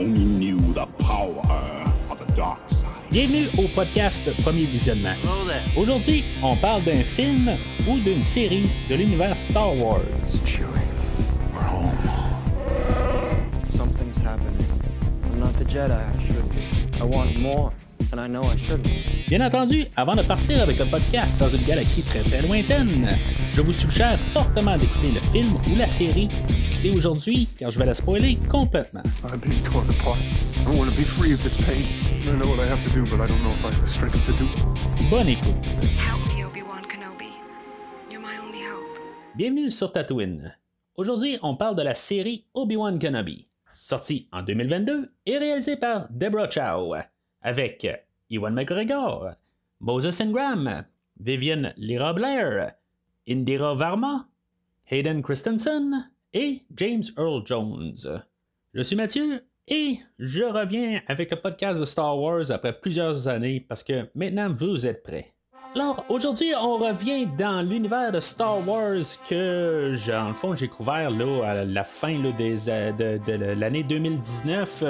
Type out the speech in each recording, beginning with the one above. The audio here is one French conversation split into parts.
only knew the power of the dark side. Bienvenue au podcast Premier Visionnement. Aujourd'hui, on parle d'un film ou d'une série de l'univers Star Wars. Chewie, we're home. Something's happening. I'm not the Jedi I should be. I want more, and I know I shouldn't. Bien entendu, avant de partir avec le podcast dans une galaxie très très lointaine, je vous suggère fortement d'écouter le film ou la série discutée aujourd'hui, car je vais la spoiler complètement. I'm being torn apart. I want to be free of this pain. I know what I have to do, but I don't know if I have the strength to do it. Bonne écoute. Help me, Obi-Wan Kenobi. You're my only hope. Bienvenue sur Tatooine. Aujourd'hui, on parle de la série Obi-Wan Kenobi, sortie en 2022 et réalisée par Deborah Chow, avec Ewan McGregor, Moses Ingram, Vivian Lyra Blair, Indira Varma, Hayden Christensen et James Earl Jones. Je suis Mathieu et je reviens avec le podcast de Star Wars après plusieurs années parce que maintenant vous êtes prêts. Alors, aujourd'hui, on revient dans l'univers de Star Wars que, en fond, j'ai couvert là, à la fin euh, de l'année 2019.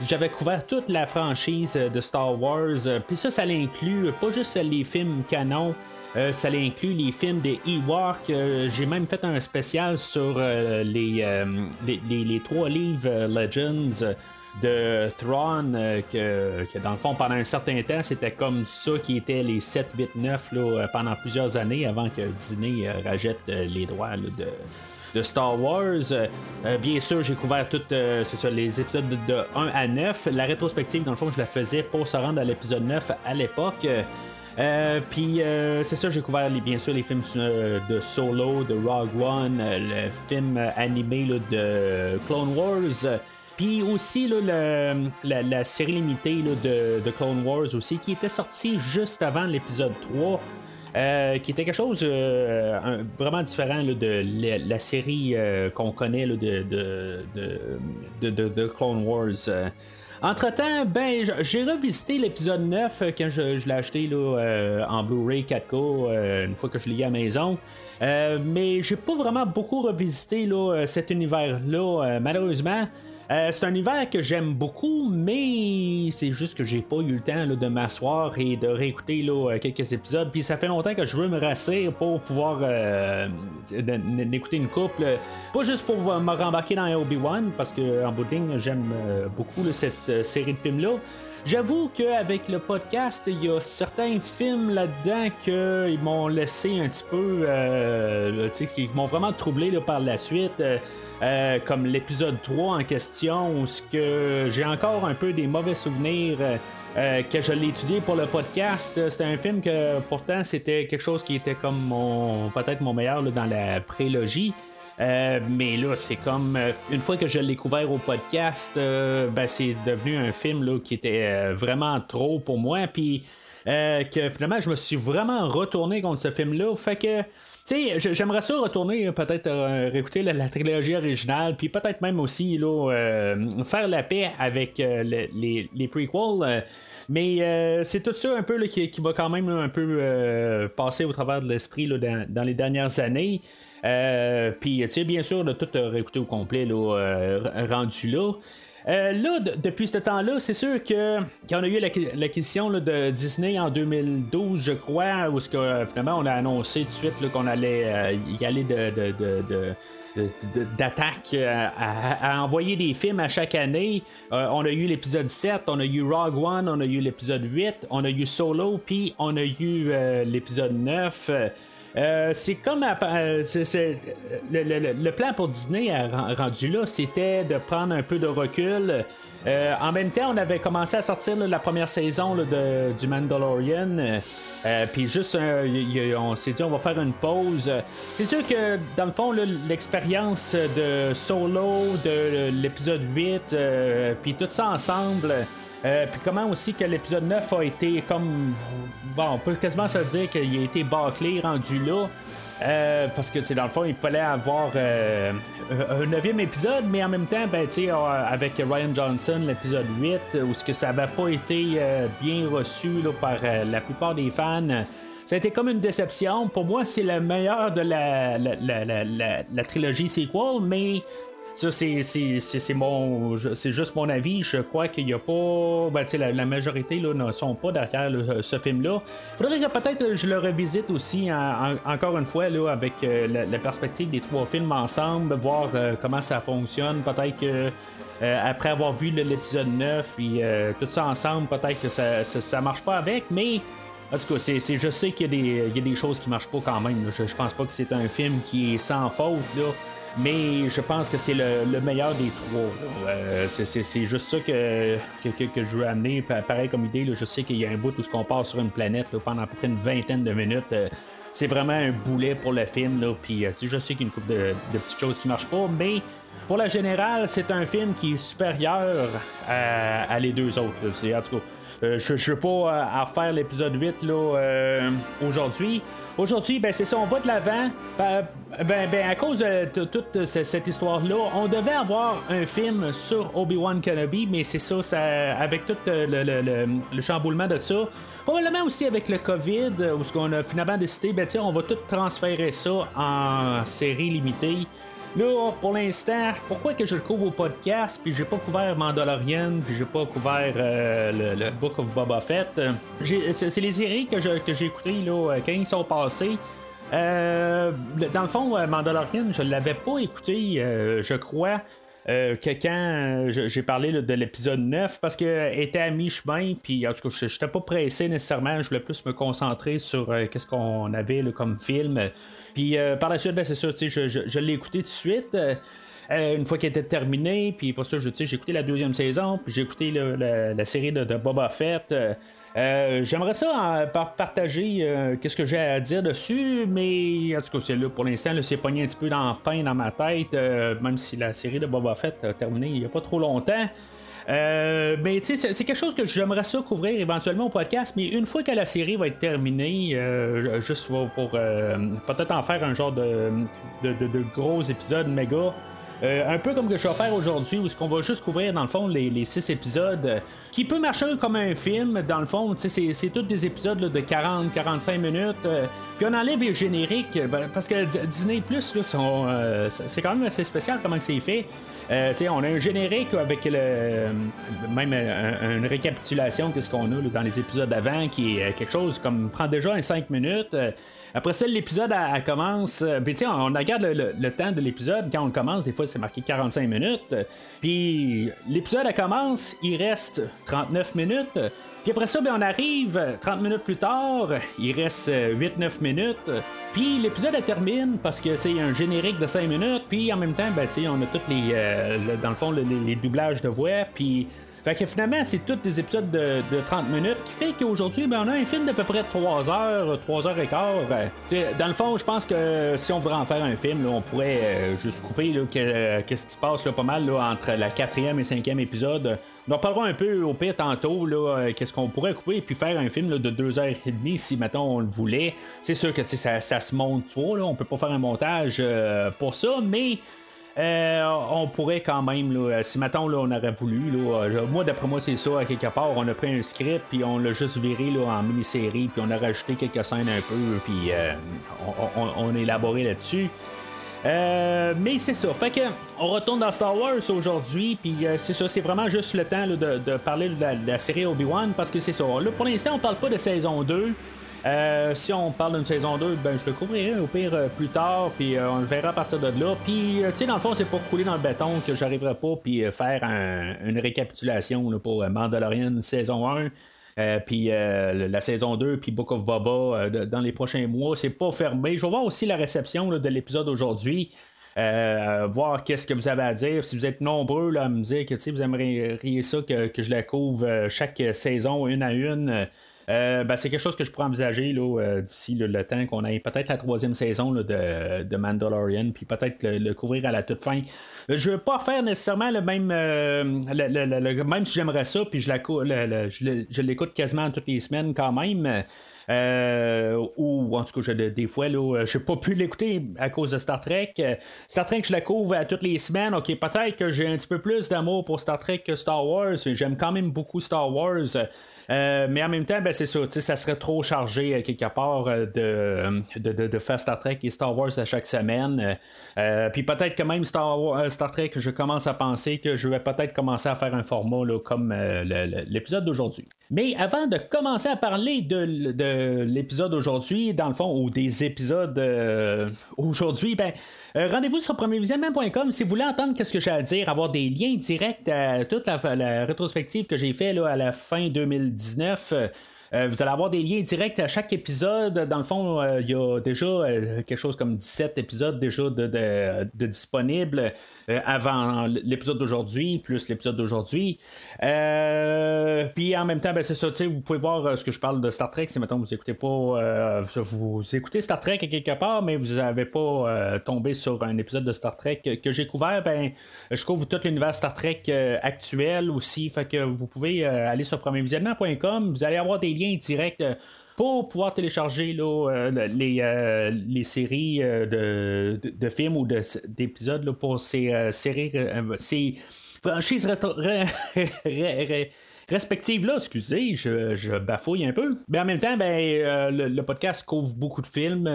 Euh, J'avais couvert toute la franchise de Star Wars. Euh, Puis ça, ça l'inclut pas juste les films canon, euh, ça l'inclut les films des Ewoks. Euh, J'ai même fait un spécial sur euh, les, euh, les, trois livres euh, Legends de Thrawn, euh, que, dans le fond, pendant un certain temps, c'était comme ça qui était les 7, 8, 9 là, euh, pendant plusieurs années avant que Disney euh, rachète euh, les droits de, de Star Wars. Euh, euh, bien sûr, j'ai couvert tout, euh, les épisodes de, de 1 à 9. La rétrospective, dans le fond, je la faisais pour se rendre à l'épisode 9 à l'époque. Euh, puis c'est ça, j'ai couvert bien sûr les films de Solo, de Rogue One, le film animé là, de Clone Wars. puis aussi là, la, la série limitée là, de, de Clone Wars aussi, qui était sortie juste avant l'épisode 3. Euh, qui était quelque chose euh, vraiment différent de la, série euh, qu'on connaît de, de, de, Clone Wars. Entre-temps, ben, j'ai revisité l'épisode 9 euh, quand je, l'ai acheté là, en Blu-ray 4K euh, une fois que je l'ai eu à la maison. Mais j'ai pas vraiment beaucoup revisité cet univers-là, malheureusement. Euh, c'est un univers que j'aime beaucoup, mais c'est juste que j'ai pas eu le temps de m'asseoir et de réécouter euh, quelques épisodes. Puis ça fait longtemps que je veux me rasser pour pouvoir euh, n- écouter une couple. Pas juste pour me rembarquer dans Obi-Wan, parce que en bout de j'aime euh, beaucoup cette série de films-là. J'avoue qu'avec le podcast, il y a certains films là-dedans qu'ils m'ont laissé un petit peu. euh, qui m'ont vraiment troublé là, par la suite. euh, euh, comme l'épisode 3 en question, où que j'ai encore un peu des mauvais souvenirs. euh, que je l'ai étudié pour le podcast, c'était un film que pourtant c'était quelque chose qui était comme mon peut-être mon meilleur là, dans la prélogie. Euh, mais là, c'est comme euh, une fois que je l'ai couvert au podcast, euh, ben, c'est devenu un film là, qui était vraiment trop pour moi. Puis que finalement, je me suis vraiment retourné contre ce film-là. Fait que, tu sais, j'aimerais ça retourner peut-être réécouter la, trilogie originale, puis peut-être même aussi là, faire la paix avec le- les, prequels. mais c'est tout ça un peu là, qui, qui va quand même un peu passer au travers de l'esprit dans, dans les dernières années. Euh, Puis, tu sais, bien sûr, de tout euh, réécouter au complet, là, euh, rendu là. Là, de- depuis ce temps-là, c'est sûr que quand on a eu l'acqui- l'acquisition de Disney en 2012, je crois, où que, finalement on a annoncé tout de suite qu'on allait y aller de, d'attaque à, envoyer des films à chaque année. On a eu l'épisode 7, on a eu Rogue One, on a eu l'épisode 8, on a eu Solo, puis on a eu l'épisode 9. Euh, c'est comme euh, le, plan pour Disney rendu là, c'était de prendre un peu de recul. Euh, en même temps, on avait commencé à sortir la première saison de, du Mandalorian. Puis juste, on s'est dit, on va faire une pause. C'est sûr que, dans le fond, l'expérience de Solo, de l'épisode 8, euh, puis tout ça ensemble. Euh, puis comment aussi que l'épisode 9 a été comme. Bon, on peut quasiment se dire qu'il a été bâclé, rendu là. Euh, parce que c'est dans le fond, il fallait avoir euh, un neuvième épisode, mais en même temps, ben, euh, avec Ryan Johnson, l'épisode 8, où ce que ça n'avait pas été bien reçu là, par la plupart des fans. Ça a été comme une déception. Pour moi, c'est le meilleur de la, la, la- la trilogie sequel, mais Ça, c'est, mon, c'est juste mon avis. Je crois qu'il n'y a pas. Ben, la, la majorité là, ne sont pas derrière ce film-là. Faudrait que peut-être je le revisite aussi encore une fois là, avec euh, la, perspective des trois films ensemble, voir euh, comment ça fonctionne. Peut-être que euh, après avoir vu l'épisode 9 puis tout ça ensemble, peut-être que ça, ça, marche pas avec, mais. En tout cas, c'est, je sais qu'il y, a des, des choses qui marchent pas quand même. Je, je pense pas que c'est un film qui est sans faute. Là. Mais je pense que c'est le, meilleur des trois. Euh, c'est juste ça que, que, je veux amener. Pareil comme idée, je sais qu'il y a un bout où on part sur une planète pendant à peu près une vingtaine de minutes. Euh, c'est vraiment un boulet pour le film. Puis euh, je sais qu'il y a une couple de, petites choses qui marchent pas, mais pour la générale, c'est un film qui est supérieur à, les deux autres. Tout cas, je ne veux pas refaire l'épisode 8 là, aujourd'hui. Aujourd'hui, ben, c'est ça, on va de l'avant. Ben, ben, à cause de toute cette histoire-là, on devait avoir un film sur Obi-Wan Kenobi, mais c'est ça, ça, avec tout le, chamboulement de ça. Probablement aussi avec le COVID, où ce qu'on a finalement décidé, ben, on va tout transférer ça en série limitée. Là, pour l'instant, pourquoi que je le couvre au podcast, puis j'ai pas couvert Mandalorian, puis j'ai pas couvert euh, le, Book of Boba Fett. C'est les séries que j'ai écoutées là, quand ils sont passés. Euh, dans le fond, Mandalorian, je l'avais pas écouté, euh, je crois. Euh, que quand j'ai parlé de l'épisode 9, parce qu'elle était à mi-chemin, puis en tout cas, je n'étais pas pressé nécessairement, je voulais plus me concentrer sur qu'est-ce qu'on avait comme film. Puis euh, par la suite, ben, c'est ça, je, je, l'ai écouté tout de suite. Euh, euh, une fois qu'elle était terminée, puis pour ça, j'ai écouté la deuxième saison, puis j'ai écouté la, série de, Boba Fett. J'aimerais ça partager qu'est-ce que j'ai à dire dessus, mais en tout cas, c'est là pour l'instant, c'est pogné un petit peu dans le pain dans ma tête, même si la série de Boba Fett a terminé il n'y a pas trop longtemps. Euh, mais tu sais, c'est quelque chose que j'aimerais ça couvrir éventuellement au podcast, mais une fois que la série va être terminée, euh, juste pour, euh, peut-être en faire un genre de, gros épisodes méga. Euh, un peu comme que je vais faire aujourd'hui, où ce qu'on va juste couvrir dans le fond les, six épisodes, euh, qui peut marcher comme un film, dans le fond, c'est tous des épisodes de 40-45 minutes. Euh, puis on enlève les génériques, ben, parce que Disney Plus, c'est quand même assez spécial comment c'est fait. on a un générique avec le, même une récapitulation de ce qu'on a dans les épisodes d'avant, qui est quelque chose comme prend déjà un 5 minutes. Après ça, l'épisode commence. Puis tu on, regarde le, temps de l'épisode. Quand on commence, des fois, c'est marqué 45 minutes. Puis l'épisode commence, il reste 39 minutes. Puis après ça, ben, on arrive 30 minutes plus tard, il reste 8-9 minutes. Puis l'épisode termine parce que il y a un générique de 5 minutes. Puis en même temps, ben, on a tous les, euh, dans le fond, les, les doublages de voix. Puis fait que finalement, c'est tous des épisodes de, 30 minutes qui fait qu'aujourd'hui, ben, on a un film d'à peu près 3 heures, 3 heures et quart. Euh, dans le fond, je pense que si on voudrait en faire un film, on pourrait euh, juste couper euh, qu'est-ce qui se passe là, pas mal entre la quatrième et cinquième épisode. On en parlera un peu au pire tantôt, qu'est-ce qu'on pourrait couper et puis faire un film de 2 heures et demie si maintenant on le voulait. C'est sûr que ça, ça se monte trop, là, on peut pas faire un montage pour ça, mais euh, on pourrait quand même, là, si maintenant on aurait voulu, là, euh, moi d'après moi c'est ça, quelque part, on a pris un script, puis on l'a juste viré en mini-série, puis on a rajouté quelques scènes un peu, puis euh, on, a élaboré là-dessus. mais c'est ça. Fait que on retourne dans Star Wars aujourd'hui, puis c'est ça, c'est vraiment juste le temps de, parler de la, série Obi-Wan parce que c'est ça. Pour l'instant, on parle pas de saison 2. Euh, si on parle d'une saison 2, ben, je le couvrirai au pire euh, plus tard, puis euh, on le verra à partir de là. Puis, tu sais, dans le fond, c'est pour couler dans le béton que j'arriverai pas, puis faire une récapitulation pour Mandalorian saison 1. puis la saison 2, puis Book of Boba dans les prochains mois, c'est pas fermé. Je vais voir aussi la réception de l'épisode aujourd'hui. voir qu'est-ce que vous avez à dire. Si vous êtes nombreux là, à me dire que vous aimeriez ça, que, que je la couvre chaque saison une à une. Euh, ben, c'est quelque chose que je pourrais envisager là, euh, d'ici le temps qu'on ait peut-être la troisième saison de, de, Mandalorian, puis peut-être le, couvrir à la toute fin. Je veux pas faire nécessairement le même, euh, même si j'aimerais ça, puis je, je l'écoute quasiment toutes les semaines quand même. Euh, ou en tout cas, des fois, là, je n'ai pas pu l'écouter à cause de Star Trek. Star Trek, je la couvre à toutes les semaines. Ok, peut-être que j'ai un petit peu plus d'amour pour Star Trek que Star Wars. J'aime quand même beaucoup Star Wars. mais en même temps, ben, c'est ça, ça serait trop chargé quelque part de, de, faire Star Trek et Star Wars à chaque semaine. puis peut-être que même Star, Star Trek, je commence à penser que je vais peut-être commencer à faire un format comme l'épisode d'aujourd'hui. Mais avant de commencer à parler de, l'épisode d'aujourd'hui, dans le fond, ou des épisodes aujourd'hui, ben, rendez-vous sur premiervisionnement.com si vous voulez entendre ce que j'ai à dire, avoir des liens directs à toute la, rétrospective que j'ai fait à la fin 2019. Euh, vous allez avoir des liens directs à chaque épisode. Dans le fond, euh, il y a déjà euh, quelque chose comme 17 épisodes déjà de, de, disponibles avant l'épisode d'aujourd'hui, plus l'épisode d'aujourd'hui. Puis en même temps, ben, c'est ça, vous pouvez voir ce que je parle de Star Trek. Si maintenant vous écoutez pas, vous écoutez Star Trek quelque part, mais vous n'avez pas tombé sur un épisode de Star Trek que j'ai couvert, ben, je couvre tout l'univers Star Trek actuel aussi. Fait que vous pouvez aller sur premiervisionnement.com, vous allez avoir des direct euh, pour pouvoir télécharger euh, les, euh, les, séries de, films ou d'épisodes pour ces séries, ces franchises respectives là, excusez, je, bafouille un peu. Mais en même temps, ben, le, podcast couvre beaucoup de films.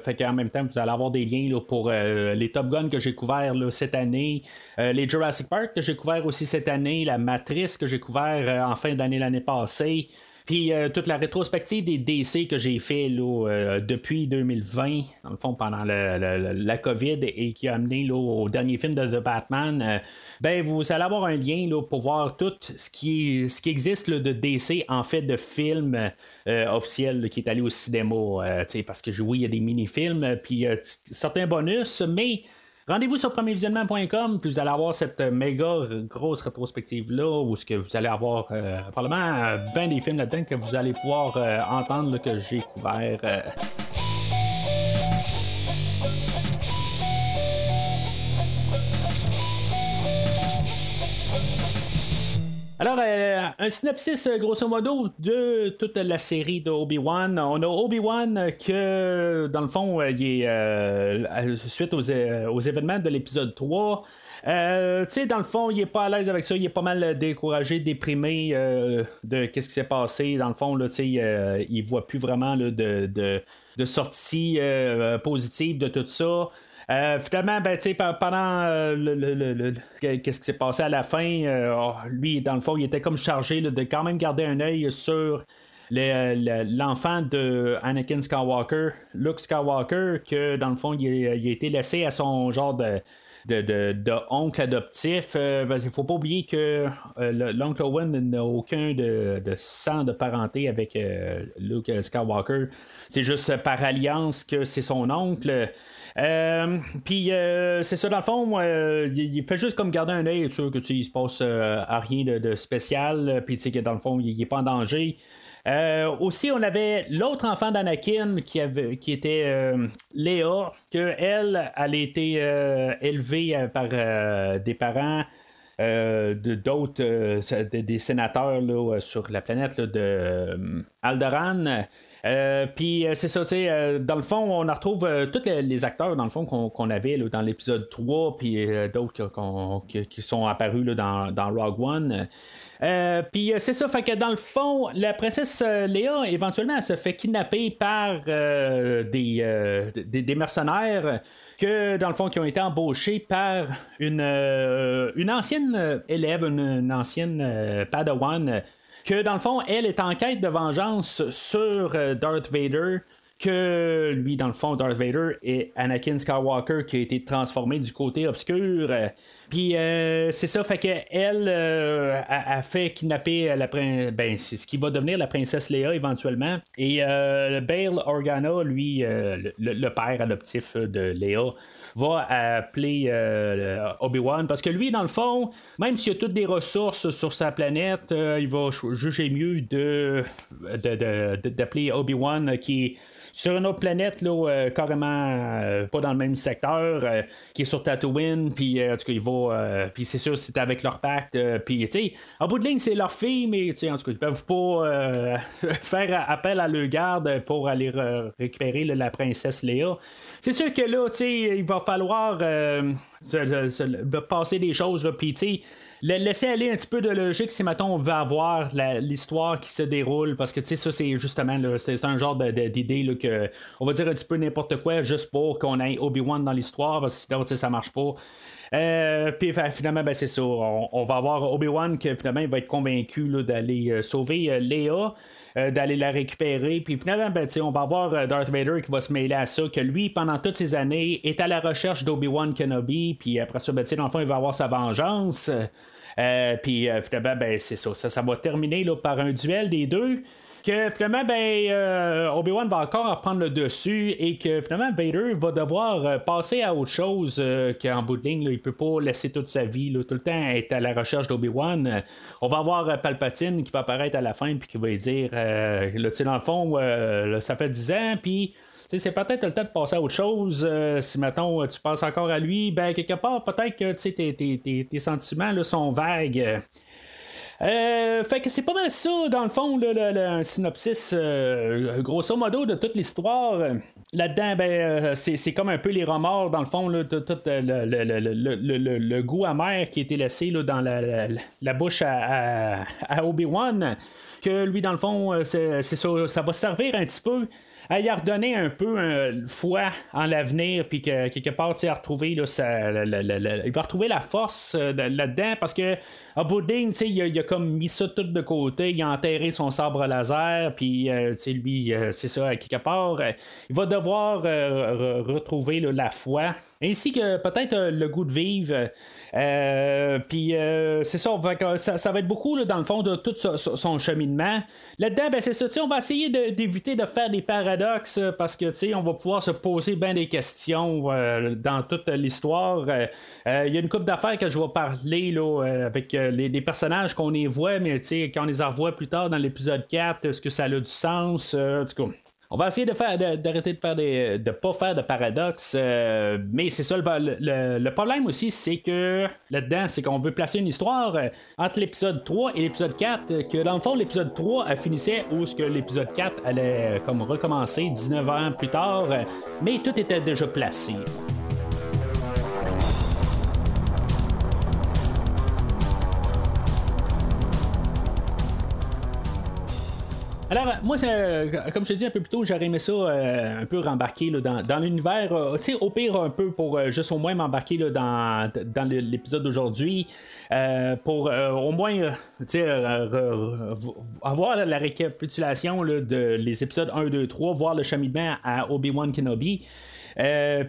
fait qu'en même temps, vous allez avoir des liens pour les Top Gun que j'ai couvert cette année, les Jurassic Park que j'ai couvert aussi cette année, la Matrice que j'ai couvert en fin d'année l'année passée. Puis euh, toute la rétrospective des DC que j'ai fait euh, depuis 2020, dans le fond, pendant la COVID et qui a amené au dernier film de The Batman, euh, ben vous allez avoir un lien pour voir tout ce qui, ce qui existe de DC en fait de films officiels qui est allé au cinéma. parce que oui, il y a des mini-films, puis certains bonus, mais Rendez-vous sur premiervisionnement.com, puis vous allez avoir cette méga grosse rétrospective-là, où ce que vous allez avoir euh, probablement 20 des films là-dedans que vous allez pouvoir euh, entendre que j'ai couvert. Euh. Alors, euh, un synopsis euh, grosso modo de toute la série de Obi-Wan. On a Obi-Wan que, dans le fond, euh, il est suite aux, événements de l'épisode 3. tu sais, dans le fond, il est pas à l'aise avec ça, il est pas mal découragé, déprimé de qu'est-ce qui s'est passé. Dans le fond, là, il voit plus vraiment de, de, de sortie positive de tout ça. Euh, finalement, ben, pendant euh, le, qu'est-ce qui s'est passé à la fin, euh, oh, lui, dans le fond, il était comme chargé de quand même garder un œil sur l'enfant de Anakin Skywalker, Luke Skywalker, que dans le fond, il, a été laissé à son genre de. De, oncle adoptif. il ne faut pas oublier que l'oncle Owen n'a aucun de, sang de parenté avec Luke Skywalker. C'est juste par alliance que c'est son oncle. Euh, puis euh, c'est ça, dans le fond, euh, il, fait juste comme garder un œil, sûr que tu il se passe à rien de, spécial, puis tu sais que dans le fond, il n'est pas en danger. aussi, on avait l'autre enfant d'Anakin qui, qui était Léa, que elle, elle été élevée par des parents. de d'autres des sénateurs là, sur la planète de Alderan euh, puis euh, c'est ça, tu sais, euh, dans le fond, on retrouve tous les, acteurs, dans le fond, qu'on avait dans l'épisode 3, puis d'autres qui sont apparus dans, dans Rogue One. puis c'est ça, fait que dans le fond, la princesse Léa, éventuellement, elle se fait kidnapper par des, des, mercenaires que dans le fond qui ont été embauchés par une, une ancienne élève, une ancienne padawan que dans le fond, elle est en quête de vengeance sur euh, Darth Vader. Que lui, dans le fond, Darth Vader est Anakin Skywalker qui a été transformé du côté obscur. Puis euh, c'est ça, fait que elle euh, a, fait kidnapper la princesse. Ben, ce qui va devenir la princesse Léa éventuellement. Et Bale Organa, lui, le, le, père adoptif de Léa, va appeler euh, Obi-Wan parce que lui, dans le fond, même s'il a toutes des ressources sur sa planète, euh, il va juger mieux de, d'appeler Obi-Wan qui sur une autre planète, là, euh, carrément pas dans le même secteur, qui est sur Tatooine, puis en tout cas, il va. puis c'est sûr, c'est avec leur pacte, puis tu sais, en bout de ligne, c'est leur fille, mais tu sais, en tout cas, ils peuvent pas faire appel à leur garde pour aller récupérer la princesse Léa. C'est sûr que là, tu sais, il va falloir euh, de passer des choses, puis tu laisser aller un petit peu de logique si, maintenant on veut avoir l'histoire qui se déroule, parce que tu sais, ça, c'est justement, c'est un genre d'idée que on va dire un petit peu n'importe quoi juste pour qu'on ait Obi-Wan dans l'histoire, parce que sinon, ça marche pas. Euh, puis finalement, ben, c'est ça. On, va avoir Obi-Wan qui finalement il va être convaincu d'aller euh, sauver euh, Léa. D'aller la récupérer. Puis finalement, ben, on va avoir Darth Vader qui va se mêler à ça, que lui, pendant toutes ces années, est à la recherche d'Obi-Wan Kenobi. Puis après ça, ben, dans le fond, il va avoir sa vengeance. puis finalement, ben, c'est ça. ça. ça. va terminer là, par un duel des deux que finalement, ben, euh, Obi-Wan va encore reprendre le dessus et que finalement, Vader va devoir euh, passer à autre chose euh, qu'en bout de ligne, il peut pas laisser toute sa vie, tout le temps être à la recherche d'Obi-Wan. on va avoir Palpatine qui va apparaître à la fin puis qui va dire, là, dans le fond, ça fait 10 ans, puis c'est peut-être le temps de passer à autre chose. si maintenant tu penses encore à lui, ben quelque part, peut-être que tes, tes, tes, sentiments là, sont vagues. Euh, fait que c'est pas mal ça, dans le fond, un synopsis euh, grosso modo de toute l'histoire. Là-dedans, ben, euh, c'est, comme un peu les remords, dans le fond, tout le, goût amer qui a été laissé dans la, bouche à, Obi-Wan. Que lui, dans le fond, c'est, ça va servir un petit peu à y redonner un peu un foi en l'avenir, puis que quelque part, tu retrouver, là, il va retrouver la force là-dedans parce que à bout de il a, comme mis ça tout de côté, il a enterré son sabre laser, puis euh, lui, euh, c'est ça, quelque part, euh, il va devoir retrouver la foi, ainsi que peut-être le goût de vivre. puis c'est ça, ça, va être beaucoup dans le fond de tout son cheminement. Là-dedans, ben, c'est ça, on va essayer d'éviter de, faire des paradoxes parce que on va pouvoir se poser bien des questions dans toute l'histoire. Il y a une couple d'affaires que je vais parler là, avec les, personnages qu'on les voit, mais quand on les revoit plus tard dans l'épisode 4, est-ce que ça a du sens? Euh, on va essayer de faire d'arrêter de, faire des de pas faire de paradoxes euh, mais c'est ça le, problème aussi c'est que là-dedans c'est qu'on veut placer une histoire euh, entre l'épisode 3 et l'épisode 4 que dans le fond l'épisode 3 elle finissait où ce que l'épisode 4 allait comme recommencer 19 ans plus tard mais tout était déjà placé. Alors, moi, comme je te dis un peu plus tôt, j'aurais aimé ça euh, un peu rembarquer dans, l'univers. Euh, tu au pire, un peu pour euh, juste au moins m'embarquer dans, dans l'épisode d'aujourd'hui. pour au moins avoir la récapitulation de les épisodes 1, 2, 3, voir le cheminement à Obi-Wan Kenobi.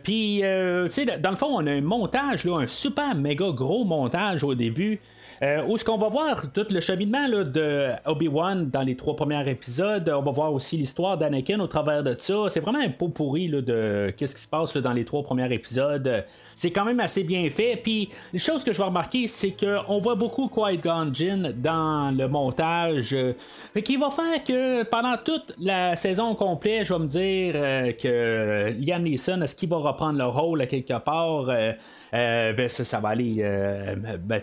Puis, tu sais, dans le fond, on a un montage, là, un super méga gros montage au début. Euh, où est-ce qu'on va voir tout le cheminement là, de Obi-Wan dans les trois premiers épisodes? On va voir aussi l'histoire d'Anakin au travers de ça. C'est vraiment un pot pourri là, de qu'est-ce qui se passe dans les trois premiers épisodes. C'est quand même assez bien fait. Puis les choses que je vais remarquer, c'est qu'on voit beaucoup Qui-Gon Jinn dans le montage. Fait qui va faire que pendant toute la saison complète, je vais me dire euh, que Liam Neeson, est-ce qu'il va reprendre le rôle quelque part? Euh, ben, ça, va aller. Ben,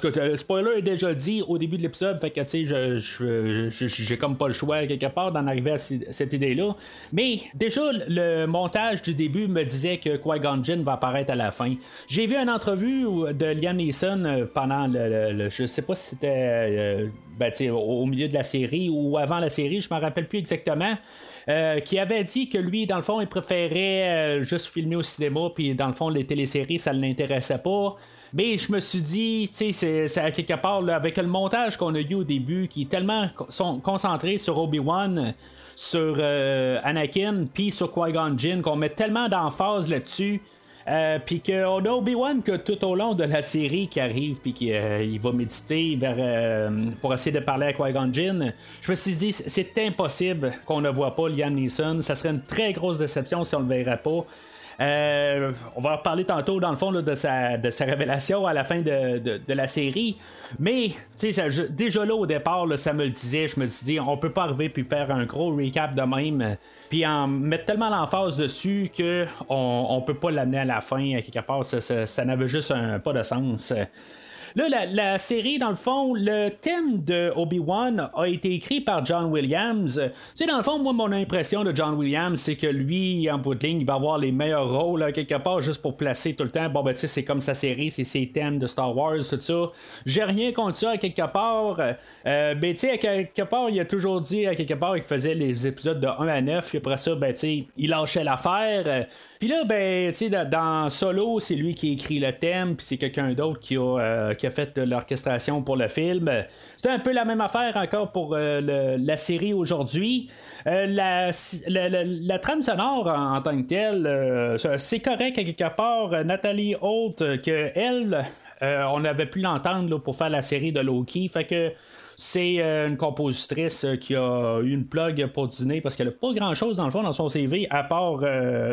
tout cas, le spoiler est déjà dit au début de l'épisode, fait que tu sais, j'ai comme pas le choix quelque part d'en arriver à cette idée-là. Mais déjà, le montage du début me disait que Qui-Gon Jinn va apparaître à la fin. J'ai vu une entrevue de Liam Neeson euh, pendant le, je sais pas si c'était euh, ben, au, milieu de la série ou avant la série, je me rappelle plus exactement. Euh, qui avait dit que lui, dans le fond, il préférait juste filmer au cinéma, puis dans le fond, les téléséries, ça ne l'intéressait pas. Mais je me suis dit, tu sais, c'est à quelque part, avec le montage qu'on a eu au début, qui est tellement concentré sur Obi-Wan, sur euh, Anakin, puis sur Qui-Gon Jinn, qu'on met tellement d'emphase là-dessus. Euh, puis qu'on a Obi-Wan que tout au long de la série qui arrive, puis qu'il euh, va méditer pour essayer de parler à Qui-Gon Jinn. Je me suis dit, c'est impossible qu'on ne voit pas Liam Neeson. Ça serait une très grosse déception si on ne le verrait pas. Euh, on va parler tantôt, dans le fond, de, sa, de sa révélation à la fin de, la série. Mais, tu sais, déjà là, au départ, ça me le disait. Je me suis dit, on peut pas arriver puis faire un gros recap de même. Puis en mettre tellement l'emphase dessus que on, peut pas l'amener à la fin, à quelque part. Ça, n'avait juste pas de sens. Là, la, série, dans le fond, le thème de Obi-Wan a été écrit par John Williams. Tu sais, dans le fond, moi, mon impression de John Williams, c'est que lui, en bout de ligne, il va avoir les meilleurs rôles, quelque part, juste pour placer tout le temps. Bon, ben, tu sais, c'est comme sa série, c'est ses thèmes de Star Wars, tout ça. J'ai rien contre ça, quelque part. Euh, ben, tu sais, à quelque part, il a toujours dit, à quelque part, qu'il faisait les épisodes de 1 à 9, puis après ça, ben, tu sais, il lâchait l'affaire. Puis là, ben, tu sais, dans Solo, c'est lui qui écrit le thème, puis c'est quelqu'un d'autre qui, a, euh, qui a fait l'orchestration pour le film. C'est un peu la même affaire encore pour euh, la série aujourd'hui. Euh, la, trame sonore en, tant que telle, c'est correct à quelque part. Nathalie Holt, que elle, on avait pu l'entendre pour faire la série de Loki. Fait que c'est une compositrice qui a eu une plug pour dîner parce qu'elle n'a pas grand chose dans le fond dans son CV à part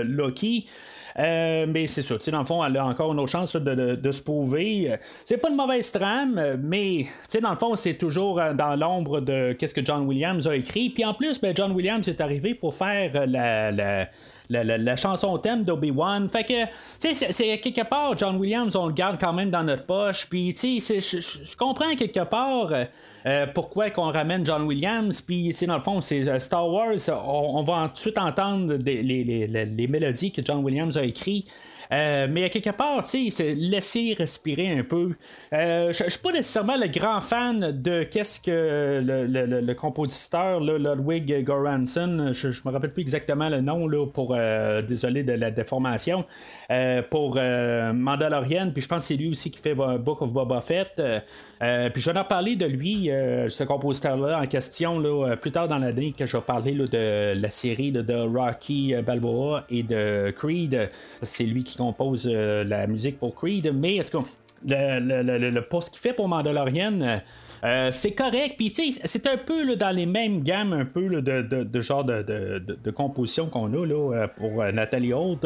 Loki. Euh, mais c'est ça, dans le fond, elle a encore une autre chance de, se prouver. C'est pas une mauvaise trame, mais dans le fond, c'est toujours euh, dans l'ombre de qu'est-ce que John Williams a écrit. Puis en plus, ben, John Williams est arrivé pour faire euh, la la, chanson thème d'Obi-Wan. Fait que, tu sais, c'est quelque part, John Williams, on le garde quand même dans notre poche. Puis, tu sais, je comprends quelque part euh, pourquoi qu'on ramène John Williams. Puis, c'est dans le fond, c'est euh, Star Wars. On, va tout de suite entendre les, les, les, mélodies que John Williams a écrites. Euh, mais à quelque part, tu sais, laisser respirer un peu. Euh, je suis pas nécessairement le grand fan de qu'est-ce que le, compositeur, Ludwig Goranson, je, me rappelle plus exactement le nom, là, pour euh, désolé de la déformation, pour Mandalorian, puis je pense que c'est lui aussi qui fait Book of Boba Fett. puis je vais en parler de lui, ce compositeur-là en question, là, plus tard dans l'année, que je vais parler de la série de Rocky Balboa et de Creed. C'est lui qui compose euh, la musique pour Creed, mais en tout cas, le, le, le, poste qu'il fait pour Mandalorian, euh, euh, c'est correct. Puis, tu sais, c'est un peu dans les mêmes gammes, un peu de, de, genre de, composition qu'on a là, pour Nathalie Holt.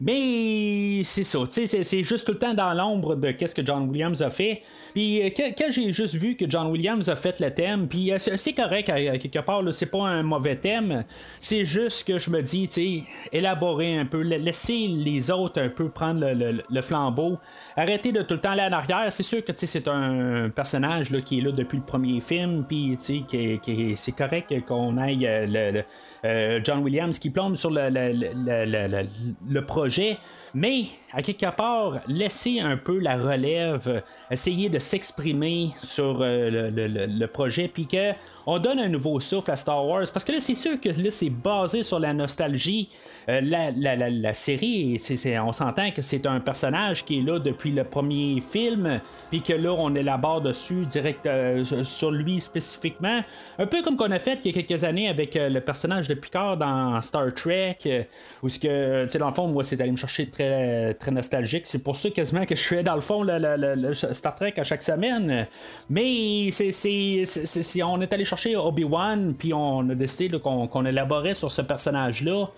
Mais c'est ça, tu sais, c'est juste tout le temps dans l'ombre de qu'est-ce que John Williams a fait. Puis, quand, j'ai juste vu que John Williams a fait le thème, puis c'est correct, quelque part, c'est pas un mauvais thème. C'est juste que je me dis, tu sais, élaborer un peu, laisser les autres un peu prendre le, flambeau. Arrêter de tout le temps aller en arrière. C'est sûr que c'est un personnage là, qui est là depuis le premier film, puis c'est correct qu'on aille euh, le, euh, John Williams qui plombe sur le, le, projet, mais à quelque part, laisser un peu la relève, essayer de s'exprimer sur euh, le, projet, puis que on donne un nouveau souffle à Star Wars. Parce que là, c'est sûr que là, c'est basé sur la nostalgie. Euh, la, la, série, on s'entend que c'est un personnage qui est là depuis le premier film, puis que là, on élabore dessus direct euh, sur lui spécifiquement. Un peu comme qu'on a fait il y a quelques années avec le personnage de Picard dans Star Trek, où ce que, tu sais, dans le fond, moi, c'est d'aller me chercher très, nostalgique. C'est pour ça quasiment que je fais, dans le fond, le, Star Trek à chaque semaine. Mais c'est, on est allé chercher Obi-Wan, puis on a décidé qu'on élaborait sur ce personnage-là.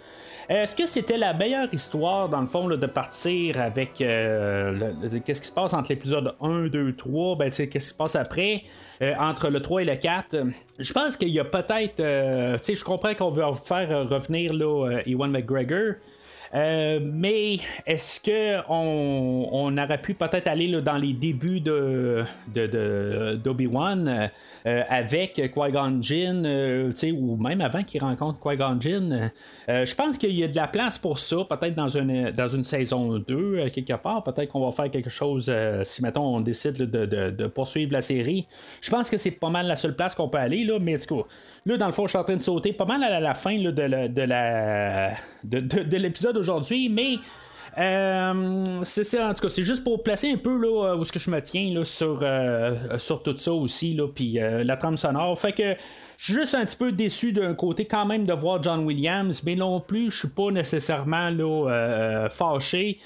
Est-ce que c'était la meilleure histoire, dans le fond, de partir avec euh, qu'est-ce qui se passe entre l'épisode 1, 2, 3, ben, qu'est-ce qui se passe après, euh, entre le 3 et le 4 Je pense qu'il y a peut-être, euh, tu sais, je comprends qu'on veut faire revenir là, Ewan McGregor. Euh, mais est-ce que on, aurait pu peut-être aller dans les débuts de, d'Obi-Wan euh, avec Qui-Gon Jinn, euh, ou même avant qu'il rencontre Qui-Gon Jinn? je pense qu'il y a de la place pour ça, peut-être dans une, dans une saison 2, quelque part. Peut-être qu'on va faire quelque chose si, mettons, on décide de, poursuivre la série. Je pense que c'est pas mal la seule place qu'on peut aller, là, mais en Là, dans le fond, je suis en train de sauter pas mal à la, fin de, de, la, de, l'épisode aujourd'hui, mais. Euh, c'est en tout cas, c'est juste pour placer un peu là, où est-ce que je me tiens là, sur, euh, sur tout ça aussi, puis euh, la trame sonore. Fait que je suis juste un petit peu déçu d'un côté quand même de voir John Williams, mais non plus, je suis pas nécessairement là, fâché.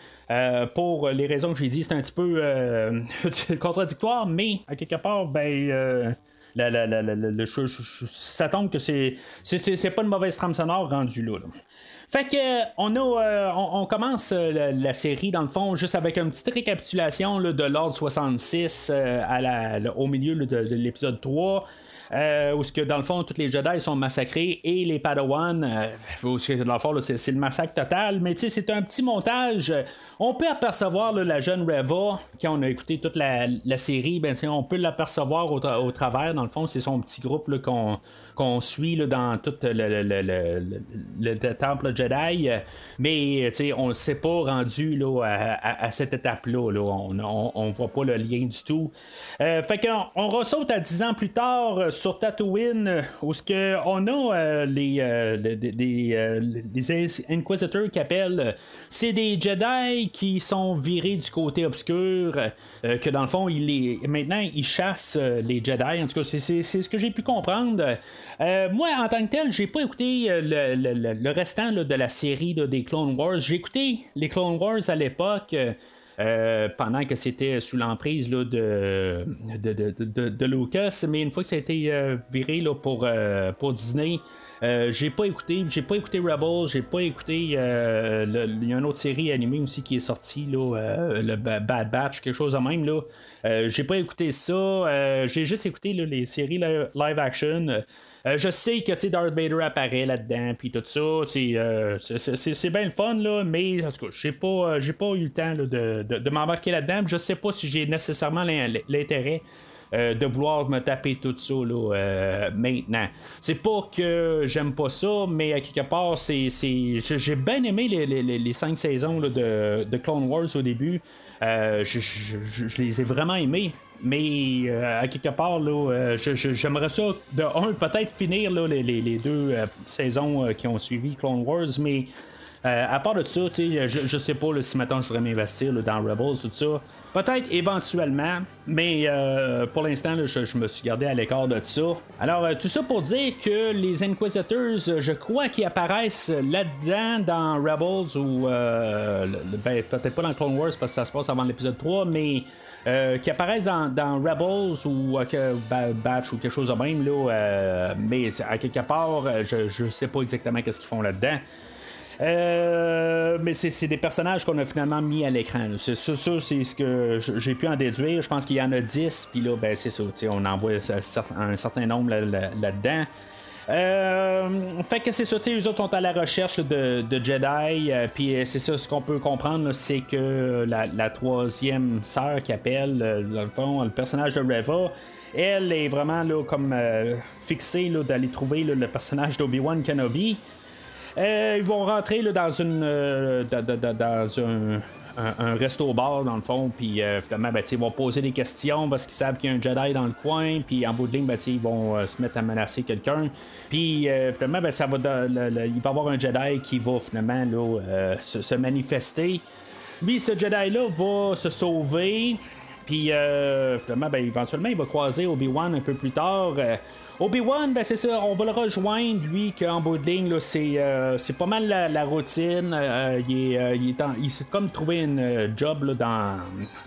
pour les raisons que j'ai dit, c'est un petit peu contradictoire, mais à quelque part, ben ça tombe que c'est, c'est, pas une mauvaise trame sonore rendue là. Fait que on a on, commence la, série dans le fond juste avec une petite récapitulation de l'ordre 66 à la, au milieu de, de l'épisode 3 euh, où ce que dans le fond tous les Jedi sont massacrés et les Padawan, euh, dans le fond c'est le massacre total, mais tu sais c'est un petit montage. On peut apercevoir la jeune Reva quand on a écouté toute la, série, ben on peut l'apercevoir au, travers. Dans le fond c'est son petit groupe qu'on qu'on suit dans tout le, le, le, temple Jedi. Mais on ne s'est pas rendu là, à, cette étape-là. Là. On ne voit pas le lien du tout. Euh, fait qu'on on ressaute à 10 ans plus tard sur Tatooine, où ce que on a euh, les, les, Inquisitors qui appellent. C'est des Jedi qui sont virés du côté obscur. que dans le fond, il maintenant, ils chassent les Jedi. En tout cas, c'est ce que j'ai pu comprendre. Euh, moi, en tant que tel, j'ai pas écouté euh, le, restant de la série des Clone Wars. J'ai écouté les Clone Wars à l'époque. Euh, pendant que c'était sous l'emprise de de, Lucas, mais une fois que ça a été viré là, pour, pour Disney, j'ai pas écouté, j'ai pas écouté Rebels, j'ai pas écouté. Il y a une autre série animée aussi qui est sortie, là, le Bad Batch, quelque chose de même. Là. j'ai pas écouté ça. j'ai juste écouté les séries live action. Euh, je sais que Darth Vader apparaît là-dedans, puis tout ça. Euh, c'est, bien le fun, là, mais en tout j'ai pas, euh, pas eu le temps de, de, m'embarquer là-dedans. Je sais pas si j'ai nécessairement l'intérêt. de vouloir me taper tout ça là, maintenant. C'est pas que j'aime pas ça, mais quelque part, c'est, j'ai bien aimé les, les, les, cinq saisons de, de, Clone Wars au début. Je, je, les ai vraiment aimés. Mais euh, à quelque part, là, euh, j'aimerais ça, de un, peut-être finir là, les, deux euh, saisons qui ont suivi Clone Wars, mais à part de ça, je, je sais pas si maintenant je voudrais m'investir dans Rebels, tout ça. Peut-être éventuellement, mais pour l'instant, je, me suis gardé à l'écart de ça. Alors, tout ça pour dire que les Inquisitors, je crois qu'ils apparaissent là-dedans dans Rebels ou ben, peut-être pas dans Clone Wars parce que ça se passe avant l'épisode 3, mais euh, qui apparaissent dans, Rebels ou euh, Batch ou quelque chose de même, là, euh, mais à quelque part, je, ne sais pas exactement qu'est-ce qu'ils font là-dedans. Mais c'est des personnages qu'on a finalement mis à l'écran. C'est ça, c'est ce que j'ai pu en déduire. Je pense qu'il y en a 10, puis là, ben, c'est ça. On en voit un certain nombre là-dedans. Euh, fait que c'est ça, les autres sont à la recherche de, Jedi. Euh, puis euh, c'est ça, ce qu'on peut comprendre, c'est que la, troisième sœur qui appelle, dans le fond, le personnage de Reva, elle est vraiment là, comme fixée d'aller trouver le personnage d'Obi-Wan Kenobi. Ils vont rentrer dans une dans un un, resto-bar dans le fond, puis euh, finalement, ben, ils vont poser des questions parce qu'ils savent qu'il y a un Jedi dans le coin, puis en bout de ligne, ben, ils vont euh, se mettre à menacer quelqu'un. Puis euh, finalement, ben, ça va il va y avoir un Jedi qui va finalement là, se, manifester. Lui, ce Jedi-là va se sauver. Puis finalement, ben, éventuellement, il va croiser Obi-Wan un peu plus tard. Obi-Wan, ben c'est ça, on va le rejoindre, lui, qu'en bout de ligne, euh, c'est, pas mal la, routine. Euh, il, est, euh, il, s'est comme trouvé une job là, dans.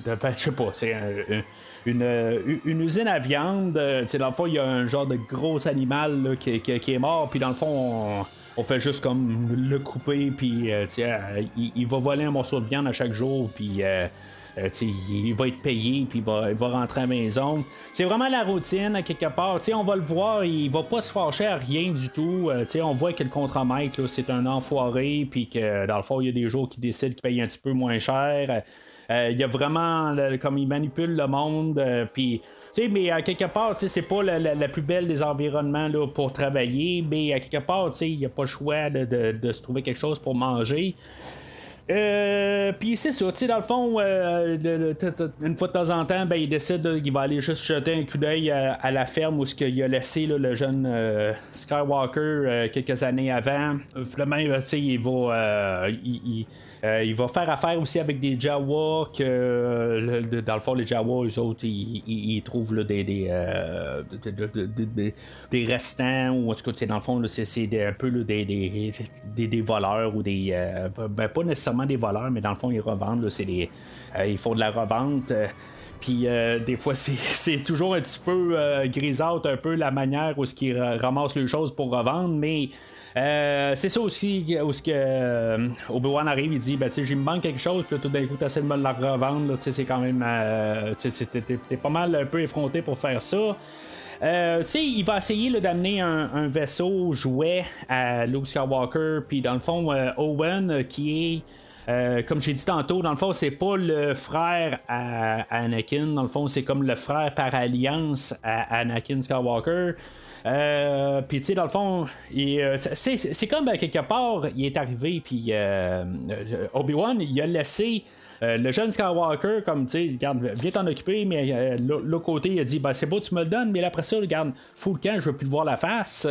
Ben, je sais pas, c'est une, une, usine à viande. dans le fond, il y a un genre de gros animal qui, est mort, puis dans le fond, on, fait juste comme le couper, puis il, il, va voler un morceau de viande à chaque jour, puis euh, il va être payé, puis il va, va rentrer à la maison. C'est vraiment la routine, à quelque part. on va le voir, il va pas se fâcher à rien du tout. Euh, on voit que le contremaître, c'est un enfoiré, puis que dans le fond, il y a des jours qui décident qu'il paye un petit peu moins cher. Euh, il y a vraiment, comme il manipule le monde, puis. mais à quelque part, c'est pas la, plus belle des environnements là, pour travailler, mais à quelque part, il n'y a pas le choix de, se trouver quelque chose pour manger. Euh, puis c'est ça, tu sais, dans le fond, euh, une fois de temps en temps, ben, il décide qu'il va aller juste jeter un coup d'œil à, la ferme où ce qu'il a laissé le jeune euh, Skywalker quelques années avant. Finalement, tu sais, il va. il, euh, il va faire affaire aussi avec des Jawa que dans le fond les Jawa eux autres ils, trouvent des euh, restants ou en tout cas dans le fond c'est un peu des, voleurs ou des euh, ben, pas nécessairement des voleurs mais dans le fond ils revendent c'est des ils font de la revente Puis euh, des fois, c'est toujours un petit peu euh, grisâtre, un peu la manière où ce qu'ils ramassent les choses pour revendre, mais. Euh, c'est ça aussi où ce que euh, Obi-Wan arrive, il dit ben tu sais, me manque quelque chose, puis tout d'un coup t'essaies de me la revendre, tu sais, c'est quand même t'es pas mal un peu effronté pour faire ça. Euh, tu sais, il va essayer d'amener un, un, vaisseau jouet à Luke Skywalker, puis dans le fond, Owen, qui est euh, comme j'ai dit tantôt, dans le fond, c'est pas le frère à, Anakin. Dans le fond, c'est comme le frère par alliance à Anakin Skywalker. Euh, puis tu sais, dans le fond, euh, c'est comme quelque part, il est arrivé, puis Obi-Wan, il a laissé. le jeune Skywalker, comme tu sais, regarde, viens t'en occuper, mais l'autre côté, il a dit, bah c'est beau, tu me le donnes, mais après ça, regarde, fou le camp, je veux plus te voir la face.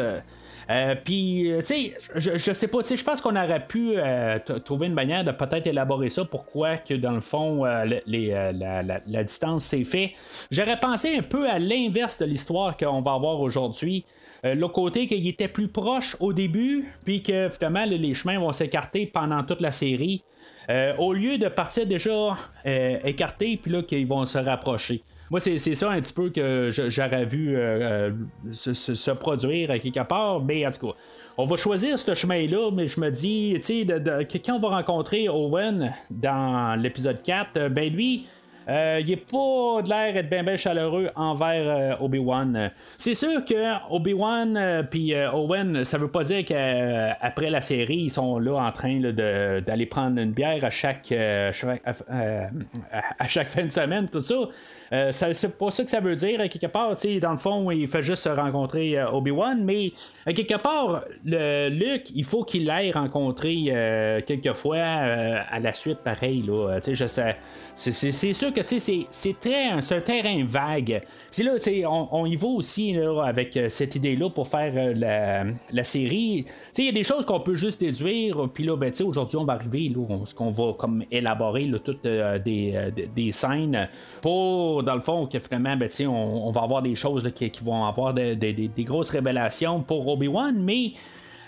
Puis, euh, tu sais, je, je, sais pas, tu sais, je pense qu'on aurait pu euh, trouver une manière de peut-être élaborer ça. Pourquoi que dans le fond, les, la, distance s'est fait. J'aurais pensé un peu à l'inverse de l'histoire qu'on va avoir aujourd'hui. le côté qu'il était plus proche au début, puis que finalement les chemins vont s'écarter pendant toute la série. au lieu de partir déjà écartés, puis là qu'ils vont se rapprocher. Moi, c'est ça un petit peu que j'aurais vu euh, euh, se, produire à quelque part, mais en tout cas, on va choisir ce chemin-là, mais je me dis, tu sais, quand on va rencontrer Owen dans l'épisode 4, ben lui, euh, il est pas de l'air être bien chaleureux envers euh, Obi-Wan. C'est sûr que Obi-Wan euh, puis Owen, ça veut pas dire qu'après la série, ils sont là en train d'aller prendre une bière à chaque, à, chaque fin de semaine, tout ça. c'est pas ça que ça veut dire, quelque part. Dans le fond, il fait juste se rencontrer Obi-Wan, mais quelque part, le Luke, il faut qu'il l'aille rencontrer quelquefois à la suite, pareil. Là, je sais, c'est sûr que c'est très un, terrain vague. Là, on, on y va aussi là, avec euh, cette idée-là pour faire euh, la, la, série. Il y a des choses qu'on peut juste déduire. Puis là, ben, aujourd'hui, on va arriver là, ce qu'on va comme élaborer toutes euh, des, des, scènes pour, dans le fond, que finalement, ben, on, on, va avoir des choses qui, vont avoir des, des grosses révélations pour Obi-Wan, mais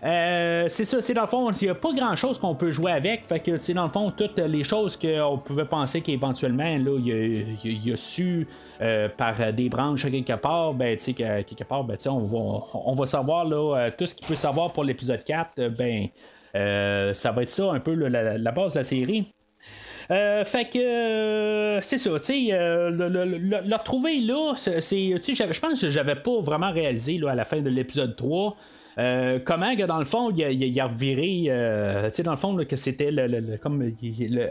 euh, c'est ça, c'est dans le fond, il n'y a pas grand chose qu'on peut jouer avec. Fait que, c'est dans le fond, toutes les choses qu'on pouvait penser qu'éventuellement, il y, a, su euh, par des branches quelque part, ben, tu sais, quelque part, ben, on va, on va savoir, là, euh, tout ce qu'il peut savoir pour l'épisode 4, ben, ça va être ça un peu la, base de la série. fait que c'est ça, tu sais, le, retrouver là, je pense que j'avais pas vraiment réalisé là, à la fin de l'épisode 3. Euh, comment que dans le fond, il a, il euh, tu sais, dans le fond, que c'était le, comme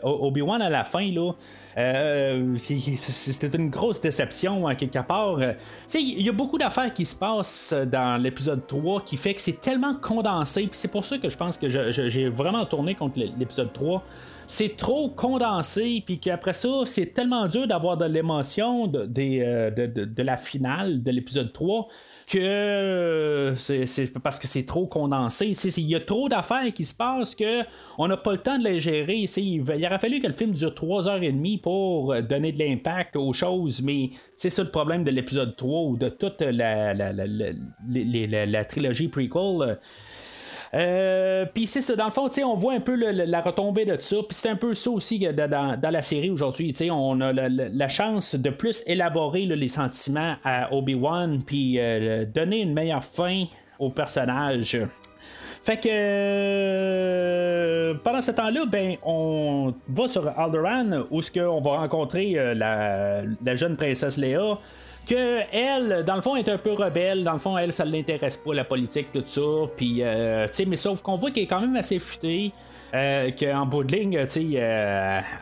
Obi-Wan à la fin, là, euh, c'était une grosse déception à quelque part. Tu sais, il y a beaucoup d'affaires qui se passent dans l'épisode 3 qui fait que c'est tellement condensé, puis c'est pour ça que je pense que j'ai vraiment tourné contre l'épisode 3 c'est trop condensé, puis qu'après ça, c'est tellement dur d'avoir de l'émotion de, de, la finale de l'épisode 3 que c'est parce que c'est trop condensé. Il y a trop d'affaires qui se passent que on n'a pas le temps de les gérer. Il, aurait fallu que le film dure 3h30 pour donner de l'impact aux choses, mais c'est ça le problème de l'épisode 3 ou de toute la, la, la, la trilogie prequel. Euh, puis c'est ça, dans le fond, on voit un peu la retombée de ça. Puis c'est un peu ça aussi dans, dans la série aujourd'hui. On a la, chance de plus élaborer les sentiments à Obi-Wan, puis euh, donner une meilleure fin au personnage. Fait que euh, pendant ce temps-là, ben on va sur Alderaan où ce va rencontrer la, la, jeune princesse Léa que elle, dans le fond, est un peu rebelle. Dans le fond, elle, ça ne l'intéresse pas, la politique, tout ça. Puis, euh, tu sais, mais sauf qu'on voit qu'elle est quand même assez futée. Euh, qu'en bout de ligne, euh,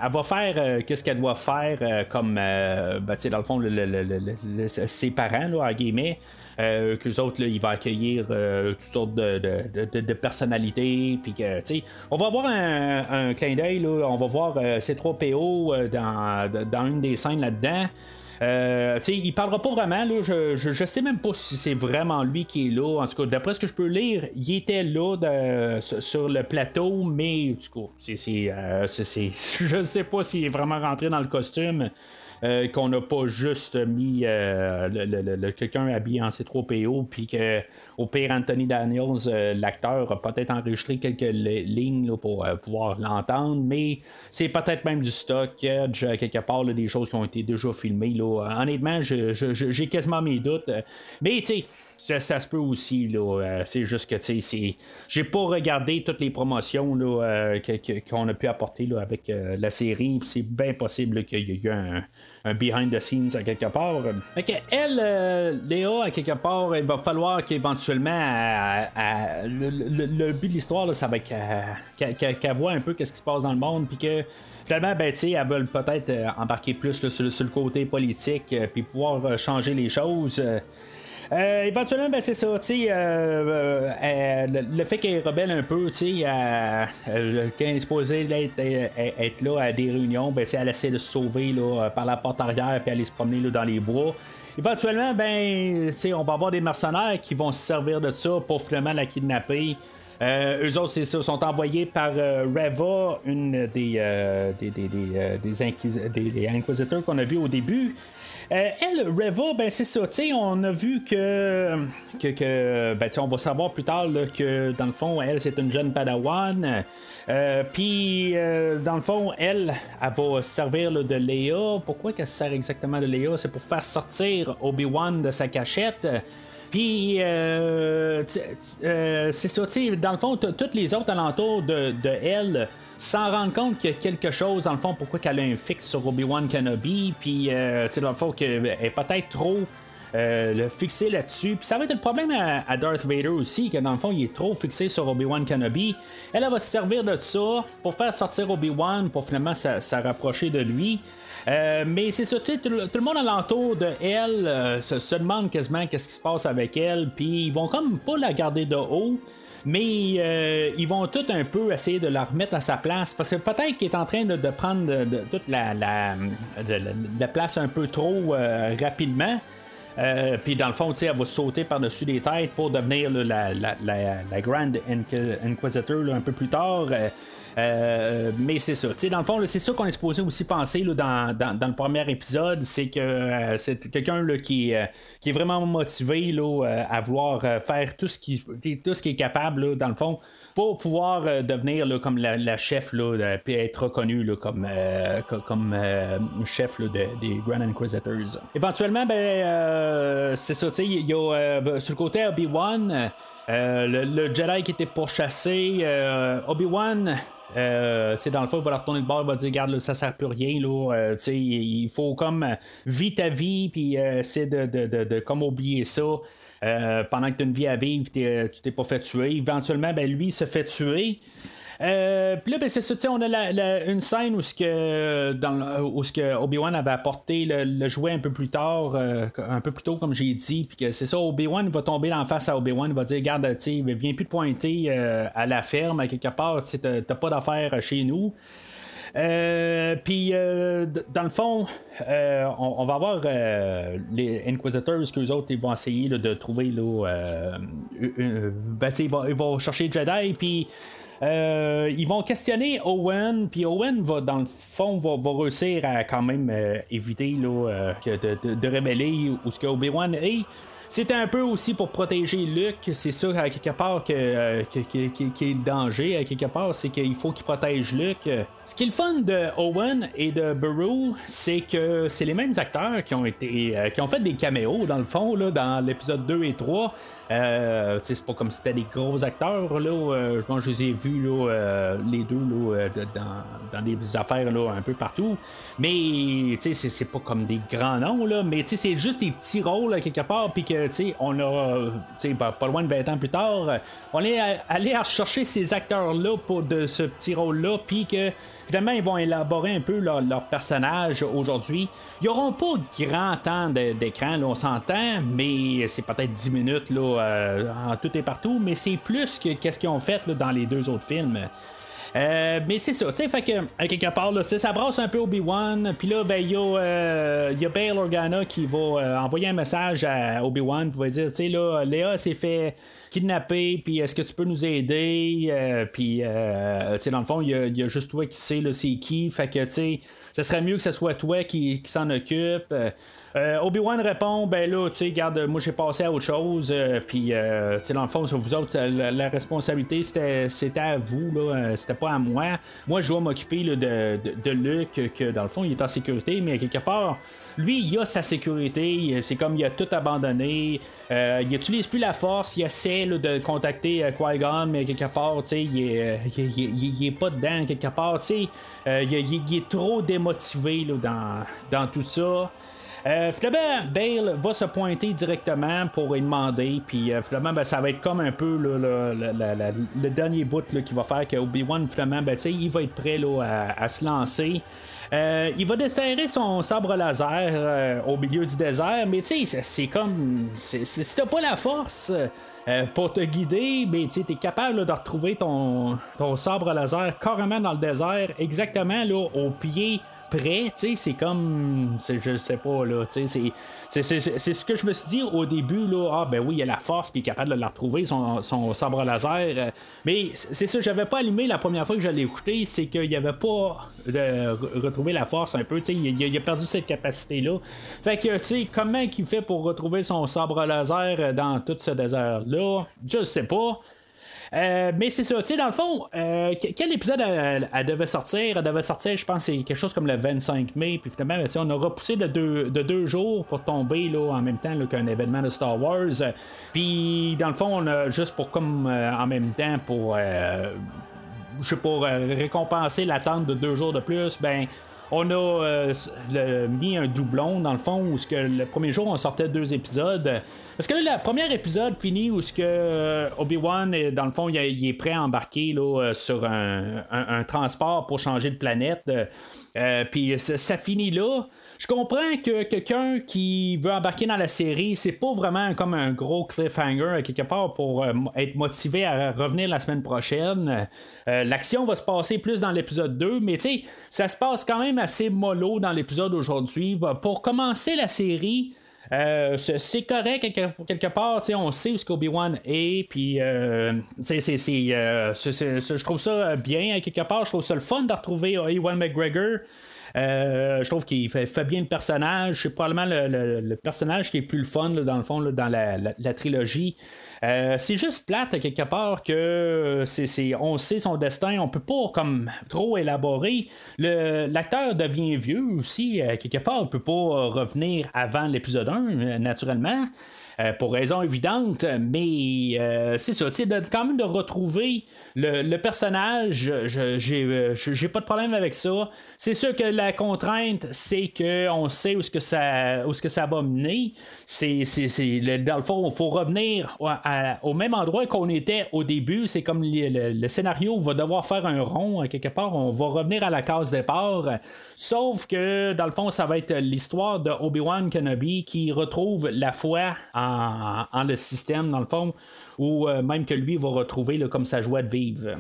elle va faire euh, qu'est-ce qu'elle doit faire comme, ben, dans le fond, ses parents, là, en guillemets. Qu'eux autres, là, ils vont accueillir toutes sortes de, personnalités. Puis que, on va avoir un, clin d'œil, on va voir C3PO dans, dans une des scènes là-dedans. Euh, il parlera pas vraiment, là, je, je, sais même pas si c'est vraiment lui qui est là. En tout cas, d'après ce que je peux lire, il était là sur le plateau, mais du coup, c'est, euh, je sais pas s'il est vraiment rentré dans le costume. Euh, qu'on n'a pas juste mis euh, le, le, quelqu'un habillé en C3PO, puis que au pire Anthony Daniels, l'acteur, a peut-être enregistré quelques lignes pour pouvoir l'entendre, mais c'est peut-être même du stock, quelque part des choses qui ont été déjà filmées. Là. Honnêtement, j'ai quasiment mes doutes. Mais tu sais, ça, se peut aussi, là. Euh, c'est juste que, sais, j'ai pas regardé toutes les promotions euh, qu'on a pu apporter avec euh, la série. C'est bien possible qu'il y ait eu un, behind the scenes à quelque part. Fait elle, Léa, à quelque part, il va falloir qu'éventuellement, le, but de l'histoire, ça va être qu'elle voit un peu ce qui se passe dans le monde, puis que finalement, ben, elles veulent peut-être embarquer plus sur, le côté politique, puis pouvoir changer les choses. Euh, éventuellement, ben, c'est ça, sais, euh, euh, le, fait qu'elle rebelle un peu, tu sais, quand elle est supposée être, là à des réunions, ben, elle essaie de se sauver là, par la porte arrière puis aller se promener là, dans les bois. Éventuellement, ben, on va avoir des mercenaires qui vont se servir de ça pour finalement la kidnapper. eux autres, c'est ça, sont envoyés par Reva, une des, des, des, des, des inquisiteurs qu'on a vu au début. Euh, elle, Reva, ben c'est ça, tu on a vu que, que, ben, on va savoir plus tard que dans le fond, elle, c'est une jeune padawan. Euh, puis, euh, dans le fond, elle, elle va servir de Léa. Pourquoi qu'elle sert exactement de Léa C'est pour faire sortir Obi-Wan de sa cachette. Puis, c'est ça, tu dans le fond, toutes les autres alentours de, de elle sans rendre compte qu'il y a quelque chose, dans le fond, pourquoi qu'elle a un fixe sur Obi-Wan Kenobi, puis, euh, dans le fond, qu'elle est peut-être trop euh, le fixé là-dessus. Puis ça va être le problème à, Darth Vader aussi, que dans le fond, il est trop fixé sur Obi-Wan Kenobi. Elle, va se servir de ça pour faire sortir Obi-Wan, pour finalement se rapprocher de lui. Euh, mais c'est ça, tout, tout, le monde alentour de elle se, demande quasiment qu'est-ce qui se passe avec elle, puis ils vont comme pas la garder de haut mais euh, ils vont tout un peu essayer de la remettre à sa place parce que peut-être qu'il est en train de, prendre toute la, la, place un peu trop euh, rapidement. Euh, puis dans le fond, elle va sauter par-dessus des têtes pour devenir la, la, Grand Inquisitor un peu plus tard. Euh, mais c'est ça. dans le fond, c'est ça qu'on est supposé aussi penser dans, le premier épisode. C'est que euh, c'est quelqu'un qui, euh, qui est vraiment motivé là, à vouloir faire tout ce qui, tout ce qui est capable, dans le fond pour pouvoir devenir là, comme la, chef là, puis être reconnu comme, comme chef des Grand Inquisitors. Éventuellement, ben, c'est ça, il y a sur le côté Obi-Wan, le, Jedi qui était pourchassé, Obi-Wan euh, dans le fond, il va leur tourner le bord, il va dire Regarde, ça sert plus rien. Là, euh, il faut comme euh, vivre ta vie, puis euh, essayer de, de, de, comme oublier ça. pendant que tu as une vie à vivre, tu t'es pas fait tuer. Éventuellement, ben, lui, il se fait tuer. Euh, puis là, ben, c'est ça, on a une scène où, ce que, où ce que Obi-Wan avait apporté le, jouet un peu plus tard, euh, un peu plus tôt, comme j'ai dit, puis que c'est ça, Obi-Wan va tomber en face à Obi-Wan, va dire, regarde, tu viens plus te pointer euh, à la ferme, à quelque part, tu t'as pas d'affaires chez nous. puis dans le fond, on, va avoir les Inquisitors qu'eux autres ils vont essayer de trouver là, ben, ils, vont, ils, vont, chercher Jedi puis euh, ils vont questionner Owen, puis Owen va, dans le fond, va, réussir à quand même euh, éviter là, euh, de, de, révéler où ce que Obi-Wan est. C'était un peu aussi pour protéger Luke. C'est ça, à quelque part, que, qui est le danger. À quelque part, c'est qu'il faut qu'il protège Luke. Ce qui est le fun de Owen et de Burrow, c'est que c'est les mêmes acteurs qui ont été qui ont fait des caméos, dans le fond, là, dans l'épisode 2 et 3. Euh, c'est pas comme si c'était des gros acteurs. Là, euh, je les ai vus là, euh, les deux là, dans, dans, des affaires là, un peu partout. Mais c'est, pas comme des grands noms. Là, mais c'est juste des petits rôles quelque part. Que on a pas, loin de 20 ans plus tard, on est allé chercher ces acteurs-là pour ce petit rôle-là. Puis que Finalement, ils vont élaborer un peu leur, personnage aujourd'hui. Ils n'auront pas grand temps d'écran, on s'entend, mais c'est peut-être 10 minutes euh, en tout et partout, mais c'est plus que qu'est-ce qu'ils ont fait dans les deux autres films. Euh, mais c'est ça, tu sais, fait que, à quelque part, là, ça brasse un peu Obi-Wan, puis là, ben, il y, euh, y, a Bail Organa qui va euh, envoyer un message à Obi-Wan, qui va dire, tu sais, là, Léa s'est fait kidnapper, puis est-ce que tu peux nous aider? puis, tu sais, dans le fond, il y, a juste toi qui sais, c'est qui, fait que, tu sais, ce serait mieux que ce soit toi qui, s'en occupe. Euh, Obi-Wan répond ben là, tu sais, garde, moi j'ai passé à autre chose, euh, puis, euh, tu sais, dans le fond, sur vous autres, la, responsabilité c'était, à vous, là, c'était pas à moi. Moi, je dois m'occuper de, de, de, Luke, que dans le fond, il est en sécurité, mais quelque part, lui, il a sa sécurité, c'est comme il a tout abandonné, il n'utilise plus la force, il essaie de contacter Qui-Gon, mais quelque part, sais, il est, pas dedans, quelque part, sais, il, est trop démotivé dans, dans tout ça. Euh, finalement, Bale va se pointer directement pour lui demander, puis euh, ben, ça va être comme un peu le dernier bout qui va faire que Obi-Wan, finalement, ben, il va être prêt à, se lancer. Euh, il va déterrer son sabre laser au milieu du désert, mais tu sais, c'est comme. Si t'as pas la force pour te guider, mais tu es capable de retrouver ton, sabre laser carrément dans le désert, exactement là, au pied sais, c'est comme, je sais pas, là, c'est ce que je me suis dit au début, là, ah ben oui, il a la force, puis il est capable de la retrouver, son, son sabre laser, mais c'est ça, j'avais pas allumé la première fois que je l'ai écouté, c'est qu'il y avait pas de retrouver la force un peu, sais, il, a perdu cette capacité-là. Fait que, tu sais, comment il fait pour retrouver son sabre laser dans tout ce désert-là, je sais pas. Euh, mais c'est ça, tu sais, dans le fond, euh, quel épisode elle, devait sortir? Elle devait sortir, je pense, c'est quelque chose comme le 25 mai. Puis finalement, ben, on a repoussé de deux, de deux jours pour tomber là, en même temps qu'un événement de Star Wars. Puis dans le fond, on a juste pour comme euh, en même temps pour. je sais pas, récompenser l'attente de deux jours de plus, ben on a euh, mis un doublon dans le fond où ce que le premier jour on sortait deux épisodes. Parce que là, le premier épisode finit où ce que euh, Obi-Wan dans le fond il, est prêt à embarquer là, euh, sur un, transport pour changer de planète. Puis ça finit là. Je comprends que quelqu'un qui veut embarquer dans la série, c'est pas vraiment comme un gros cliffhanger quelque part pour euh, être motivé à revenir la semaine prochaine. Euh, l'action va se passer plus dans l'épisode 2, mais tu sais, ça se passe quand même assez mollo dans l'épisode aujourd'hui. Pour commencer la série, euh, c'est correct quelque, part, on sait où Obi-Wan est, puis je trouve ça bien quelque part, je trouve ça le fun de retrouver Ewan McGregor. Euh, je trouve qu'il fait, bien le personnage. C'est probablement le, personnage qui est plus le fun, dans le fond, dans la, trilogie. Euh, c'est juste plate quelque part que c'est, on sait son destin, on peut pas comme trop élaborer. l'acteur devient vieux aussi, euh, quelque part, on peut pas revenir avant l'épisode 1, naturellement. Euh, pour raison évidente, mais euh, c'est ça, tu quand même de retrouver le, personnage, j'ai, euh, j'ai pas de problème avec ça. C'est sûr que la contrainte, c'est qu'on sait où ce que ça, où ce que ça va mener. C'est, c'est, dans le fond, il faut revenir au même endroit qu'on était au début. C'est comme le, scénario va devoir faire un rond quelque part. On va revenir à la case départ. Sauf que dans le fond, ça va être l'histoire de Obi-Wan Kenobi qui retrouve la foi en en, le système, dans le fond, ou euh, même que lui va retrouver comme sa joie de vivre.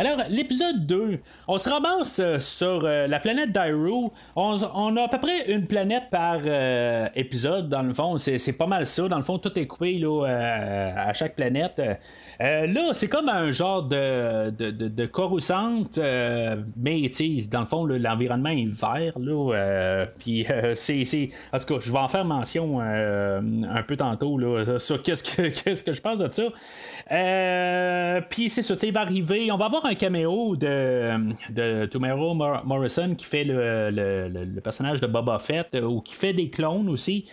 Alors, l'épisode 2, on se ramasse euh, sur euh, la planète Dairo. On, a à peu près une planète par euh, épisode, dans le fond. C'est, pas mal ça. Dans le fond, tout est coupé là, à chaque planète. là, c'est comme un genre de, de, de, de coruscante, mais dans le fond, l'environnement est vert. Là, puis, c'est, En tout cas, je vais en faire mention un peu tantôt là, sur qu'est-ce que, qu'est-ce que je pense de ça. puis, c'est ça, il va arriver. On va avoir un caméo de, de Tomorrow Morrison qui fait le, personnage de Boba Fett euh, ou qui fait des clones aussi.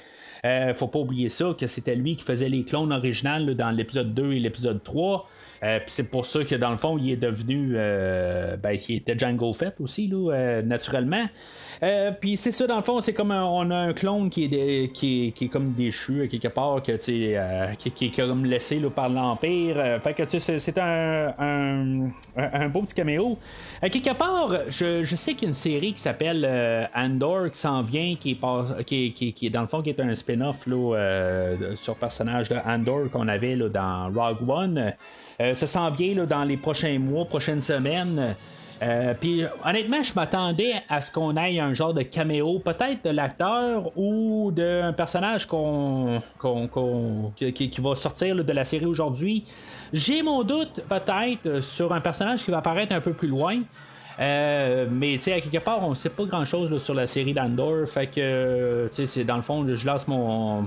Euh, faut pas oublier ça, que c'était lui qui faisait les clones originales dans l'épisode 2 et l'épisode 3. Euh, c'est pour ça que dans le fond, il est devenu. Euh, ben, il était Django Fett aussi, là, euh, puis c'est ça, dans le fond, c'est comme on a un clone qui est, qui, est, comme déchu quelque part, que, qui, qui, est comme laissé là, par l'Empire. fait que c'est un, un, un, beau petit caméo. quelque part, je, sais qu'il y a une série qui s'appelle Andor qui s'en vient, qui est, qui, qui, qui, dans le fond qui est un spin-off sur le personnage de Andor qu'on avait là, dans Rogue One. Euh, ça s'en vient dans les prochains mois, prochaines semaines. Euh, puis honnêtement, je m'attendais à ce qu'on ait un genre de caméo, peut-être de l'acteur ou d'un personnage qu'on, qui, va sortir de la série aujourd'hui. J'ai mon doute peut-être sur un personnage qui va apparaître un peu plus loin. Euh, mais tu sais, à quelque part, on sait pas grand chose sur la série d'Andor. Fait que, tu sais, dans le fond, je lance mon,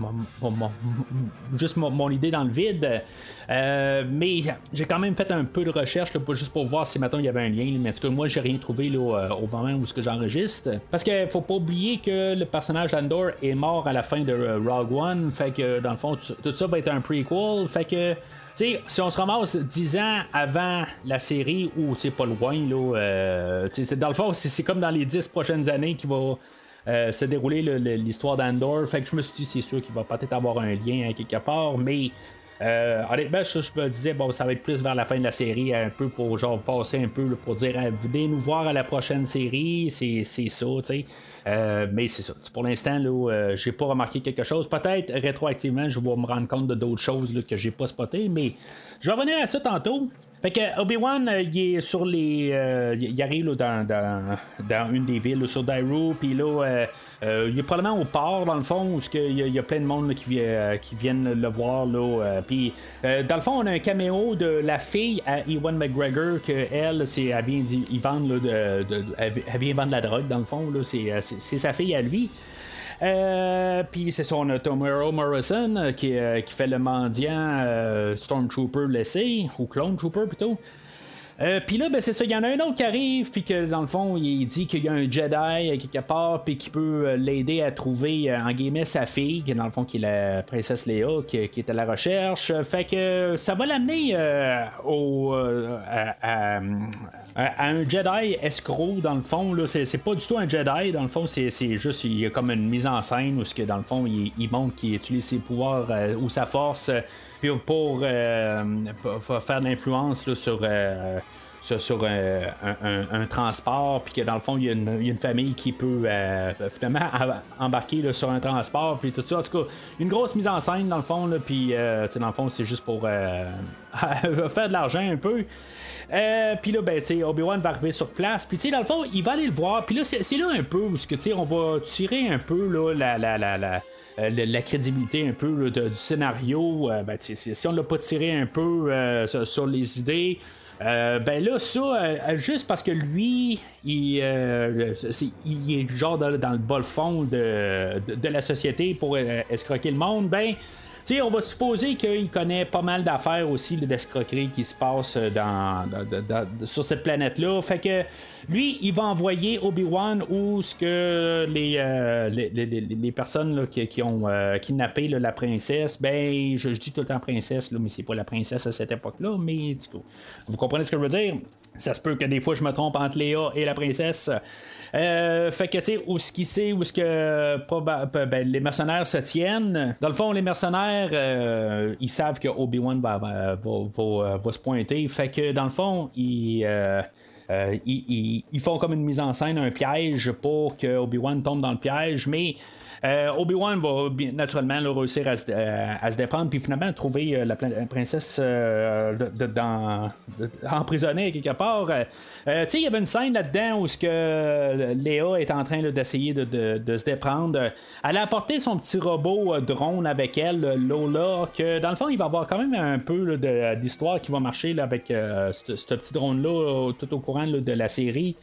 juste mon, idée dans le vide. Euh, mais j'ai quand même fait un peu de recherche juste pour voir si maintenant il y avait un lien. Mais en tout cas, moi, j'ai rien trouvé là, euh, au moment où j'enregistre. Parce qu'il faut pas oublier que le personnage d'Andor est mort à la fin de Rogue One. Fait que dans le fond, tout ça va être un prequel. Fait que si on se ramasse 10 ans avant la série, ou pas loin, là, euh, dans le fond, c'est comme dans les 10 prochaines années qui va euh, se dérouler l'histoire d'Andor. Fait que je me suis dit, c'est sûr qu'il va peut-être avoir un lien à quelque part, mais euh, honnêtement, je, me disais, bon, ça va être plus vers la fin de la série, un peu pour genre passer un peu pour dire, venez nous voir à la prochaine série, c'est ça, tu sais. Euh, mais c'est ça. Pour l'instant, là, euh, j'ai pas remarqué quelque chose. Peut-être rétroactivement, je vais me rendre compte de d'autres choses là, que j'ai pas spoté, mais je vais revenir à ça tantôt. Fait que Obi-Wan, euh, il est sur les. Euh, il arrive dans, dans, une des villes, sur Dairo, puis là, euh, il est probablement au port, dans le fond, où il y, a, plein de monde qui, qui viennent le voir. Là, puis, dans le fond, on a un caméo de la fille à Ewan McGregor, que elle, c'est, elle vient, vendent, de, elle vient vendre la drogue, dans le fond, c'est sa fille à lui. Euh, puis c'est son Tomorrow Morrison euh, qui, euh, qui, fait le mendiant Stormtrooper laissé, ou Clone Trooper plutôt. Euh, puis là, ben, c'est ça, il y en a un autre qui arrive, puis que dans le fond, il dit qu'il y a un Jedi quelque part, puis qui peut l'aider à trouver, en guillemets, sa fille, qui dans le fond, qui est la princesse Léa, qui, est à la recherche. Fait que ça va l'amener au, à, un Jedi escroc, dans le fond. Là, c'est, pas du tout un Jedi, dans le fond, c'est, juste, il y a comme une mise en scène où, que, dans le fond, il, montre qu'il utilise ses pouvoirs ou sa force pour, euh, faire de l'influence sur euh, sur, un, transport, puis que dans le fond, il y, a une, famille qui peut euh, finalement embarquer sur un transport, puis tout ça. En tout cas, une grosse mise en scène dans le fond, puis dans le fond, c'est juste pour faire de l'argent un peu. puis là, ben, Obi-Wan va arriver sur place, puis dans le fond, il va aller le voir, puis là, c'est là un peu où on va tirer un peu là, la, la, la, la euh, la crédibilité un peu du scénario. Euh, ben, si on l'a pas tiré un peu euh, sur, les idées. Ben là, ça, juste parce que lui, il, il est genre dans, le bol fond de, de, la société pour escroquer le monde, ben on va supposer qu'il connaît pas mal d'affaires aussi d'escroquerie qui se passent dans, sur cette planète-là. Fait que lui, il va envoyer Obi-Wan où ce que les, euh, les, personnes qui, ont euh, kidnappé la princesse, ben, je, dis tout le temps princesse, là, mais c'est pas la princesse à cette époque-là, mais vous comprenez ce que je veux dire? Ça se peut que des fois je me trompe entre Léa et la princesse. Euh, fait que, tu sais, où ce qui sait, où ce que ben, les mercenaires se tiennent. Dans le fond, les mercenaires, euh, ils savent que Obi-Wan va, va, va, se pointer. Fait que, dans le fond, ils. Euh, ils, ils, font comme une mise en scène, un piège pour que Obi-Wan tombe dans le piège, mais euh, Obi-Wan va naturellement réussir à se, euh, déprendre, puis finalement trouver euh, la, princesse emprisonnée quelque part. tu sais, il y avait une scène là-dedans où ce que Léa est en train d'essayer de, se déprendre. Elle a apporté son petit robot drone avec elle, Lola, que dans le fond, il va avoir quand même un peu d'histoire qui va marcher avec ce petit drone-là tout au courant de la série.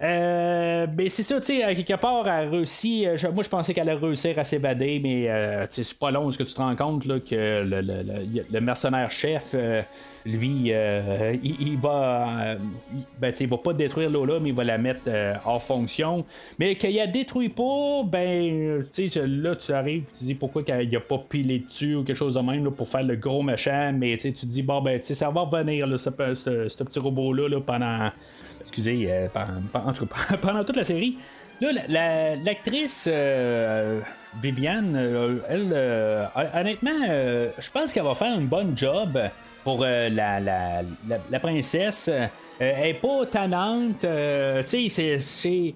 Euh, mais c'est ça, tu sais, quelque part, elle a réussi. euh, moi, je pensais qu'elle allait réussir à s'évader, mais euh, c'est pas long ce que tu te rends compte là, que le, le- le- le mercenaire chef, euh, lui, il, il va. il, ben, il va pas détruire Lola, mais il va la mettre hors fonction. Mais qu'il la détruit pas, ben, tu sais, là, tu arrives, tu dis pourquoi qu'il a pas pilé dessus ou quelque chose de même là, pour faire le gros méchant, mais tu te dis, bon, ben, tu sais, ça va revenir, là, ce, ce- ce petit robot-là, là, pendant. Excusez, euh, en tout cas, pendant toute la série. Là, la- la- l'actrice euh, Viviane, euh, elle, honnêtement, je pense qu'elle va faire un bon job pour la, la, princesse. Elle est pas tannante, tu sais, c'est-.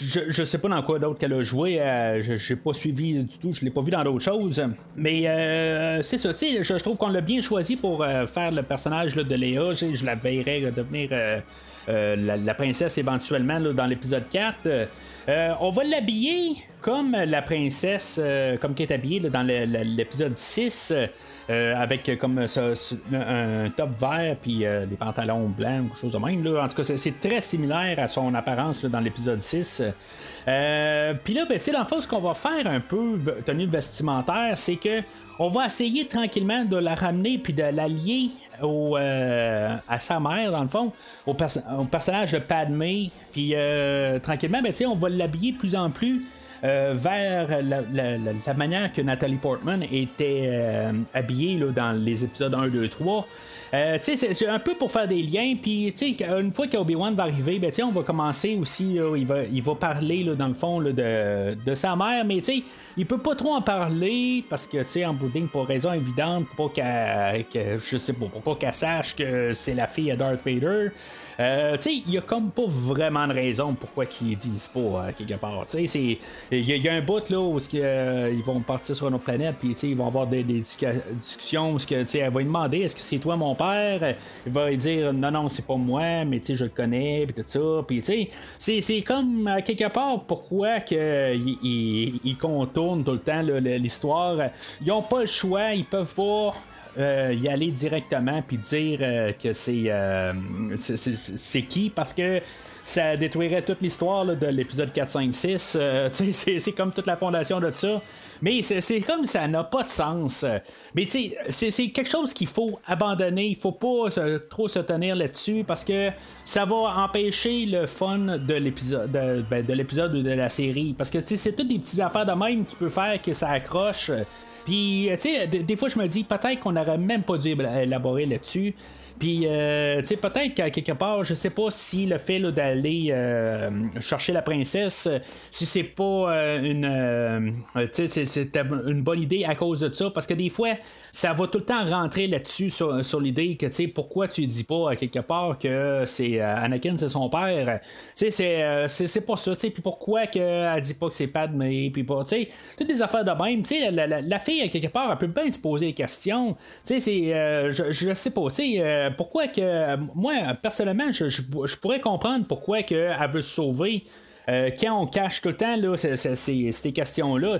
Je, je sais pas dans quoi d'autre qu'elle a joué, euh, je j'ai pas suivi du tout, je l'ai pas vu dans d'autres choses. Mais euh, c'est ça, je, je trouve qu'on l'a bien choisi pour faire le personnage de Léa. Je, la verrais devenir euh, la, princesse éventuellement dans l'épisode 4. Euh, on va l'habiller comme la princesse, euh, comme qui est habillée dans l'épisode 6, euh, avec comme un top vert puis euh, des pantalons blancs ou quelque chose de même. Là. En tout cas, c'est, très similaire à son apparence là, dans l'épisode 6. Euh, puis là, ben, le fond, ce qu'on va faire un peu, tenue vestimentaire, c'est que on va essayer tranquillement de la ramener puis de l'allier au, euh, à sa mère, dans le fond, au, perso- au personnage de Padmé. Puis euh, tranquillement, ben, on va l'habiller de plus en plus. Euh, vers la, manière que Nathalie Portman était euh, habillée là, dans les épisodes 1, 2, 3. Euh, c'est- un peu pour faire des liens, puis une fois qu'Obi-Wan va arriver, ben, on va commencer aussi, il, va, il va parler là, dans le fond là, de, de sa mère, mais tu il peut pas trop en parler parce que, tu en ligne, pour raison évidente, pour pas qu'elle, que, je sais pour qu'elle sache que c'est la fille à Darth Vader. Euh, tu sais, il y a comme pas vraiment de raison pourquoi qu'ils disent pas euh, quelque part. Tu sais, il y, a- un bout là où euh, ils vont partir sur une autre planète, puis ils vont avoir des, discussions où que, elle va lui demander est-ce que c'est toi mon père? Il va lui dire non, non, c'est pas moi, mais je le connais, puis tout ça. Puis c'est- comme quelque part pourquoi que ils contournent tout le temps l'histoire. Ils ont pas le choix, ils peuvent pas euh, y aller directement puis dire euh, que c'est, euh, c'est, c'est- qui? Parce que ça détruirait toute l'histoire de l'épisode 4, 5, 6. Euh, tu sais, c'est, comme toute la fondation de ça. Mais c'est, comme ça n'a pas de sens. Mais c'est, quelque chose qu'il faut abandonner. Il faut pas trop se tenir là-dessus parce que ça va empêcher le fun de l'épisode de, ben, de l'épisode ou de la série. Parce que c'est toutes des petites affaires de même qui peut faire que ça accroche. Puis, tu sais, des, fois, je me dis peut-être qu'on n'aurait même pas dû éla- élaborer là-dessus. Puis, euh, tu sais, peut-être qu'à quelque part, je sais pas si le fait d'aller euh, chercher la princesse, si c'est pas euh, une, euh, tu sais, c'était une bonne idée à cause de ça, parce que des fois, ça va tout le temps rentrer là-dessus sur, sur l'idée que, tu sais, pourquoi tu dis pas à quelque part que c'est Anakin, c'est son père. Tu sais, c'est, pas ça, tu sais, puis pourquoi qu'elle dit pas que c'est Padmé, puis pas, tu sais, toutes des affaires de même, tu sais, la, la- la fille, à quelque part, elle peut bien se poser des questions, tu sais, c'est, je, je sais pas, tu sais, pourquoi que, moi, personnellement, je pourrais comprendre pourquoi que elle veut se sauver. Euh, quand on cache tout le temps ces questions-là,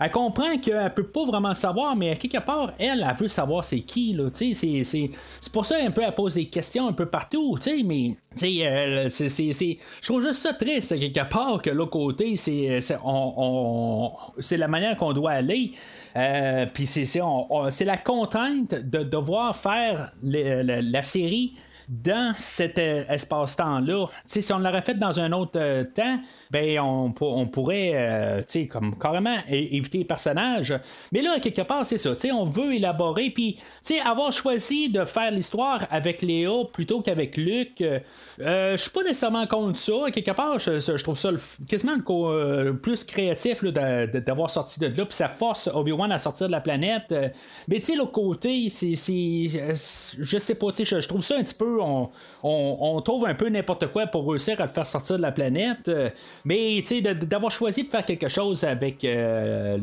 elle comprend qu'elle peut pas vraiment savoir, mais à quelque part, elle, elle veut savoir c'est qui, c'est- pour ça un peu pose des questions un peu partout, mais je trouve juste ça triste à quelque part que l'autre côté, c'est on- on- la manière qu'on doit aller. Euh, Puis c'est la contrainte de devoir faire la série dans cet espace-temps-là. Si on l'aurait fait dans un autre euh, temps, ben on, pour- on pourrait euh, comme carrément éviter les personnages. Mais là, quelque part, c'est ça. On veut élaborer. Puis, avoir choisi de faire l'histoire avec Léa plutôt qu'avec Luc, euh, euh, je suis pas nécessairement contre ça. Quelque part, je, trouve ça quasiment le plus créatif d'avoir sorti de là. Puis ça force Obi-Wan à sortir de la planète. Mais tu sais, l'autre côté, c'est. Je sais pas, je trouve ça un petit peu. On, trouve un peu n'importe quoi pour réussir à le faire sortir de la planète. Euh, Mais d'avoir choisi de faire quelque chose avec euh,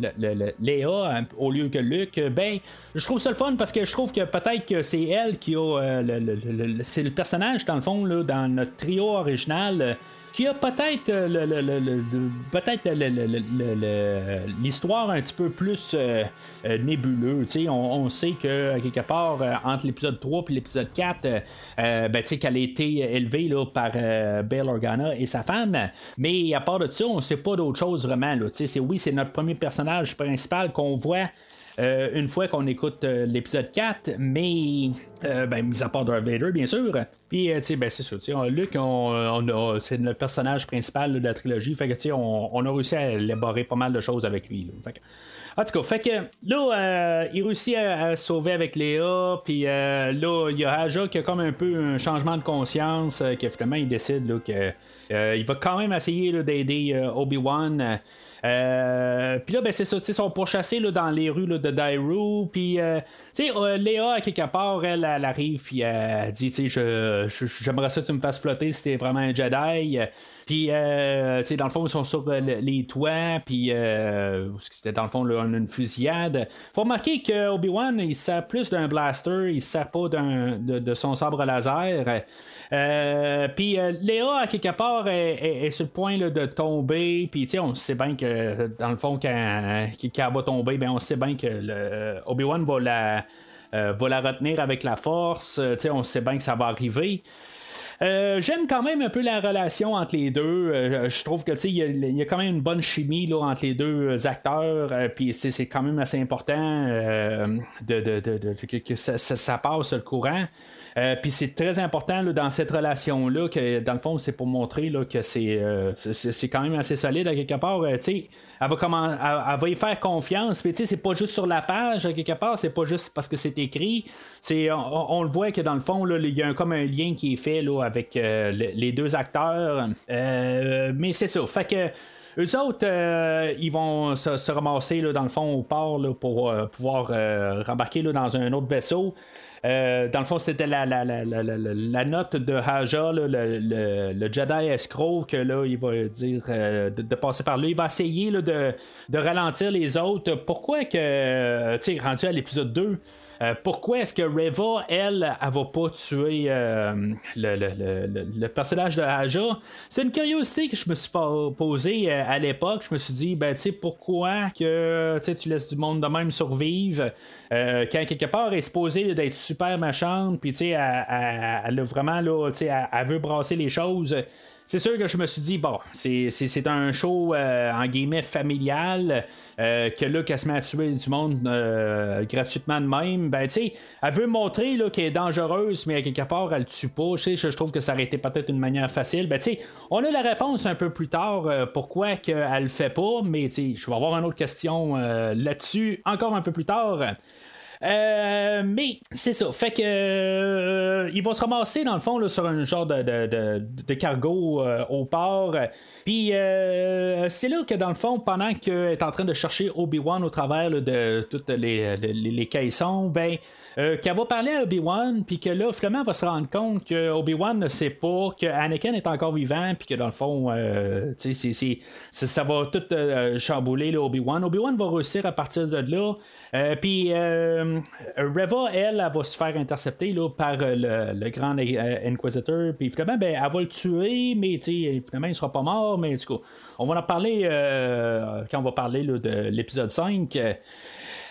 Léa au lieu que Luc, euh, ben, je trouve ça le fun parce que je trouve que peut-être que c'est elle qui a. le- personnage, dans le fond, dans notre trio original. Euh, qui a peut-être euh, peut-être le- le- le- le- l'histoire un petit peu plus euh, euh, sais, On, on sait que quelque part euh, entre l'épisode 3 et l'épisode 4, euh, euh, ben, qu'elle a été élevée là, par euh, Organa et sa femme. Mais à part de ça, on sait pas d'autre chose vraiment. C'est, oui, c'est notre premier personnage principal qu'on voit. Euh, une fois qu'on écoute euh, l'épisode 4, mais euh, ben, mis à part Darth Vader, bien sûr. Puis, tu sais, ben, c'est on- Luke, on, c'est notre personnage principal de la trilogie. Fait que, tu sais, on, a réussi à élaborer pas mal de choses avec lui. Fait que- en tout cas, fait que là, euh, il réussit à, sauver avec Léa, puis euh, là, il y a Aja qui a comme un peu un changement de conscience, euh, que finalement, il décide là, que euh, il va quand même essayer d'aider Obi-Wan. Euh, puis là, ben, c'est ça, ils sont pourchassés là, dans les rues là, de Dairou. Puis, euh, tu sais, euh, Léa, à quelque part, elle, elle arrive, puis elle dit, tu sais, j'aimerais ça que tu me fasses flotter si t'es vraiment un Jedi. Puis, euh, tu sais, dans le fond, ils sont sur euh, le- les toits, puis euh, c'était? Dans le fond là, une fusillade. Faut remarquer que Obi-Wan, il se sert plus d'un blaster, il se sert pas d'un, de, son sabre laser. Euh, puis euh, Léa, à quelque part, est, sur le point là, de tomber. Puis, tu sais, on sait bien que, dans le fond, quand, elle va tomber, ben, on sait bien que le, Obi-Wan va la, euh, va la retenir avec la force. Euh, on sait bien que ça va arriver. Euh, J'aime quand même un peu la relation entre les deux. Euh, je trouve que il y, a- quand même une bonne chimie là, entre les deux acteurs. Euh, Puis c'est quand même assez important de, de- de- que, ça- ça passe le courant. Euh, Puis c'est très important dans cette relation-là que dans le fond, c'est pour montrer que c'est euh, c'est c'est quand même assez solide à quelque part. Euh, elle va comment, elle, va y faire confiance. Puis c'est pas juste sur la page à quelque part, c'est pas juste parce que c'est écrit. C'est on, le voit que dans le fond, il y a un- comme un lien qui est fait avec euh, le- les deux acteurs. Mais c'est ça. Fait que. Eux autres, ils vont se, se ramasser dans le fond au port pour pouvoir euh, rembarquer dans un autre vaisseau. Euh, dans le fond, c'était la, note de Haja, le, le- Jedi escroc, que là, il va dire euh, de, passer par là. Il va essayer de ralentir les autres. Pourquoi que, euh, tu sais, rendu à l'épisode 2, euh, pourquoi est-ce que Reva, elle, elle va pas tuer euh, le, le- le- le- personnage de Haja? C'est une curiosité que je me suis posée euh, à l'époque. Je me suis dit, ben, tu sais, pourquoi que tu laisses du monde de même survivre? Quand quelque part elle est supposée d'être super méchante, puis tu sais, elle, elle- a vraiment, elle veut brasser les choses. C'est sûr que je me suis dit, bon, c'est, un show euh, en guillemets familial, euh, que là, qu'elle se met à tuer du monde euh, gratuitement de même, ben, tu sais, elle veut montrer qu'elle est dangereuse, mais à quelque part, elle tue pas. Je, je trouve que ça aurait été peut-être une manière facile. Ben, tu sais, on a la réponse un peu plus tard, pourquoi qu'elle le fait pas, mais tu sais, je vais avoir une autre question là-dessus encore un peu plus tard. Euh, mais c'est ça. Fait que euh, il va se ramasser dans le fond là, sur un genre de, de, de- cargo euh, au port. Puis euh, c'est là que dans le fond, pendant qu'elle est en train de chercher Obi-Wan au travers de toutes les, les, les caissons, ben euh, qu'elle va parler à Obi-Wan, puis que là, elle va se rendre compte que Obi-Wan ne sait pas que Anakin est encore vivant, puis que dans le fond, euh, ça va tout euh, chambouler Obi-Wan. Obi-Wan va réussir à partir de là. Euh, puis Reva, elle, elle va se faire intercepter là, par le, grand Inquisitor. Puis finalement, ben, elle va le tuer, mais finalement, il sera pas mort. Mais du coup, on va en parler quand on va parler de l'épisode 5.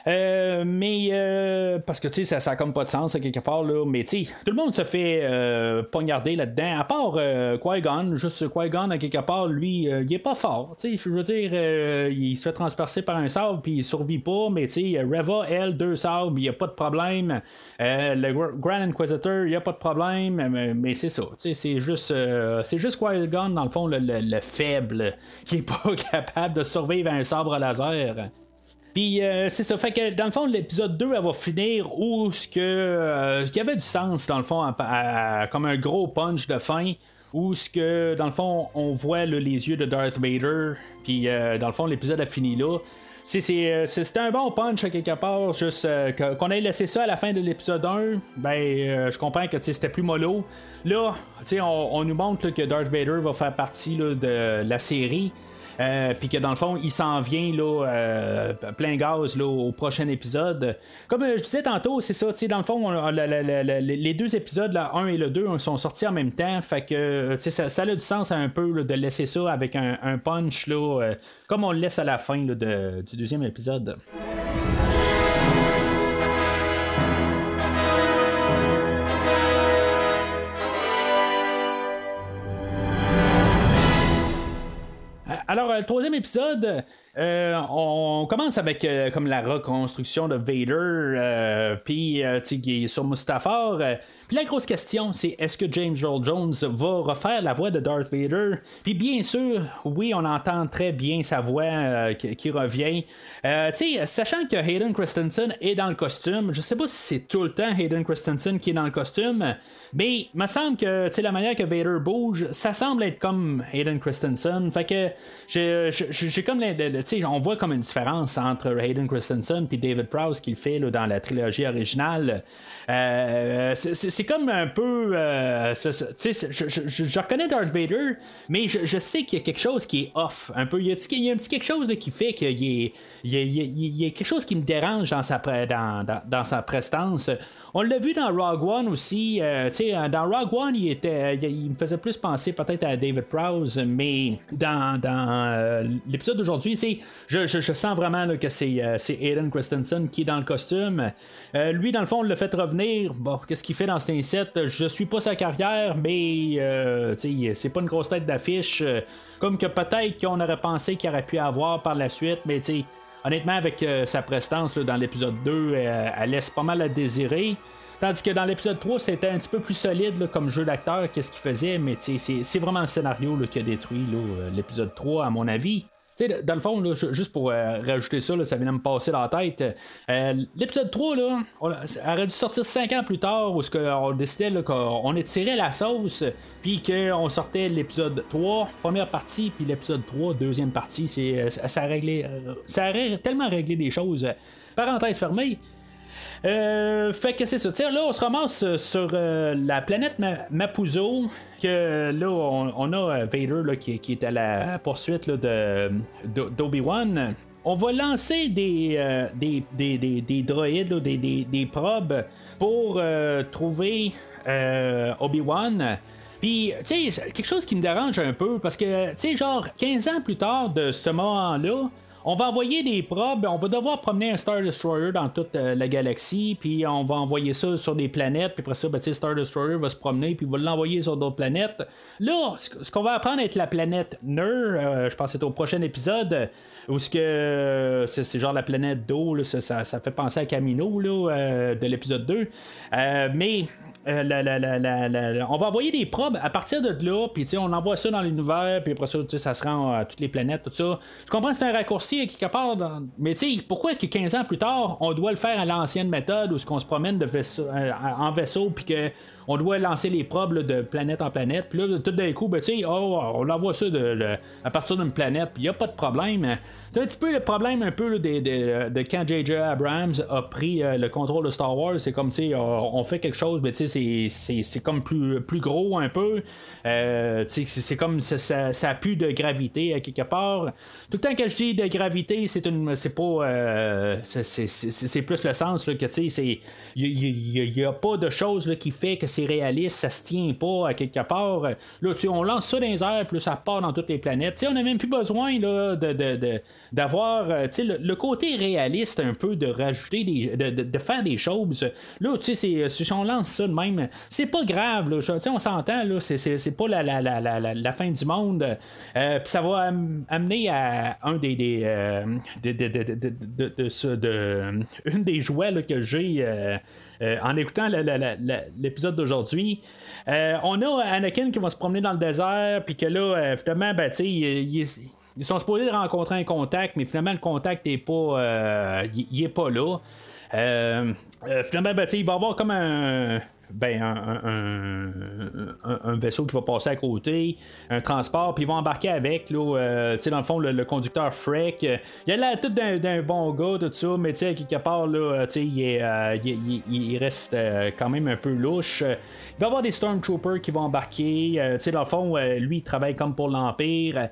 Euh, mais euh, parce que tu sais, ça, ça a comme pas de sens à quelque part là. Mais tu tout le monde se fait euh, poignarder là-dedans. À part euh, Qui-Gon, juste Qui-Gon à quelque part, lui, euh, il est pas fort. Tu sais, je veux dire, il se fait transpercer par un sabre puis il survit pas. Mais tu sais, Reva, elle, deux sabres, il y a pas de problème. Le Gr- Grand Inquisitor, il y a pas de problème. Mais, c'est ça. Tu sais, c'est juste, c'est juste Qui-Gon dans le fond le, le- le faible qui est pas capable de survivre à un sabre laser. Puis euh, c'est ça, fait que dans le fond, l'épisode 2, elle va finir où ce que euh, y avait du sens, dans le fond, comme un gros punch de fin, où ce que, dans le fond, on voit les yeux de Darth Vader, puis euh, dans le fond, l'épisode a fini là. C'est, euh, c'était un bon punch à quelque part, juste qu'on ait laissé ça à la fin de l'épisode 1, ben je comprends que c'était plus mollo. Là, on, on nous montre que Darth Vader va faire partie là, de la série. Puis que dans le fond, il s'en vient là, plein gaz là, au prochain épisode. Comme je disais tantôt, c'est ça, dans le fond, les deux épisodes, le 1 et le 2, sont sortis en même temps. Fait que ça, ça, a du sens un peu de laisser ça avec un, punch là, comme on le laisse à la fin du deuxième épisode. Alors, le troisième épisode, euh, on commence avec euh, comme la reconstruction de Vader, euh, puis qui est sur Mustafar. puis la grosse question, c'est est-ce que James Earl Jones va refaire la voix de Darth Vader? Puis bien sûr, oui, on entend très bien sa voix qui, revient. sachant que Hayden Christensen est dans le costume, je sais pas si c'est tout le temps Hayden Christensen qui est dans le costume, mais il me semble que la manière que Vader bouge, ça semble être comme Hayden Christensen. Fait que j'ai comme on voit comme une différence entre Hayden Christensen et David Prowse qu'il fait dans la trilogie originale. Euh, c'est comme un peu. Euh, je, reconnais Darth Vader, mais je, sais qu'il y a quelque chose qui est off. Un peu. Il y a, un petit quelque chose qui fait qu'il y, y, a quelque chose qui me dérange dans sa, dans, dans, sa prestance. On l'a vu dans Rogue One aussi. Euh, dans Rogue One, il, était, il, me faisait plus penser peut-être à David Prowse, mais dans, dans l'épisode d'aujourd'hui, je, je, sens vraiment que c'est, c'est Aiden Christensen qui est dans le costume. lui, dans le fond, on l'a fait revenir Bon, qu'est-ce qu'il fait dans cet incette Je suis pas sa carrière, mais euh, c'est pas une grosse tête d'affiche. Euh, comme que peut-être qu'on aurait pensé qu'il aurait pu avoir par la suite, mais honnêtement, avec euh, sa prestance dans l'épisode 2, elle laisse pas mal à désirer. Tandis que dans l'épisode 3, c'était un petit peu plus solide comme jeu d'acteur, qu'est-ce qu'il faisait, mais c'est vraiment le scénario qui a détruit l'épisode 3, à mon avis dans le fond, juste pour euh, rajouter ça, ça vient de me passer dans la tête. Euh, l'épisode 3, là, aurait dû sortir 5 ans plus tard où on décidait qu'on étirait la sauce, puis qu'on sortait l'épisode 3, première partie, puis l'épisode 3, deuxième partie. Euh, ça, a réglé, ça a tellement réglé des choses. Parenthèse fermée. Euh, fait que c'est ça. Tiens, là, on se ramasse euh, sur euh, la planète Mapuzo. Que là, on, a Vader qui, est à la poursuite d'Obi-Wan. On va lancer des, des, des, des, droïdes, des, des, probes pour trouver Obi-Wan. Puis, tu sais, quelque chose qui me dérange un peu parce que, tu sais, genre, 15 ans plus tard de ce moment-là, on va envoyer des probes, on va devoir promener un Star Destroyer dans toute euh, la galaxie, puis on va envoyer ça sur des planètes, puis après ça, ben, Star Destroyer va se promener, puis va l'envoyer sur d'autres planètes. Là, ce qu'on va apprendre être la planète Ner, euh, je pense que c'est au prochain épisode, où ce que c'est, genre la planète d'eau, ça, fait penser à Camino euh, de l'épisode 2. mais euh, on va envoyer des probes à partir de là, puis on envoie ça dans l'univers, puis après ça, ça se rend à toutes les planètes, tout ça. Je comprends que c'est un raccourci quelque part, mais pourquoi que 15 ans plus tard, on doit le faire à l'ancienne méthode où ce qu'on se promène de euh, en vaisseau, puis que on doit lancer les probes de planète en planète. Puis là, tout d'un coup, ben, oh, on envoie ça à partir d'une planète, puis il n'y a pas de problème. C'est un petit peu le problème un peu de, quand J.J. Abrams a pris euh, le contrôle de Star Wars. C'est comme, tu on fait quelque chose, mais c'est comme plus, plus gros un peu. Euh, c'est comme ça, ça, a de gravité quelque part. Tout le temps que je dis de gravité, c'est une c'est pas. Euh, c'est plus le sens là, que tu sais, il n'y a, pas de chose qui fait que c'est réaliste, ça se tient pas à quelque part. Là, tu on lance ça dans les airs, puis ça part dans toutes les planètes. sais on n'a même plus besoin là, de, d'avoir euh, le, côté réaliste un peu de rajouter des. de, faire des choses. Là, tu sais, si on lance ça de même, c'est pas grave. Là, on s'entend, là, c'est, pas la, la, la, la, fin du monde. Euh, ça va amener à un des. des euh, de, de, de, une des jouets que j'ai. Euh, en écoutant l'épisode d'aujourd'hui, euh, on a Anakin qui va se promener dans le désert, puis que là, euh, finalement, ben, ils, sont supposés rencontrer un contact, mais finalement, le contact n'est pas, il est pas là. finalement, ben, il va avoir comme un ben, un, vaisseau qui va passer à côté, un transport, puis ils vont embarquer avec, là, euh, dans le fond, le, conducteur Freck. il a l'air tout d'un, bon gars, tout ça, mais quelque part, là, il, est, il, il, reste quand même un peu louche. Il va y avoir des Stormtroopers qui vont embarquer. dans le fond, lui, il travaille comme pour l'Empire.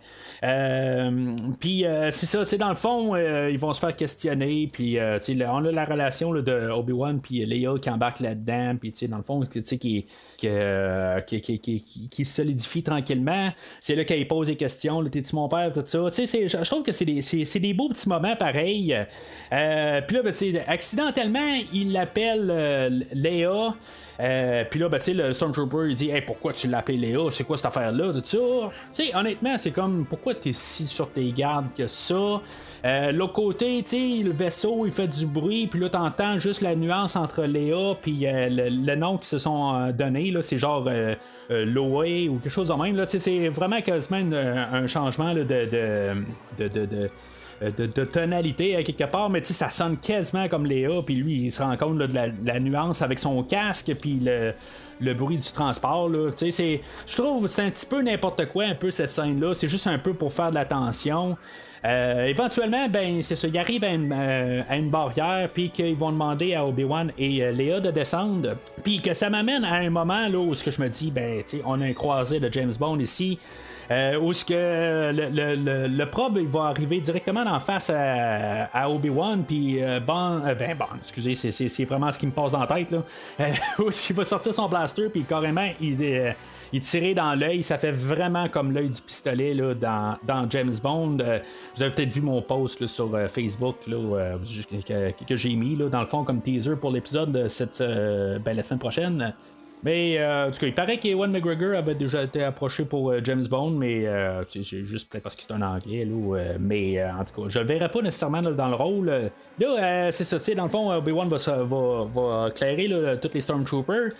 puis c'est ça, dans le fond, ils vont se faire questionner, puis on a la relation de Obi-Wan puis Leia qui embarque là-dedans, puis dans le fond, qui, euh, qui, qui, qui, se solidifie tranquillement. C'est là qu'il pose des questions, t'es-tu mon père, tout ça. Je trouve que c'est des, beaux petits moments pareils. Euh, puis là, ben, accidentellement, il l'appelle euh, Léa. Puis là, ben, le Stormtrooper, il dit hey, pourquoi tu l'appelles Léa? C'est quoi cette affaire-là de ça? Honnêtement, c'est comme pourquoi t'es si sur tes gardes que ça? L'autre côté, le vaisseau, il fait du bruit, puis là, t'entends juste la nuance entre Léa puis euh, le, nom qu'ils se sont donné. C'est genre Loé ou quelque chose de même. C'est vraiment quasiment un changement de, de, de euh, de, tonalité quelque part, mais ça sonne quasiment comme Léa, puis lui, il se rend compte de la, nuance avec son casque, puis le, bruit du transport. Je trouve c'est un petit peu n'importe quoi, un peu cette scène-là. C'est juste un peu pour faire de la tension. Euh, éventuellement, ben c'est ça, il arrive à une, euh, barrière, puis qu'ils vont demander à Obi-Wan et Léa de descendre, puis que ça m'amène à un moment là où ce que je me dis, ben, on a un croisé de James Bond ici. Euh, où ce que le, le, le, probe il va arriver directement en face à, Obi-Wan, puis euh, bon, euh, ben bon, excusez, c'est, vraiment ce qui me passe dans la tête, là. où il va sortir son blaster, puis carrément, il, il tirait dans l'œil, ça fait vraiment comme l'œil du pistolet là, dans, James Bond. vous avez peut-être vu mon post sur Facebook là, que, j'ai mis, là, dans le fond, comme teaser pour l'épisode de cette, ben, la semaine prochaine. Mais euh, en tout cas, il paraît qu'Ewan McGregor avait déjà été approché pour euh, James Bond, mais euh, c'est juste peut-être parce que c'est un anglais. Là, mais en tout cas, je le verrai pas nécessairement dans le rôle. Là, c'est ça, dans le fond, Obi-Wan va, va, va, éclairer là, tous les Stormtroopers.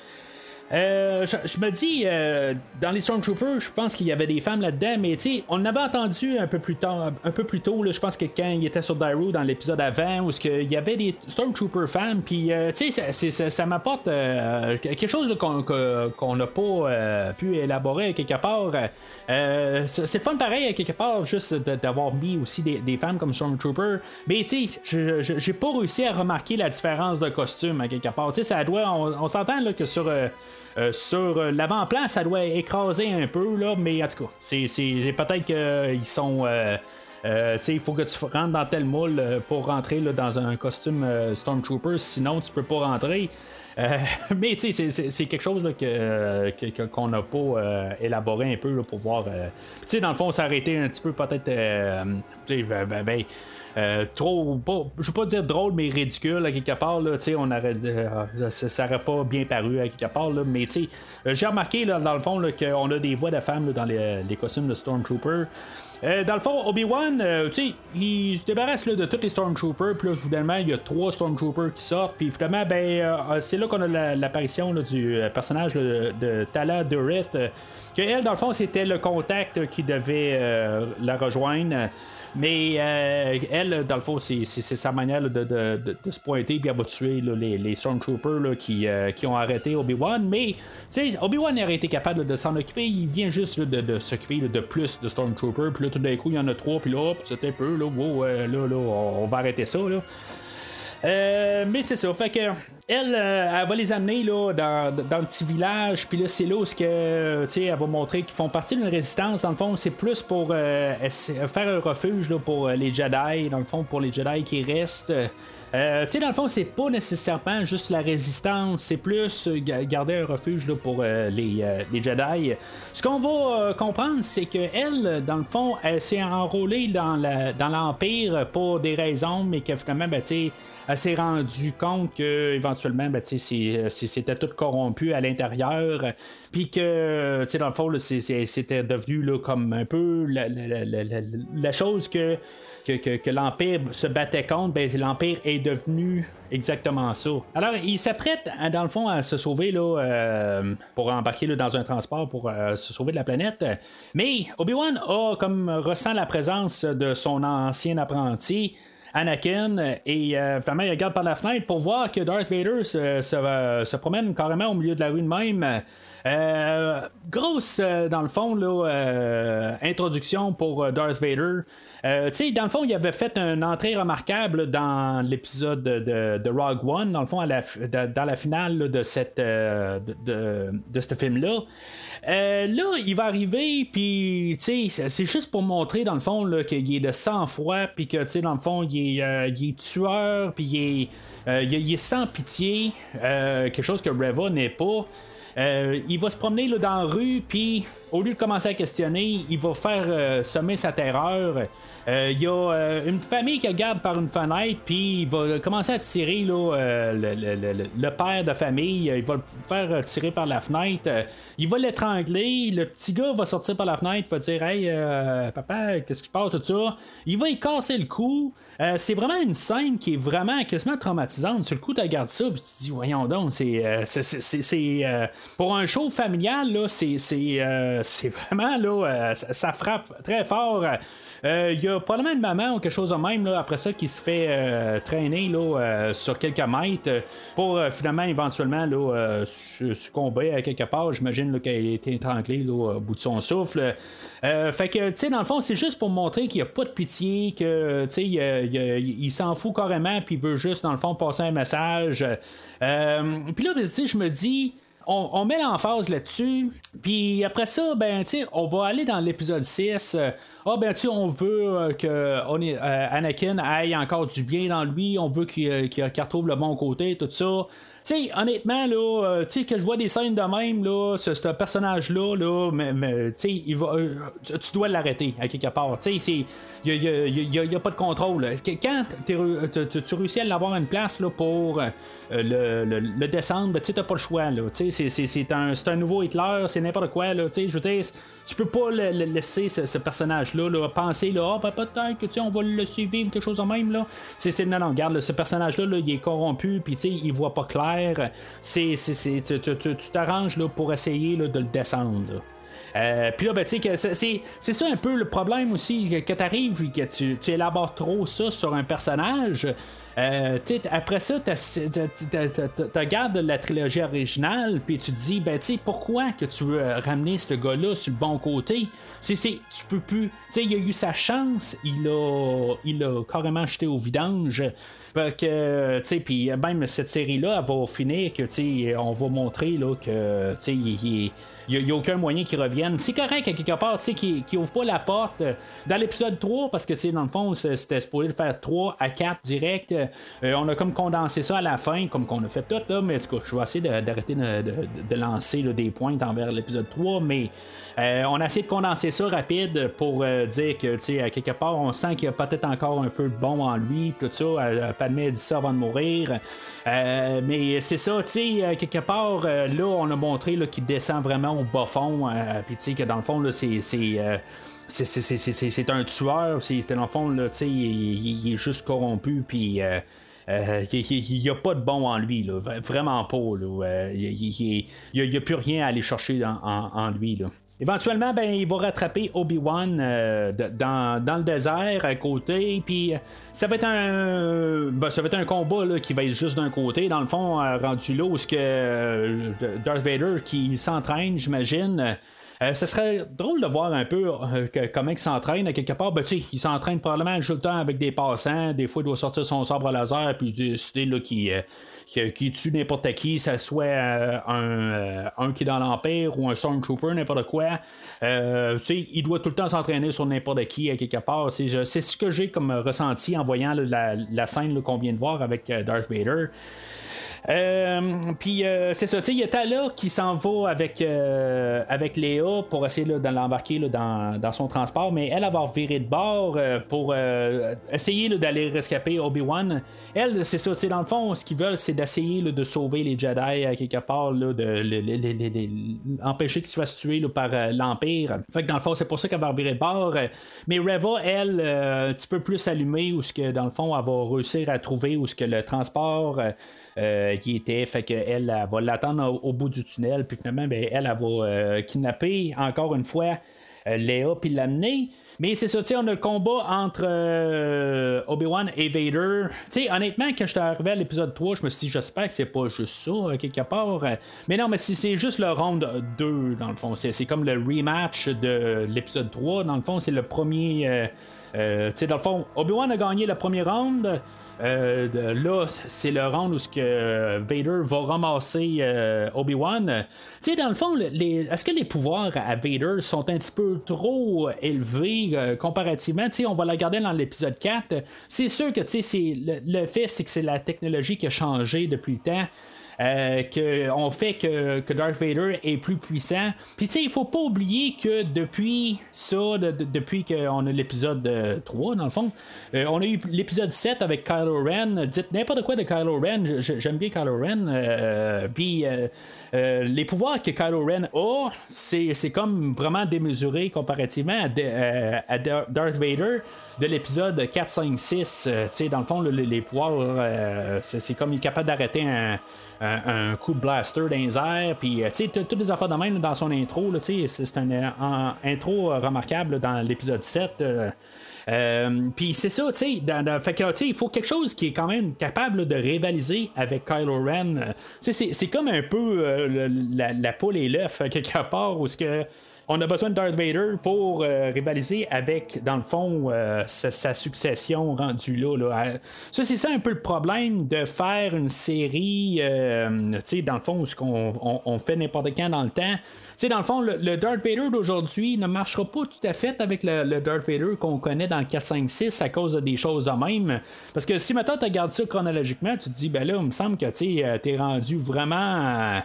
Euh, je, me dis, euh, dans les Stormtroopers, je pense qu'il y avait des femmes là-dedans, mais tu sais, on avait entendu un peu plus tard, un peu plus tôt, je pense que quand il était sur Daru dans l'épisode avant, où il y avait des Stormtrooper femmes, puis euh, tu sais, ça, m'apporte quelque chose qu'on n'a pas pu élaborer quelque part. c'est fun pareil quelque part, juste d'avoir mis aussi des, femmes comme Stormtrooper, mais tu sais, j'ai pas réussi à remarquer la différence de costume à quelque part. Tu sais, ça doit, on, s'entend que sur euh, sur euh, l'avant-plan, ça doit écraser un peu, là, mais en tout cas, c'est, peut-être qu'ils sont. Euh, il faut que tu rentres dans tel moule pour rentrer dans un costume Stormtrooper, sinon tu peux pas rentrer. mais c'est quelque chose que, qu'on n'a pas élaboré un peu pour voir. tu sais, dans le fond, été un petit peu peut-être. Ben, ben, ben euh, trop, pas, je veux pas dire drôle, mais ridicule à quelque part. Là, on aurait, euh, ça, aurait pas bien paru à quelque part. Là, mais euh, j'ai remarqué là, dans le fond qu'on a des voix de femmes dans les, les, costumes de Stormtrooper. Dans le fond, Obi-Wan, il se débarrasse là, de tous les Stormtroopers. Puis là, finalement, il y a trois Stormtroopers qui sortent. Puis finalement, ben, c'est là qu'on a l'apparition du personnage de Tala de Rift. que elle, dans le fond, c'était le contact qui devait la rejoindre. Mais euh, elle, dans le fond, c'est sa manière de, se pointer, puis elle va tuer les, Stormtroopers qui, euh, ont arrêté Obi-Wan. Mais Obi-Wan aurait été capable de s'en occuper, il vient juste de, s'occuper de plus de Stormtroopers. Tout d'un coup, il y en a trois, puis là, c'était un peu, là, euh, là, là, on va arrêter ça. Là. Euh, mais c'est ça. Fait que elle, euh, elle va les amener là, dans, dans le petit village. Puis là, c'est là où que, elle va montrer qu'ils font partie d'une résistance. Dans le fond, c'est plus pour faire un refuge là, pour les Jedi. Dans le fond, pour les Jedi qui restent. Euh, tu sais, dans le fond, c'est pas nécessairement juste la résistance, c'est plus euh, garder un refuge là, pour euh, les, les, Jedi. Ce qu'on va comprendre, c'est que elle, dans le fond, elle s'est enrôlée dans, l'Empire pour des raisons, mais que finalement, ben, elle s'est rendue compte que éventuellement, ben, c'était tout corrompu à l'intérieur, puis que, tu sais, dans le fond, c'était devenu là, comme un peu la chose que que, l'Empire se battait contre, ben, l'Empire est devenu exactement ça. Alors, il s'apprête, dans le fond, à se sauver là, euh, pour embarquer dans un transport pour euh, se sauver de la planète. Mais Obi-Wan a comme ressent la présence de son ancien apprenti Anakin et finalement il regarde par la fenêtre pour voir que Darth Vader se, se promène carrément au milieu de la rue même. Euh, grosse, euh, dans le fond, euh, introduction pour Darth Vader. tu sais, dans le fond, il avait fait une entrée remarquable dans l'épisode de, Rogue One, dans le fond, à la, dans la finale de, cette, de, ce film-là. là, il va arriver, puis, tu sais, c'est juste pour montrer, dans le fond, qu'il est de sang-froid, puis que, tu sais, dans le fond, il est, est tueur, puis il est, il est sans pitié, quelque chose que Reva n'est pas. Euh, il va se promener là, dans la rue, puis au lieu de commencer à questionner, il va faire euh, semer sa terreur. Euh, il y a une famille qui regarde par une fenêtre, puis il va commencer à tirer là, le, père de famille. Il va le faire tirer par la fenêtre. il va l'étrangler. Le petit gars va sortir par la fenêtre, va dire Hey, papa, qu'est-ce qui se passe, tout ça? Il va y casser le cou. c'est vraiment une scène qui est vraiment quasiment traumatisante. Sur le coup, tu regardes ça, puis tu te dis Voyons donc, c'est. c'est pour un show familial, là, c'est, euh, vraiment là, euh, ça, frappe très fort. Il euh, y a probablement une maman ou quelque chose de même là, après ça qui se fait traîner là, sur quelques mètres pour finalement éventuellement là, succomber à quelque part. J'imagine qu'elle a été étranglée au bout de son souffle. fait que, tu sais, dans le fond, c'est juste pour montrer qu'il n'y a pas de pitié, que, tu sais, il, s'en fout carrément, puis il veut juste, dans le fond, passer un message. puis là, sais, je me dis, on, met l'emphase là-dessus. Puis après ça, ben, on va aller dans l'épisode 6. Ah, ben, tu on veut euh, que euh, Anakin aille encore du bien dans lui. On veut qu'il retrouve le bon côté, tout ça. Sais, honnêtement, là, euh, tu sais, que je vois des scènes de même, là, ce, personnage-là, là, mais, tu il va, tu, dois l'arrêter à quelque part. Tu sais, il n'y a, pas de contrôle. Quand tu, réussis à l'avoir une place là, pour le, le, descendre, ben, tu n'as pas le choix. Sais, c'est un, un nouveau Hitler, c'est n'importe quoi. Là, je veux dire, tu peux pas le, laisser ce, personnage-là là, penser là, oh, ben, peut-être que on va le laisser vivre quelque chose de même là. C'est non non, regarde, ce personnage-là, là, il est corrompu, puis il voit pas clair. C'est, tu t'arranges pour essayer là, de le descendre. Euh, puis là, ben, c'est ça un peu le problème aussi, que tu arrives que tu élabores trop ça sur un personnage. Euh, après ça, tu regardes la trilogie originale, puis tu te dis, ben, tu pourquoi que tu veux ramener ce gars-là sur le bon côté? C'est, peux plus. Il a eu sa chance, il a, il a carrément jeté au vidange. que, tu même cette série-là, elle va finir que, on va montrer, là, que, tu n'y a, aucun moyen qu'il revienne. C'est correct, à quelque part, tu sais, qu'il ouvre pas la porte. Euh, dans l'épisode 3, parce que, dans le fond, c'était supposé le faire 3 à 4 direct. Euh, on a comme condensé ça à la fin, comme qu'on a fait tout, là, mais je vais essayer d'arrêter de, lancer des pointes envers l'épisode 3, mais euh, on a essayé de condenser ça rapide pour dire que, tu sais, quelque part, on sent qu'il y a peut-être encore un peu de bon en lui, tout ça. Padmé a dit ça avant de mourir. mais c'est ça, tu sais, quelque part, là, on a montré qu'il descend vraiment au bas fond, puis tu sais, que dans le fond, là, c'est c'est un tueur. C'est dans le fond, là, il, il, est juste corrompu, puis. Euh, euh, il n'y a pas de bon en lui, là, vraiment pas. Là, il n'y a, plus rien à aller chercher en, lui. Là. Éventuellement, ben, il va rattraper Obi-Wan euh, dans, dans, le désert à côté. Puis ça va être un ben, ça va être un combat là, qui va être juste d'un côté. Dans le fond, rendu là où que Darth Vader qui s'entraîne, j'imagine. Euh, ce serait drôle de voir un peu euh, comment il s'entraîne à quelque part. Ben, il s'entraîne probablement tout le temps avec des passants. Des fois, il doit sortir son sabre laser puis décider là, qui, euh, qui, tue n'importe qui, ça soit un, un qui est dans l'Empire ou un Stormtrooper, n'importe quoi. il doit tout le temps s'entraîner sur n'importe qui à quelque part. C'est ce que j'ai comme ressenti en voyant la, la, scène qu'on vient de voir avec Darth Vader. Euh, puis euh, c'est ça, il y a Tala qui s'en va avec, euh, avec Léa pour essayer de l'embarquer dans, son transport, mais elle, va virer de bord pour essayer d'aller rescaper Obi-Wan. Elle, c'est ça, dans le fond, ce qu'ils veulent, c'est d'essayer de sauver les Jedi à quelque part, de empêcher qu'ils fassent tuer par l'Empire. Fait que dans le fond, c'est pour ça qu'elle va virer de bord. Mais Reva, elle, un petit peu plus allumée, où ce que dans le fond, elle va réussir à trouver où ce que le transport qui était. Fait qu'elle elle, va l'attendre au, bout du tunnel. Puis finalement, ben, elle, va euh, kidnapper encore une fois. Léa puis l'amener. Mais c'est ça, on a le combat entre Obi-Wan et Vader. Tu sais, honnêtement, quand je suis arrivé à l'épisode 3, je me suis dit, j'espère que c'est pas juste ça, quelque part. Mais non, mais si c'est juste le round 2, dans le fond. C'est comme le rematch de l'épisode 3. Dans le fond, c'est le premier. Euh, tu sais, dans le fond, Obi-Wan a gagné le premier round. Euh, là, c'est le round où ce que Vader va ramasser euh, Obi-Wan. Tu sais, dans le fond, est-ce que les pouvoirs à Vader sont un petit peu trop élevés comparativement? Tu sais, on va la garder dans l'épisode 4. C'est sûr que, tu sais, le, le fait, c'est que c'est la technologie qui a changé depuis le temps. Euh, qu'on fait que, que, Darth Vader est plus puissant. Puis tu sais, il faut pas oublier que depuis ça, depuis qu'on a l'épisode 3, euh, dans le fond, euh, on a eu l'épisode 7 avec Kylo Ren. Dites n'importe quoi de Kylo Ren, j'aime bien Kylo Ren. Puis les pouvoirs que Kylo Ren a, c'est comme vraiment démesuré comparativement à, Darth Vader de l'épisode 4, 5, 6. tu sais, dans le fond, les pouvoirs, c'est comme il est capable d'arrêter un coup de blaster dans les airs, puis euh, toutes les affaires de même dans son intro, c'est un, intro remarquable dans l'épisode 7. Euh, euh, puis c'est ça, tu sais, il faut quelque chose qui est quand même capable de rivaliser avec Kylo Ren. c'est comme un peu la, la, poule et l'œuf, quelque part, où ce que on a besoin de Darth Vader pour euh, rivaliser avec, dans le fond, euh, sa, succession rendue là. Ça, c'est ça un peu le problème de faire une série, euh, tu sais, dans le fond, où on, on, fait n'importe quand dans le temps. Tu sais, dans le fond, le, Darth Vader d'aujourd'hui ne marchera pas tout à fait avec le, Darth Vader qu'on connaît dans le 4, 5, 6 à cause de des choses de même. Parce que si maintenant tu regardes ça chronologiquement, tu te dis, ben là, il me semble que tu es rendu vraiment euh,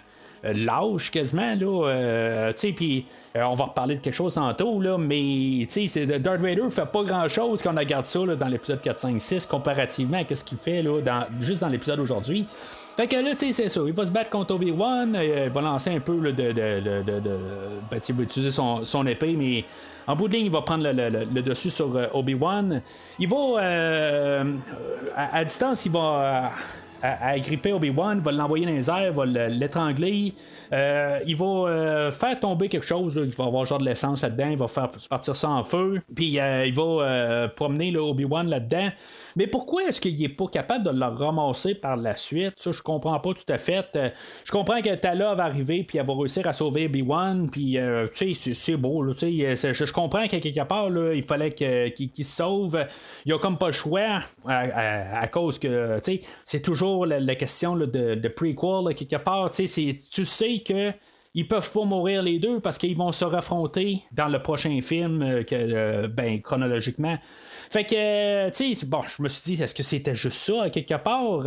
lâche quasiment, là. Euh, tu sais, puis euh, on va reparler de quelque chose tantôt, là, mais tu sais, Darth Vader fait pas grand chose quand on regarde ça là, dans l'épisode 4, 5, 6 comparativement à ce qu'il fait là, dans, juste dans l'épisode aujourd'hui. Fait que là, tu sais, c'est ça. Il va se battre contre Obi-Wan. il va lancer un peu de. de, de, de, ben, il va utiliser son, son, épée, mais en bout de ligne, il va prendre le, dessus sur Obi-Wan. Il va. À, distance, il va à, agripper Obi-Wan, va l'envoyer dans les airs, va l'étrangler. Euh, il va euh, faire tomber quelque chose, il va avoir genre de l'essence là-dedans, il va faire partir ça en feu, puis euh, il va promener Obi-Wan là-dedans. Mais pourquoi est-ce qu'il est pas capable de le ramasser par la suite? Ça, je comprends pas tout à fait. je comprends que Tala va arriver, puis elle va réussir à sauver Obi-Wan, puis tu sais, c'est beau, là, je, je comprends qu'à quelque part, il fallait qu'il se sauve. Il a comme pas le choix, à, cause que, tu sais, c'est toujours la, question de, de, prequel, quelque part, tu sais, que ils peuvent pas mourir les deux parce qu'ils vont se raffronter dans le prochain film, euh, que, euh, ben, chronologiquement. Fait que, euh, tu sais, bon, je me suis dit, est-ce que c'était juste ça, quelque part?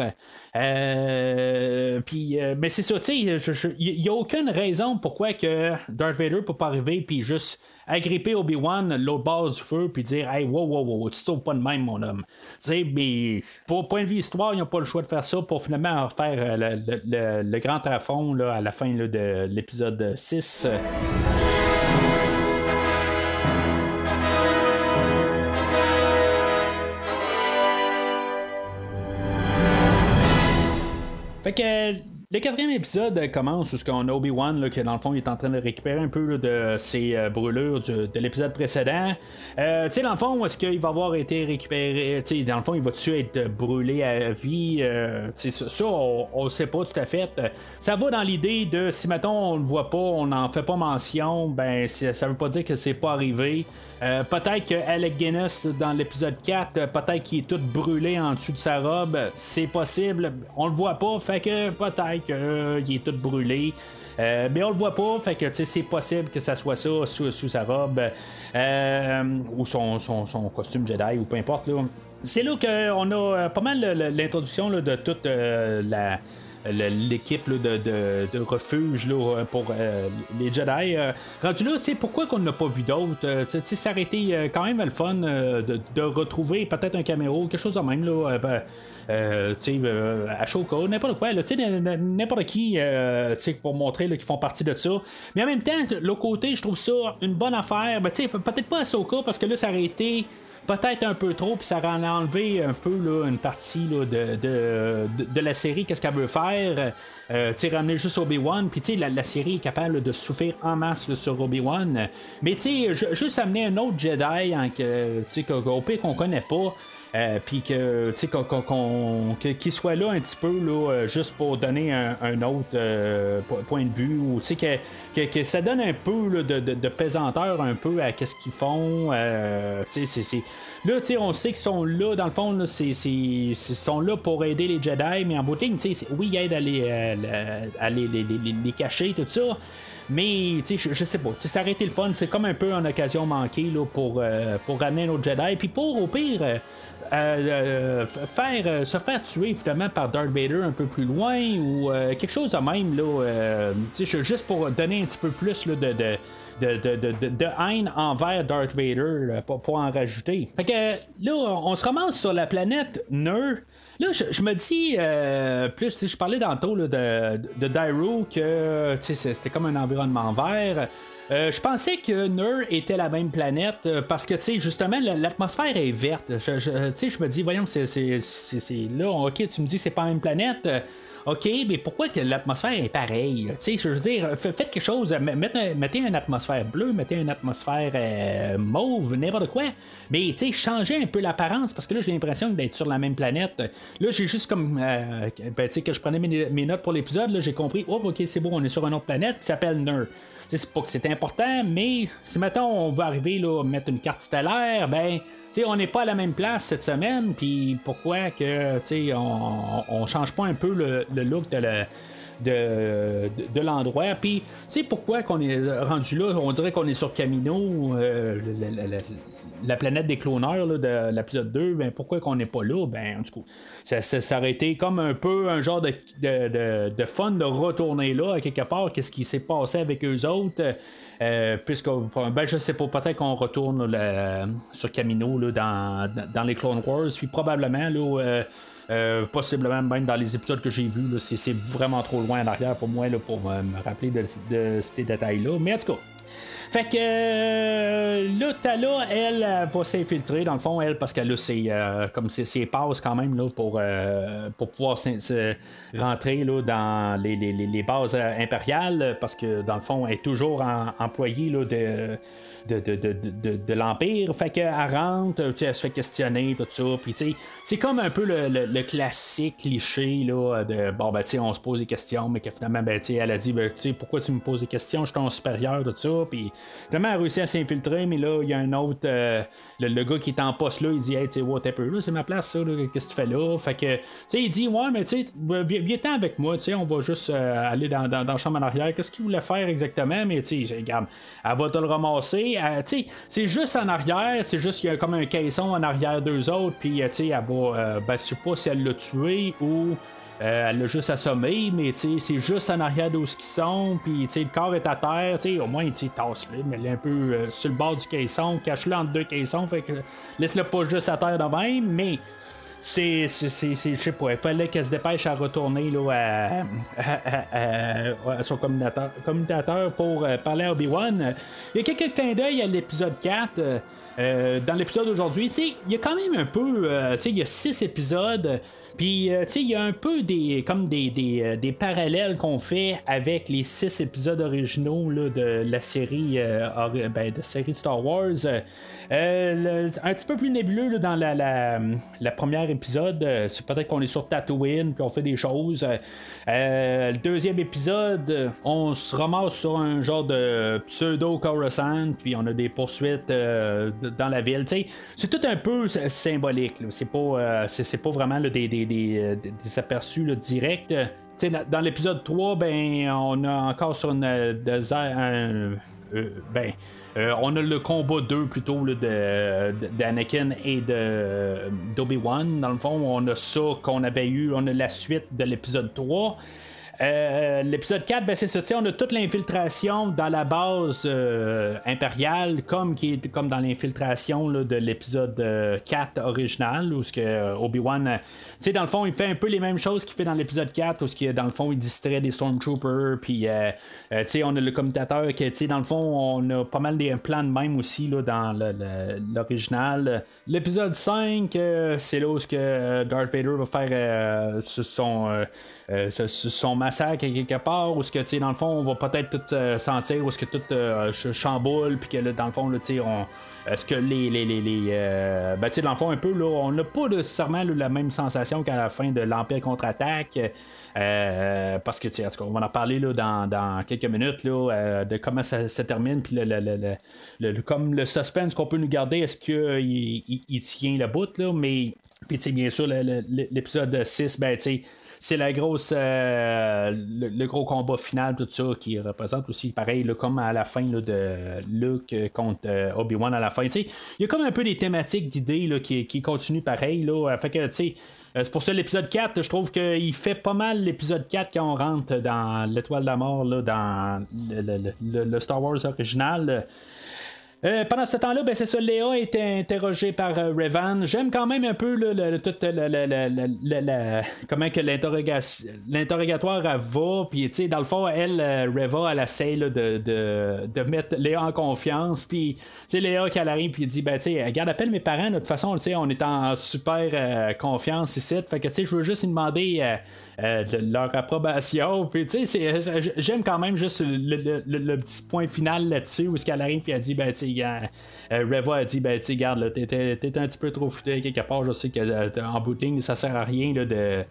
Euh, puis, mais c'est ça, tu sais, il n'y a aucune raison pourquoi que Darth Vader peut pas arriver puis juste agripper Obi-Wan l'autre bord du feu puis dire, hey, wow, wow, wow, tu sauves pas de même, mon homme. Tu sais, mais pour point de vue histoire, ils n'ont pas le choix de faire ça pour finalement refaire le, le, grand affront là, à la fin là, de l'épisode 6. Fait que le quatrième épisode commence où ce qu'on a Obi-Wan qui dans le fond il est en train de récupérer un peu de ses euh, brûlures de l'épisode précédent. Euh, tu sais dans le fond est-ce qu'il va avoir été récupéré, tu sais dans le fond il va-tu être brûlé à vie, euh, ça, on, ne sait pas tout à fait. Ça va dans l'idée de si maintenant on le voit pas, on n'en fait pas mention, ben ça veut pas dire que c'est pas arrivé. peut-être que Alec Guinness dans l'épisode 4, peut-être qu'il est tout brûlé en dessous de sa robe, c'est possible, on le voit pas, fait que peut-être qu'il euh, est tout brûlé. Euh, mais on le voit pas, fait que c'est possible que ça soit ça sous, sa robe euh, ou son, costume Jedi ou peu importe. C'est là qu'on a pas mal l'introduction de toute la l'équipe de, refuge pour les Jedi. rendu là, pourquoi qu'on n'a pas vu d'autres? ça aurait été quand même le fun de, retrouver peut-être un caméro, quelque chose de même. Là, ben, euh, euh, Ashoka, n'importe quoi, n'importe qui euh, pour montrer qu'ils font partie de ça. Mais en même temps, l'autre côté, je trouve ça une bonne affaire. Ben, peut-être pas Ahsoka parce que là, ça aurait été peut-être un peu trop, puis ça aurait enlevé un peu là, une partie là, de, de, la série, qu'est-ce qu'elle veut faire. Euh, tu ramener juste Obi-Wan, puis la, série est capable de souffrir en masse sur Obi-Wan. Mais tu sais, juste amener un autre Jedi, hein, que, sais, qu'on connaît pas. Euh, puis que, tu sais, qu'il soit là un petit peu, là, euh, juste pour donner un, autre euh, point de vue, ou tu sais, que, que, ça donne un peu de, de, pesanteur un peu à ce qu'ils font. tu sais, c'est. Là, tu sais, on sait qu'ils sont là, dans le fond, là, c'est, ils sont là pour aider les Jedi, mais en beauté, tu sais, oui, ils aident à les, à les, les, les, les cacher, tout ça. Mais je, je sais pas, ça aurait été le fun. C'est comme un peu une occasion manquée là, pour, pour ramener nos Jedi. Puis pour, au pire, euh, faire, se faire tuer évidemment par Darth Vader un peu plus loin ou euh, quelque chose de même là, euh, juste pour donner un petit peu plus là, de, de de, de, de, haine envers Darth Vader pour, pour, en rajouter. Fait que là, on se ramasse sur la planète Ner. Là, je, me dis, plus, je parlais tantôt de, de Dairo que c'était comme un environnement vert. Euh, je pensais que Ner était la même planète euh, parce que, tu sais, justement, l'atmosphère est verte. Tu sais, je me dis, voyons, c'est là, ok, tu me dis c'est pas la même planète. OK, mais pourquoi que l'atmosphère est pareille? Tu sais, je veux dire, faites quelque chose, mettez, une atmosphère bleue, mettez une atmosphère euh, mauve, n'importe quoi. Mais tu sais, changez un peu l'apparence parce que là, j'ai l'impression d'être sur la même planète. Là, j'ai juste comme, ben, tu sais, que je prenais mes, notes pour l'épisode, là, j'ai compris, oh, OK, c'est bon, on est sur une autre planète qui s'appelle Ner c'est pas que c'est important, mais si maintenant on va arriver là, mettre une carte stellaire, ben, sais, on n'est pas à la même place cette semaine, puis pourquoi que, on, on change pas un peu le, look de l'endroit. Puis, pourquoi qu'on est rendu là? On dirait qu'on est sur Camino, euh, planète des cloneurs de l'épisode 2. Ben, pourquoi qu'on n'est pas là? Ben, en tout cas, ça, ça, aurait été comme un peu un genre de, de, de fun de retourner là, à quelque part. Qu'est-ce qui s'est passé avec eux autres euh, puisque ben, je sais pas, peut-être qu'on retourne sur Camino là, dans, dans, les Clone Wars, puis probablement là, euh, euh, possiblement même dans les épisodes que j'ai vus, c'est vraiment trop loin en arrière pour moi là, pour me rappeler de, ces détails-là. Mais en tout cas. Fait que euh, là, Tala, elle, va s'infiltrer dans le fond, elle, parce qu'elle a ses, euh, comme ses, passes quand même là, pour, pour pouvoir rentrer là, dans les, les, les, bases impériales, parce que dans le fond, elle est toujours employée là, de de, de, de, de l'Empire. Fait qu'elle rentre, elle se fait questionner, tout ça. Puis, tu sais, c'est comme un peu le, le, classique cliché, là, de bon, ben, tu sais, on se pose des questions, mais que finalement, ben, elle a dit, ben, tu sais, pourquoi tu me poses des questions, je suis ton supérieur, tout ça. Puis, finalement, elle a réussi à s'infiltrer, mais là, il y a un autre, euh, le, gars qui est en poste là, il dit, hey, tu sais, what, peu, là, c'est ma place, ça, qu'est-ce que tu fais là? Fait que, tu sais, il dit, ouais, mais tu sais, viens-t'en avec moi, tu sais, on va juste euh, aller dans, dans, dans, la chambre en arrière. Qu'est-ce qu'il voulait faire exactement? Mais, tu sais, regarde, elle va te le ramasser c'est juste en arrière, c'est juste qu'il y a comme un caisson en arrière d'eux autres, puis elle va, euh, ben, je sais pas si elle l'a tué ou. Euh, elle l'a juste assommé, mais c'est juste en arrière d'où qu'ils sont, puis le corps est à terre, au moins, tasse-le, mais un peu euh, sur le bord du caisson, cache-le entre deux caissons, fait que laisse-le pas juste à terre de même, mais c'est, c'est, je sais pas, il fallait qu'elle se dépêche à retourner là, à, son communicateur, pour euh, parler à Obi-Wan. Il y a quelques clins d'œil à l'épisode 4. Euh, euh, dans l'épisode d'aujourd'hui, il y a quand même un peu, il y a 6 épisodes. Puis, euh, il y a un peu des, comme des, des, euh, des parallèles qu'on fait avec les six épisodes originaux là, de la série, euh, ben, de série Star Wars. un petit peu plus nébuleux dans la, la, première épisode. c'est peut-être qu'on est sur Tatooine puis on fait des choses. le deuxième épisode, on se ramasse sur un genre de pseudo Coruscant puis on a des poursuites dans la ville. C'est tout un peu symbolique. C'est pas, c'est, pas vraiment des des, euh, des, aperçus directs. dans l'épisode 3, ben, on a encore sur une euh, euh, ben, on a le combat 2 plutôt d'Anakin et de d'Obi-Wan. Dans le fond, on a ça qu'on avait eu, on a la suite de l'épisode 3. Euh, l'épisode 4, ben c'est ça, on a toute l'infiltration dans la base euh, impériale, comme, qui est, comme dans l'infiltration de l'épisode 4 euh, original, où que Obi-Wan, dans le fond, il fait un peu les mêmes choses qu'il fait dans l'épisode 4, où que, dans le fond, il distrait des Stormtroopers, puis, sais, on a le commutateur sais, dans le fond, on a pas mal des plans de même aussi, là, dans l'original. L'épisode 5, c'est là où que Darth Vader va faire son, son massacre quelque part, où ce que, tu sais, dans le fond, on va peut-être tout euh, sentir, où est-ce que tout euh, chamboule, puis que là, dans le fond, sais, on. Est-ce que les. les, les, les euh, ben, dans le fond, un peu, là, on n'a pas nécessairement la même sensation qu'à la fin de l'Empire contre-attaque. parce que, tu on va en parler là, dans, dans quelques minutes là, de comment ça se termine, puis le, le, le, comme le suspense qu'on peut nous garder, est-ce qu'il il, il, tient la bout, là, mais. Puis, bien sûr, l'épisode 6, ben, tu c'est la grosse euh, le, gros combat final, tout ça, qui représente aussi pareil, comme à la fin de Luke contre euh, Obi-Wan à la fin. Il y a comme un peu des thématiques d'idées qui, qui continuent pareil. Là, fait que, euh, c'est pour ça l'épisode 4, je trouve qu'il fait pas mal l'épisode 4 quand on rentre dans l'étoile de la mort, là, dans le Star Wars original. Euh, pendant ce temps-là, ben, c'est ça, Léa a été interrogée par euh, Revan. J'aime quand même un peu le, tout le, comment que l'interrogatoire va. Puis, tu sais, dans le fond, elle, euh, Reva, elle essaie de, de, de, mettre Léa en confiance. Puis, tu Léa qui arrive, puis dit, ben, tu sais, regarde, appelle mes parents. De toute façon, on est en super confiance ici. Fait que, tu sais, je veux juste lui demander leur approbation. Puis, tu sais, j'aime quand même juste le, petit point final là-dessus où ce qu'elle arrive, puis elle dit, ben, tu euh, Reva a dit ben tu garde t'es, un petit peu trop foutu quelque part je sais que euh, en booting ça sert à rien de,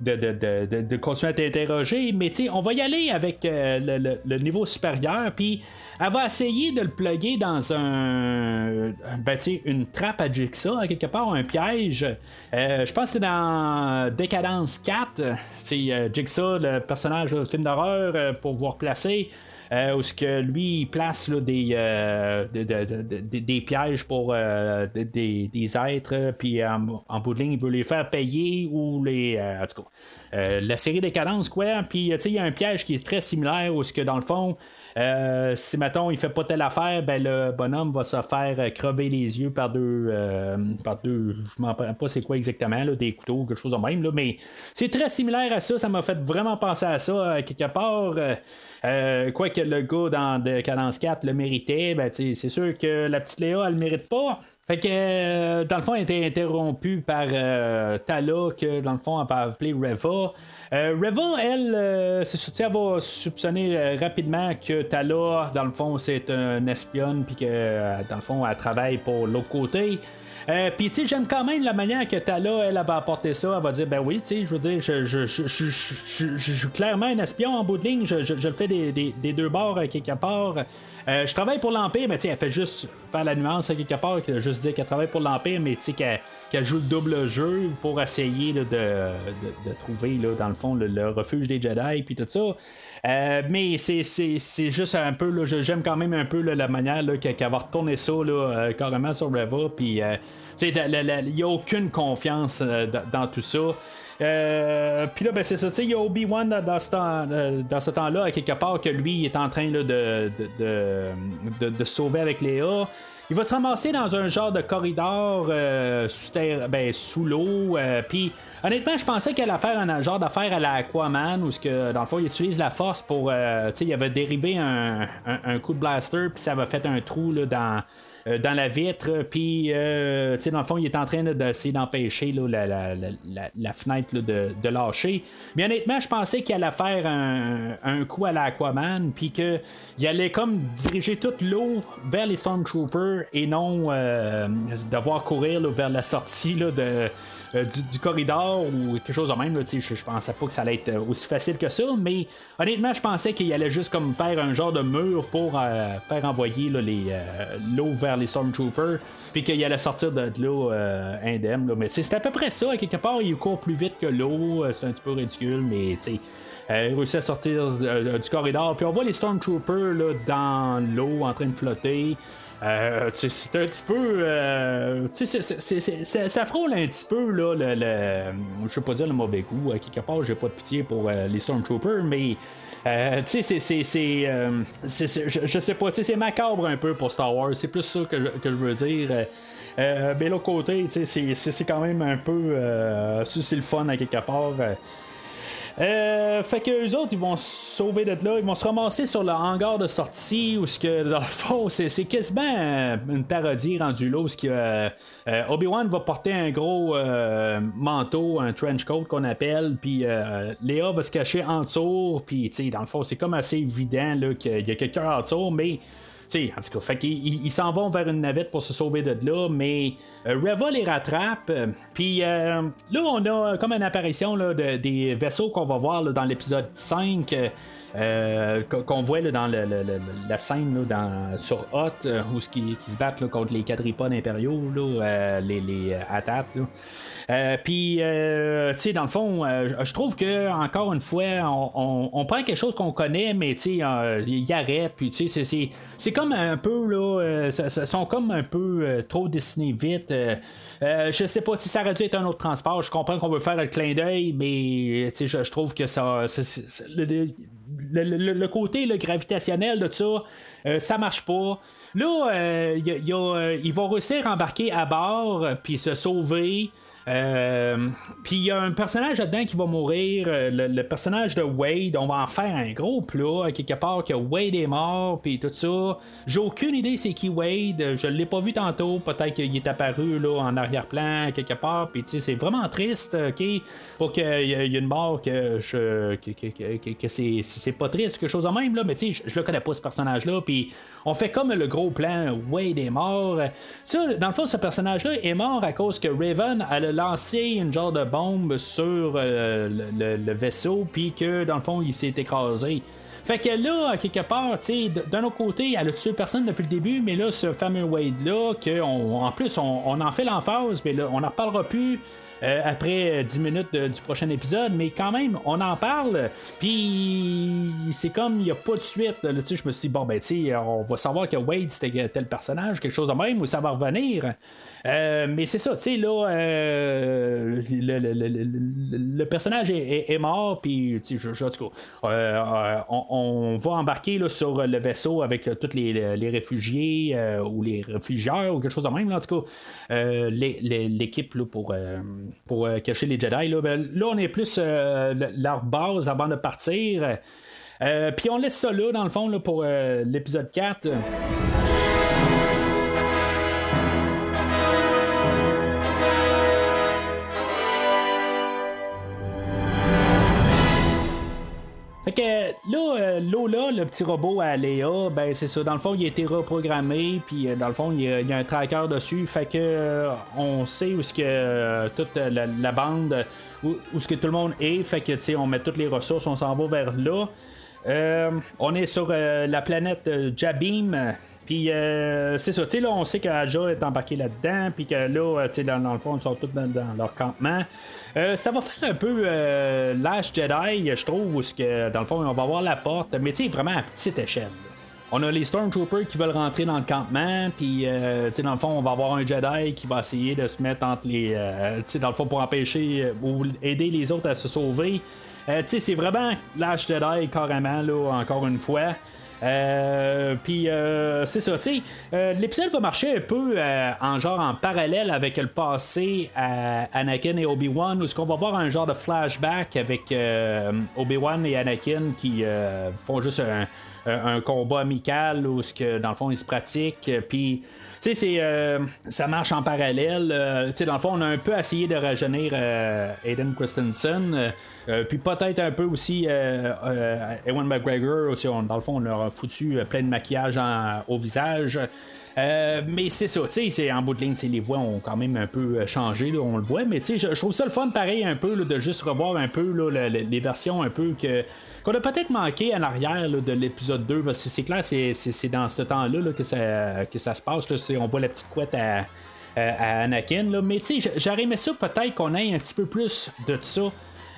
de, de, continuer à t'interroger mais on va y aller avec euh, le, niveau supérieur puis elle va essayer de le plugger dans un ben une trappe à Jigsaw quelque part un piège. Je pense que c'est dans Décadence 4 c'est Jigsaw le personnage du film d'horreur pour pouvoir placer euh, où ce que lui il place des, euh, des pièges pour euh, des, des, êtres, puis en, bout de ligne, il veut les faire payer ou les. en tout cas, la série des cadences, quoi. Puis, il y a un piège qui est très similaire où ce que dans le fond, euh, si mettons il fait pas telle affaire, ben le bonhomme va se faire euh, crever les yeux par deux, euh, par deux, je m'en rappelle pas c'est quoi exactement, là, des couteaux, quelque chose de même, là, mais c'est très similaire à ça, ça m'a fait vraiment penser à ça quelque part. quoi que le gars dans Cadence 4 le méritait, ben, c'est sûr que la petite Léa, elle le mérite pas. Fait que, dans le fond, elle été interrompue par Tala, que dans le fond, elle peut appeler Reva. Euh, Reva, elle, euh, c'est elle va soupçonner euh, rapidement que Tala, dans le fond, c'est un espionne, puis que, dans le fond, elle travaille pour l'autre côté. Euh, tu sais, j'aime quand même la manière que Tala, elle, elle va apporter ça. Elle va dire, ben oui, tu sais, je veux dire, je, suis clairement un espion en bout de ligne. Je, le fais des, deux bords quelque part. Euh, je travaille pour l'Empire, mais tu sais, elle fait juste faire la nuance quelque part, juste dire qu'elle travaille pour l'Empire, mais tu sais, qu'elle, joue le double jeu pour essayer de, trouver, là, dans le fond, le, refuge des Jedi, puis tout ça. Euh, mais c'est, juste un peu, j'aime quand même un peu la manière qu'elle va retourner ça là, carrément sur Reva, puis il n'y a aucune confiance euh, dans, tout ça. Euh, puis là, ben, c'est ça, il y a Obi-Wan dans, euh, ce temps-là, quelque part, que lui, il est en train de, de, sauver avec Léa. Il va se ramasser dans un genre de corridor ben, sous l'eau. Puis honnêtement, je pensais qu'elle allait faire un genre d'affaire à la Aquaman où que, dans le fond, il utilise la force pour. il avait dérivé un, coup de blaster, puis ça avait fait un trou dans dans la vitre, puis, euh, tu sais, dans le fond, il est en train d'essayer d'empêcher la, la, la, la, fenêtre de, de, lâcher. Mais honnêtement, je pensais qu'il allait faire un, un coup à l'Aquaman, puis qu'il allait comme diriger toute l'eau vers les Stormtroopers et non euh, devoir courir vers la sortie là, de euh, du, corridor ou quelque chose de même. je, je pensais pas que ça allait être euh, aussi facile que ça, mais honnêtement, je pensais qu'il allait juste comme faire un genre de mur pour euh, faire envoyer l'eau vers les Stormtroopers, puis qu'il allait sortir de, l'eau indemne. Mais c'est à peu près ça. À quelque part, il court plus vite que l'eau. c'est un petit peu ridicule, mais tu sais. il réussit à sortir du corridor. Puis on voit les Stormtroopers là, dans l'eau en train de flotter. Euh, c'est un petit peu. Euh, ça frôle un petit peu, là, le, le je veux pas dire le mauvais goût. À quelque part, j'ai pas de pitié pour euh, les Stormtroopers, mais. Euh, tu sais, c'est. Je, je sais pas, c'est macabre un peu pour Star Wars. C'est plus ça que, que je veux dire. Euh, mais l'autre côté, c'est quand même un peu. c'est le fun à quelque part. Euh, fait que eux autres, ils vont se sauver de là, ils vont se ramasser sur le hangar de sortie où ce que dans le fond, c'est quasiment une parodie rendue là où que euh, Obi-Wan va porter un gros euh, manteau, un trench coat qu'on appelle, puis Léa va se cacher en dessous, puis tu sais, dans le fond, c'est comme assez évident qu'il y a quelqu'un en dessous, mais en tout cas, fait qu'ils s'en vont vers une navette pour se sauver de là, mais euh, Reva les rattrape. Puis euh, là, on a comme une apparition là, de, des vaisseaux qu'on va voir dans l'épisode 5. Euh, qu'on voit dans la scène dans, sur Hot, euh, où qui, qui se battent contre les quadripodes impériaux, euh, les, les Puis, tu sais, dans le fond, je trouve que encore une fois, on, prend quelque chose qu'on connaît, mais tu sais, il arrête. Puis, tu sais, c'est comme un peu, là, sont comme un peu trop dessinés vite. je sais pas si ça aurait dû être un autre transport. Je comprends qu'on veut faire le clin d'œil, mais tu sais, je, trouve que ça le, côté le gravitationnel de ça, euh, ça marche pas. Là, euh, euh, ils vont réussir à embarquer à bord, puis se sauver. Euh, puis il y a un personnage là-dedans qui va mourir, euh, le, personnage de Wade. On va en faire un gros plat, quelque part que Wade est mort, puis tout ça. J'ai aucune idée c'est qui Wade. Je l'ai pas vu tantôt. Peut-être qu'il est apparu là en arrière-plan quelque part. Puis tu sais, c'est vraiment triste, ok, pour qu'il y ait une mort que je que, que, que, c'est pas triste quelque chose de même là. Mais tu sais, je, le connais pas ce personnage-là. Puis on fait comme le gros plan. Wade est mort. Ça, dans le fond, ce personnage-là est mort à cause que Raven a lancé une genre de bombe sur euh, le, vaisseau, puis que dans le fond, il s'est écrasé. Fait que là, quelque part, d'un autre côté, elle a tué personne depuis le début, mais là, ce fameux Wade-là, en plus, on, on, en fait l'emphase, mais là, on n'en reparlera plus. Euh, après 10 minutes du prochain épisode, mais quand même, on en parle, puis c'est comme il n'y a pas de suite. Je me suis dit, bon, ben, tu on va savoir que Wade c'était tel personnage, quelque chose de même, ou ça va revenir. Euh, mais c'est ça, tu sais, là, euh, le, personnage est, mort, puis, je, en tout cas, on, va embarquer là, sur le vaisseau avec tous les, réfugiés ou les réfugiés ou quelque chose de même, en tout cas, l'équipe pour pour euh, cacher les Jedi. Là, ben, là on est plus euh, leur base avant de partir. Euh, puis on laisse ça là, dans le fond, là, pour l'épisode 4. Fait que là, euh, Lola, le petit robot à Léa, ben c'est ça. Dans le fond, il a été reprogrammé, puis euh, dans le fond, il y, a, un tracker dessus. Fait que euh, on sait où ce que toute la, bande, où, ce que tout le monde est. Fait que tu sais, on met toutes les ressources, on s'en va vers là. on est sur la planète Jabim. Puis c'est ça, tu sais, là, on sait qu'Aja est embarqué là-dedans, puis que là, tu sais, dans, le fond, ils sont tous dans leur campement. Euh, ça va faire un peu euh, Last Jedi, je trouve, où que, dans le fond, on va voir la porte, mais tu sais, vraiment à petite échelle. On a les Stormtroopers qui veulent rentrer dans le campement, puis euh, dans le fond, on va avoir un Jedi qui va essayer de se mettre entre les. Euh, dans le fond, pour empêcher ou aider les autres à se sauver. c'est vraiment Last Jedi, carrément, là, encore une fois. Euh, puis euh, c'est ça, tu sais, euh, l'épisode va marcher un peu en genre en parallèle avec le passé à Anakin et Obi-Wan, où ce qu'on va voir un genre de flashback avec Obi-Wan et Anakin qui font juste un, combat amical où ce que dans le fond ils se pratiquent, puis tu sais, c'est, ça marche en parallèle. tu sais, dans le fond, on a un peu essayé de rajeunir Aiden Christensen. Euh, puis peut-être un peu aussi euh, euh, Ewan McGregor, aussi, dans le fond, on leur a foutu plein de maquillage au visage. mais c'est ça, tu sais, en bout de ligne, les voix ont quand même un peu changé, on le voit, mais tu sais, je, trouve ça le fun pareil un peu de juste revoir un peu les versions un peu que qu'on a peut-être manqué en arrière de l'épisode 2, parce que c'est clair, c'est, dans ce temps-là que, ça, que ça se passe, on voit la petite couette à, Anakin, mais tu sais, j'aurais aimé ça peut-être qu'on ait un petit peu plus de ça.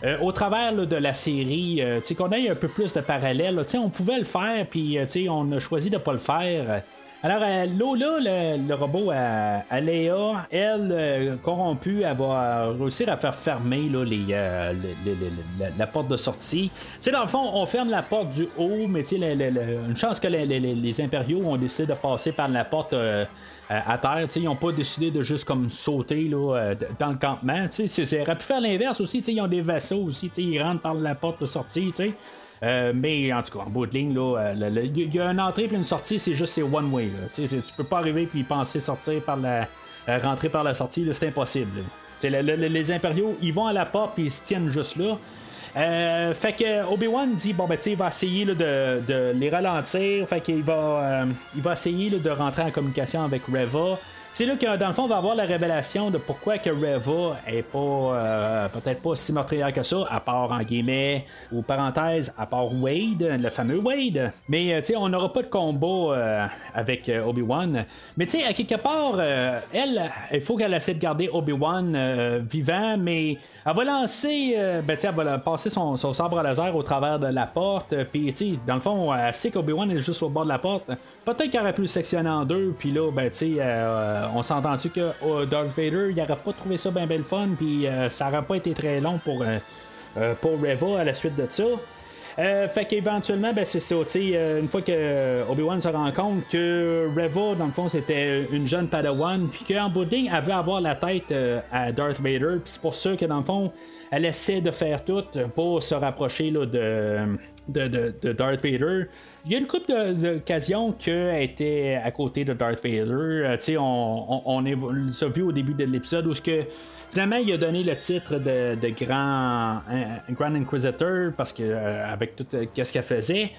Euh, au travers de la série, euh, qu'on ait un peu plus de parallèles, on pouvait le faire, puis euh, on a choisi de pas le faire. Alors, euh, Lola, le, le robot à, à Léa, elle, euh, corrompue, elle va réussir à faire fermer là, les, euh, les- les- la, la porte de sortie. Tu sais, dans le fond, on ferme la porte du haut, mais tu sais, une chance que les, impériaux ont décidé de passer par la porte. euh, à terre, Tu sais, ils n'ont pas décidé de juste comme sauter là, euh, dans le campement. tu sais, c'est- c'est- Ils auraient pu faire l'inverse aussi. tu sais, Ils ont des vaisseaux aussi. tu sais, Ils rentrent par la porte de sortie. tu sais. Euh, mais en tout cas, en bout de ligne, euh, il y a une entrée et une sortie, c'est juste c'est one way. Tu peux pas arriver puis penser sortir par la. euh, rentrer par la sortie, c'est impossible. les impériaux, ils vont à la porte puis ils se tiennent juste là. Fait que Obi-Wan dit bon ben tu il va essayer de, les ralentir. Fait qu'il va il va essayer de rentrer en communication avec Reva. C'est là que dans le fond on va avoir la révélation de pourquoi que Reva est pas euh, peut-être pas si meurtrière que ça, à part en guillemets ou parenthèse, à part Wade, le fameux Wade. Mais euh, tu sais, on n'aura pas de combat euh, avec Obi-Wan. Mais tu sais, à quelque part, elle, il faut qu'elle essaie de garder Obi-Wan vivant, mais elle va lancer, ben tu sais, elle va passer son, son sabre laser au travers de la porte. Puis tu sais, dans le fond, elle sait qu'Obi-Wan est juste au bord de la porte. Peut-être qu'elle aurait pu le sectionner en deux, puis là, ben tu sais, euh, on s'entend-tu que euh, Darth Vader, il aurait pas trouvé ça bien belle fun, puis euh, ça aurait pas été très long pour, pour Reva à la suite de ça. Fait qu'éventuellement, ben, c'est ça. une fois que Obi-Wan se rend compte que Reva, dans le fond, c'était une jeune Padawan, puis qu'en bout de elle avoir la tête à Darth Vader, puis c'est pour ça que dans le fond, elle essaie de faire tout pour se rapprocher là, de, de, de- Darth Vader. Il y a une couple d'occasions qu'elle était à côté de Darth Vader. Euh, on, on, ça vu au début de l'épisode où ce que Finalement, il a donné le titre de, grand, un- Grand Inquisitor parce que euh, avec tout euh, qu'est-ce qu'elle faisait.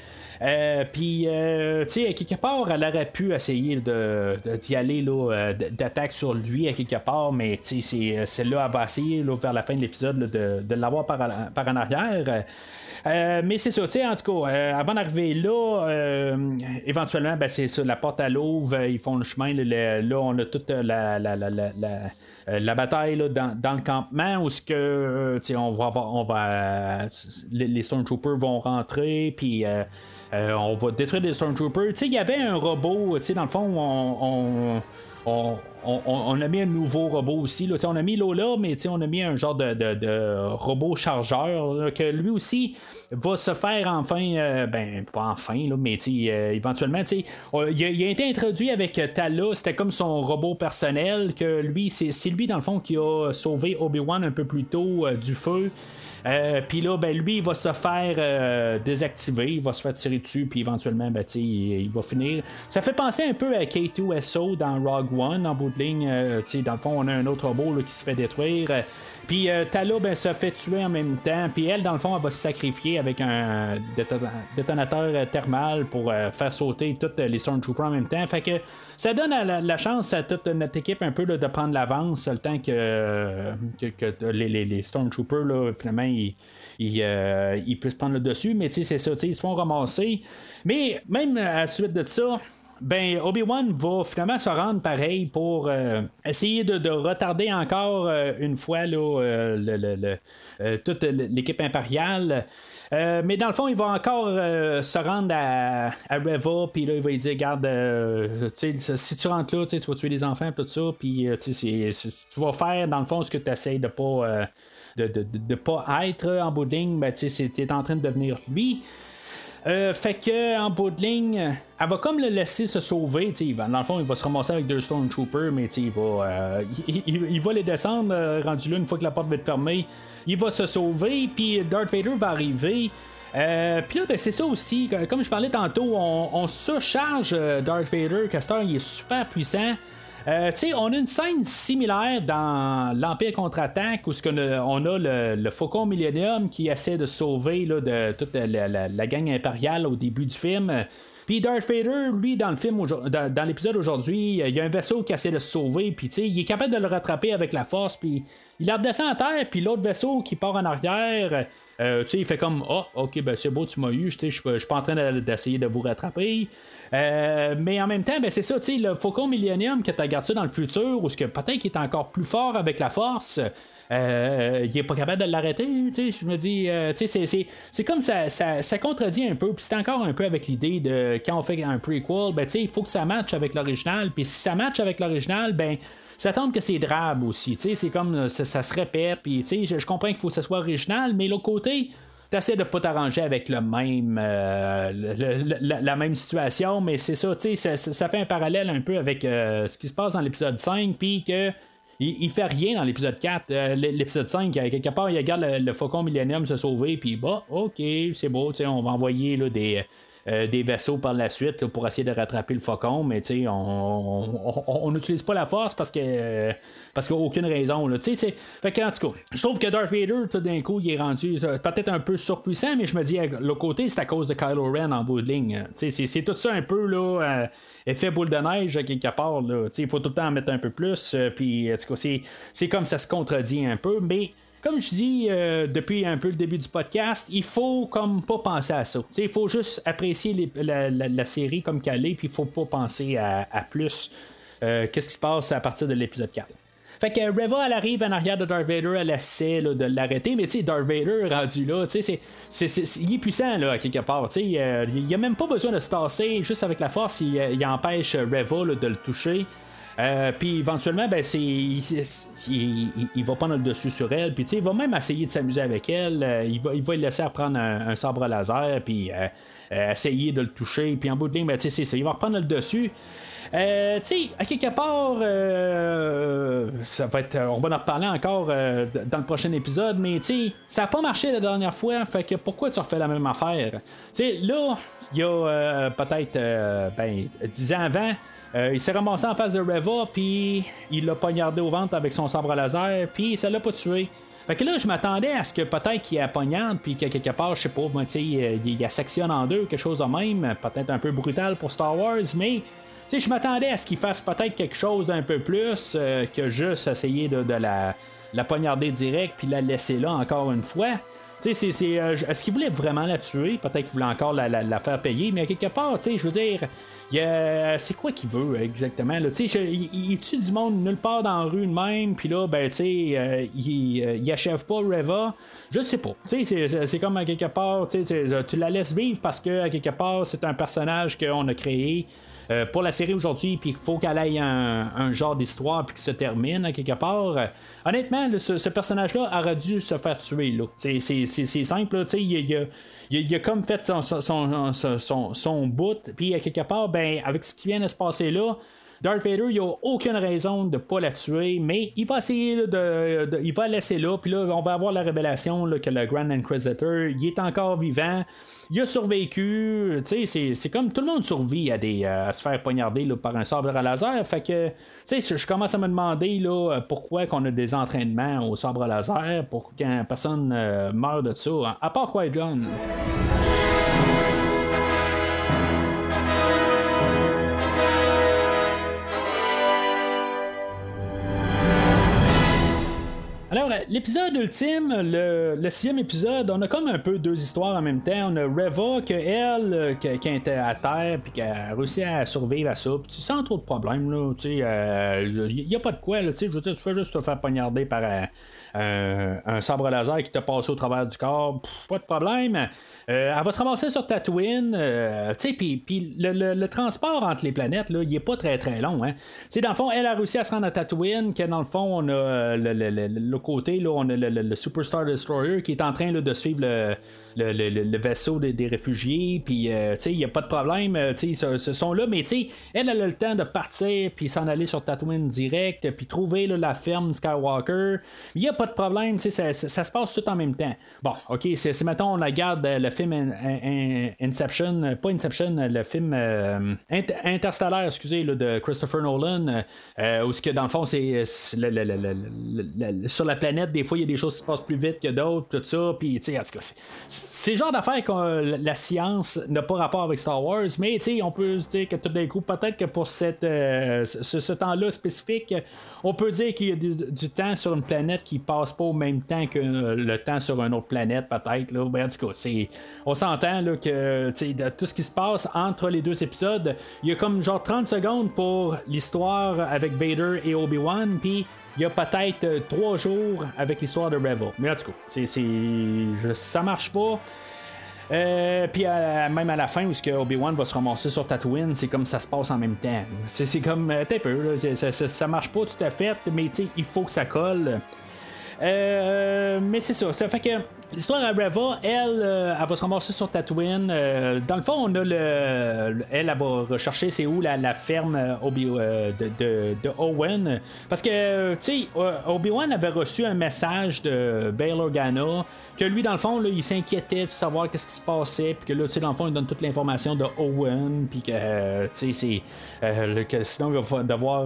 Euh, Puis, euh, tu sais, à quelque part, elle aurait pu essayer de, d'y aller là, euh, d'attaque sur lui à quelque part, mais tu sais, euh, celle-là, elle va essayer vers la fin de l'épisode de, l'avoir par en arrière. Euh, mais c'est ça, tu sais, en tout cas, euh, avant d'arriver là, euh, éventuellement, ben, c'est ça, la porte à l'ouvre, euh, ils font le chemin. là, on a toute la, la, la, la, bataille là, dans, dans le campement où ce que on va avoir- on va les, Stormtroopers vont rentrer puis on va détruire les Stormtroopers. Tu sais, il y avait un robot, dans le fond, on, on, on, on- a mis un nouveau robot aussi. Là. On a mis Lola, mais on a mis un genre de, de- de robot chargeur que lui aussi va se faire enfin, euh, ben pas enfin, là, mais euh, éventuellement, il, a, il a été introduit avec Tala, c'était comme son robot personnel, que lui, c'est lui dans le fond qui a sauvé Obi-Wan un peu plus tôt euh, du feu. Puis là, ben, lui, il va se faire désactiver, il va se faire tirer dessus, puis éventuellement, ben, il, il va finir. Ça fait penser un peu à K2SO dans Rogue One, en bout ligne. euh, dans le fond, on a un autre robot qui se fait détruire. Euh, Puis euh, Tala, ben, se fait tuer en même temps. Puis elle, dans le fond, elle va se sacrifier avec un déton- détonateur thermal pour faire sauter toutes les Stormtroopers en même temps. Fait que ça donne la, chance à toute notre équipe un peu de prendre l'avance le temps que, les, les, Stormtroopers, finalement, ils, puissent prendre le dessus. Mais c'est ça, ils se font ramasser. Mais même à la suite de ça, ben Obi-Wan va finalement se rendre pareil pour euh, essayer de, de retarder encore euh, une fois euh, le- toute l'équipe impériale. Mais dans le fond, il va encore se rendre à, à Reva, puis là, il va lui dire sais, si tu rentres là, tu vas tuer des enfants, tout ça, puis tu vas faire, dans le fond, ce que tu essaies de pas. de, pas être en bout ben, tu t'es en train de devenir lui. Euh, fait que en bout de ligne, elle va comme le laisser se sauver. tu sais, il va- Dans le fond, il va se ramasser avec deux Stormtroopers, mais il va, euh, il, va les descendre euh, rendu là une fois que la porte va être fermée. Il va se sauver, puis Darth Vader va arriver. Euh, puis là, ben, c'est ça aussi. Comme je parlais tantôt, on, on surcharge Darth Vader. Castor, il est super puissant. Euh, on a une scène similaire dans l'Empire contre-attaque où qu'on a- on a le, le Faucon Millennium qui essaie de sauver là, de toute la, la- gang impériale au début du film. Puis Darth Vader, lui, dans le film, dans, l'épisode aujourd'hui, il y a un vaisseau qui essaie de se sauver, puis il est capable de le rattraper avec la force, puis il redescend à terre, puis l'autre vaisseau qui part en arrière, Euh, tu sais, il fait comme Ah, ok, ben c'est beau, tu m'as eu, je suis pas en train d'essayer de vous rattraper. Euh, mais en même temps, ben c'est ça, tu sais, le Faucon Millennium que tu as gardé dans le futur, ou ce que peut-être qu'il est encore plus fort avec la force. Euh, il est pas capable de l'arrêter. Je me dis, euh, c'est comme ça, ça, contredit un peu. Puis c'est encore un peu avec l'idée de quand on fait un prequel, ben, il faut que ça matche avec l'original. Puis si ça matche avec l'original, ben ça tombe que c'est drabe aussi. C'est comme ça, se répète. Puis je, je comprends qu'il faut que ça soit original, mais l'autre côté, t'essaies de pas t'arranger avec le même euh, la, même situation, mais c'est ça, tu sais, ça, fait un parallèle un peu avec ce qui se passe dans l'épisode 5, puis que il, fait rien dans l'épisode 4. Euh, l'épisode 5, quelque part, il regarde le, Faucon Millennium se sauver, puis bah, ok, c'est beau, on va envoyer là, des, euh, des vaisseaux par la suite pour essayer de rattraper le faucon, mais on n'utilise pas la force parce que parce qu'il n'y a aucune raison. Là, fait que, en tout cas, je trouve que Darth Vader, tout d'un coup, il est rendu euh, peut-être un peu surpuissant, mais je me dis, l'autre côté, c'est à cause de Kylo Ren en bout de ligne. C'est tout ça un peu là, euh, effet boule de neige quelque part. Il faut tout le temps en mettre un peu plus. puis, en tout cas, c'est comme ça se contredit un peu, mais comme je dis euh, depuis un peu le début du podcast, il faut comme pas penser à ça. il faut juste apprécier la, série comme qu'elle est, puis il faut pas penser à, plus euh, qu'est-ce qui se passe à partir de l'épisode 4. Fait que Reva, elle arrive en arrière de Darth Vader, elle essaie de l'arrêter, mais tu sais, Darth Vader rendu là, tu sais, il est puissant là, quelque part. Tu sais, euh, il a même pas besoin de se tasser, juste avec la force, il, il empêche Reva de le toucher. Euh, puis éventuellement, ben, c'est, il, va prendre le dessus sur elle. Puis il va même essayer de s'amuser avec elle. Euh, il, va, il va laisser reprendre un, sabre laser. Puis euh, essayer de le toucher. Puis en bout de ligne, ben, c'est ça. Il va reprendre le dessus. Tu sais, à quelque part, ça va être, on va en reparler encore dans le prochain épisode, mais tu ça n'a pas marché la dernière fois, fait que pourquoi tu refais la même affaire? Tu là, il y a peut-être ben, 10 ans avant, euh, il s'est ramassé en face de Reva, puis il l'a poignardé au ventre avec son sabre laser, puis ça l'a pas tué. Fait que là, je m'attendais à ce que peut-être qu'il a poignarde, puis que quelque part, je sais pas, sais, il, il, a sectionne en deux, quelque chose de même, peut-être un peu brutal pour Star Wars, mais je m'attendais à ce qu'il fasse peut-être quelque chose d'un peu plus euh, que juste essayer de, la, la poignarder direct, puis la laisser là encore une fois. Sais, c'est, euh, est-ce qu'il voulait vraiment la tuer? Peut-être qu'il voulait encore la, faire payer, mais quelque part, tu sais, je veux dire, c'est quoi qu'il veut exactement? Sais, il, tue du monde nulle part dans la rue de même, puis là, ben, tu sais, euh, il, euh, il, achève pas Reva. Je sais pas. C'est comme à quelque part, tu tu la laisses vivre parce que à quelque part, c'est un personnage qu'on a créé. Euh, pour la série aujourd'hui, puis il faut qu'elle ait un, genre d'histoire puis qu'il se termine à quelque part. honnêtement, ce, personnage-là aurait dû se faire tuer. Là. C'est, simple, il, il, a comme fait son, son, bout, puis à quelque part, ben, avec ce qui vient de se passer là, Darth Vader, il a aucune raison de pas la tuer, mais il va essayer de, Il va la laisser là, puis là, on va avoir la révélation que le Grand Inquisitor, il est encore vivant, il a survécu, tu sais, c'est comme tout le monde survit à, des, à se faire poignarder par un sabre à laser, fait que, tu sais, je commence à me demander là, pourquoi qu'on a des entraînements au sabre laser, pour qu'une personne euh, meure de ça, à part quoi, John. Alors, l'épisode ultime, le, sixième épisode, on a comme un peu deux histoires en même temps. On a Reva, que elle, euh, qui, était à terre, puis qui a réussi à survivre à ça, puis sans trop de problèmes, là, tu sais, il euh, n'y a pas de quoi, tu sais, je veux dire, tu fais juste te faire poignarder par euh, un sabre laser qui t'a passé au travers du corps, pas de problème. elle va se ramasser sur Tatooine, tu sais, puis le, transport entre les planètes, là, il est pas très très long, hein. Tu sais, dans le fond, elle a réussi à se rendre à Tatooine, que dans le fond, on a le côté, là, on a le, Superstar Destroyer qui est en train de suivre le, le, vaisseau des, réfugiés, puis euh, il n'y a pas de problème, euh, ils se, sont là, mais elle, a le temps de partir, puis s'en aller sur Tatooine direct, puis trouver la ferme Skywalker. Il n'y a pas de problème, ça, ça, se passe tout en même temps. Bon, ok, c'est mettons, on regarde euh, le film Inception, pas Inception, le film Interstellar, excusez, de Christopher Nolan, où ce que dans le fond, c'est sur la planète, des fois, il y a des choses qui se passent plus vite que d'autres, tout ça, puis, tu sais, en tout cas, c'est le genre d'affaire que la science n'a pas rapport avec Star Wars, mais on peut se dire que tout d'un coup, peut-être que pour cette, euh, ce, temps-là spécifique, on peut dire qu'il y a du, temps sur une planète qui passe pas au même temps que le temps sur une autre planète, peut-être. Ben, on s'entend que de tout ce qui se passe entre les deux épisodes, il y a comme genre 30 secondes pour l'histoire avec Vader et Obi-Wan, puis il y a peut-être euh, trois jours avec l'histoire de Revel. Mais en tout cas, c'est, ça marche pas. Euh, puis même à la fin où Obi-Wan va se ramasser sur Tatooine, c'est comme ça se passe en même temps. C'est, comme euh, t'es peu, ça, ça, marche pas tout à fait, mais il faut que ça colle. mais c'est ça, ça fait que L'histoire à Reva, elle, euh, elle va se ramasser sur Tatooine. Euh, dans le fond, on a le. Elle, va rechercher c'est où la, ferme euh, de, de, Owen. Parce que, tu sais, Obi-Wan avait reçu un message de Bail Organa que lui, dans le fond, là, il s'inquiétait de savoir qu'est-ce qui se passait. Puis que là, tu sais, dans le fond, il donne toute l'information de Owen. Puis que, tu sais, c'est. sinon, il va devoir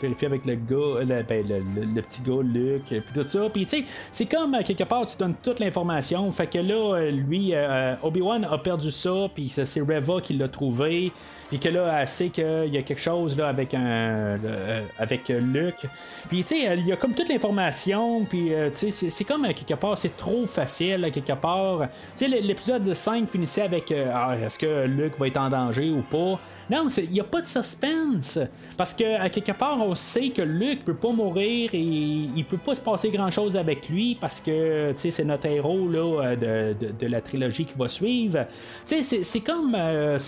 vérifier avec le gars, le, ben, le, petit gars, Luke. Puis tout ça. Puis, tu sais, c'est comme, quelque part, tu donnes l'information. Fait que là, euh, lui, euh, Obi-Wan a perdu ça, puis c'est Reva qui l'a trouvé. Puis que là, elle sait qu'il y a quelque chose là, avec un euh, avec Luke. Puis tu sais, il y a comme toute l'information. Puis tu sais, c'est comme quelque part, c'est trop facile quelque part. Tu sais, l'épisode 5 finissait avec ah, est-ce que Luke va être en danger ou pas. Non, il n'y a pas de suspense. Parce que à quelque part, on sait que Luke peut pas mourir et il peut pas se passer grand chose avec lui parce que tu sais, c'est notre héros là, euh, de, de, la trilogie qui va suivre. C'est comme. Euh,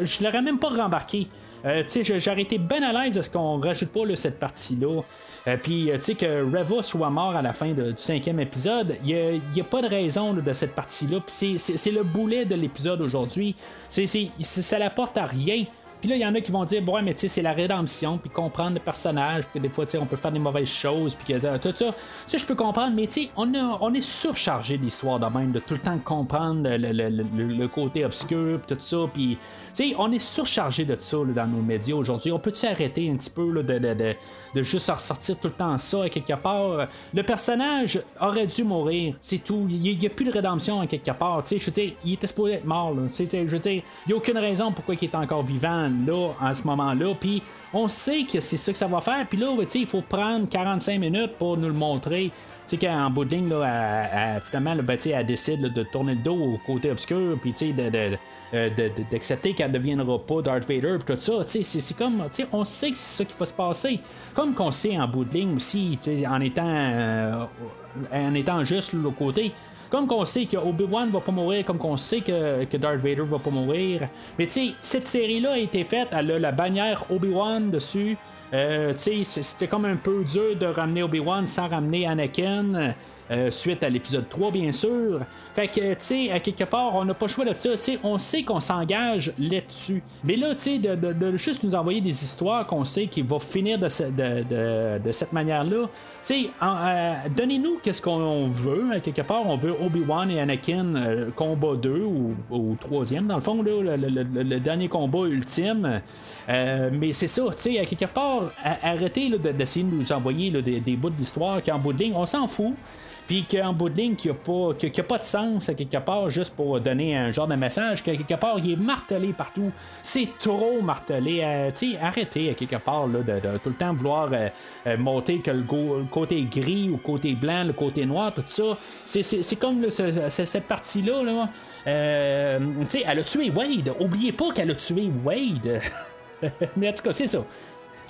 je, je l'aurais même pas rembarqué. Euh, J'aurais été bien à l'aise à ce qu'on rajoute pas cette partie-là. Euh, puis, tu sais, que Reva soit mort à la fin du cinquième épisode, il n'y a, pas de raison de cette partie-là. Puis, c'est le boulet de l'épisode aujourd'hui. Ça n'apporte à rien. Puis là, il y en a qui vont dire, ouais, mais tu sais, c'est la rédemption, puis comprendre le personnage, que des fois, tu sais, on peut faire des mauvaises choses, puis que tout ça. Ça, je peux comprendre, mais tu sais, on, on est surchargé d'histoire de même, de tout le temps comprendre le, côté obscur, puis tout ça, puis tu sais, on est surchargé de ça dans nos médias aujourd'hui. On peut-tu arrêter un petit peu de, de, de, de, juste ressortir tout le temps ça, à quelque part? Le personnage aurait dû mourir, c'est tout. Il n'y a, plus de rédemption à quelque part. Tu sais, je veux dire, il était supposé être mort. Là. Tu sais, je veux dire, il n'y a aucune raison pourquoi il est encore vivant là, en ce moment-là. Puis on sait que c'est ça que ça va faire. Puis là, il faut prendre 45 minutes pour nous le montrer. Tu sais, qu'en bout de ligne, là, finalement, ben, elle décide de tourner le dos au côté obscur, puis euh, d'accepter qu'elle ne deviendra pas Darth Vader, puis tout ça. C'est comme, on sait que c'est ça qui va se passer. Comme qu'on sait en bout de ligne aussi, en étant, euh, en étant juste le côté. Comme qu'on sait que Obi-Wan va pas mourir, comme qu'on sait que, que Darth Vader va pas mourir. Mais tu sais, cette série-là a été faite, elle a la bannière Obi-Wan dessus. Euh, c'était comme un peu dur de ramener Obi-Wan sans ramener Anakin. Euh, suite à l'épisode 3, bien sûr. Fait que, tu sais, à quelque part, on n'a pas le choix de ça. Tu sais, on sait qu'on s'engage là-dessus. Mais là, tu sais, de, juste nous envoyer des histoires qu'on sait qu'il va finir de, cette manière-là. Tu sais, euh, donnez-nous qu'est-ce qu'on veut. À quelque part, on veut Obi-Wan et Anakin euh, combat 2 ou, ou troisième, dans le fond, le, dernier combat ultime. mais c'est ça, tu sais, à quelque part, arrêtez d'essayer de nous envoyer des, des, bouts d'histoire qu'en bout de ligne, on s'en fout. Puis qu'en bout de ligne, qu'il n'y a, pas, de sens à quelque part, juste pour donner un genre de message, que quelque part, il est martelé partout. C'est trop martelé. Euh, tu arrêtez à quelque part de, tout le temps vouloir euh, euh, monter que le, côté gris ou côté blanc, le côté noir, tout ça. C'est comme cette partie-là. Là. tu sais, elle a tué Wade. Oubliez pas qu'elle a tué Wade. Mais en tout cas, c'est ça.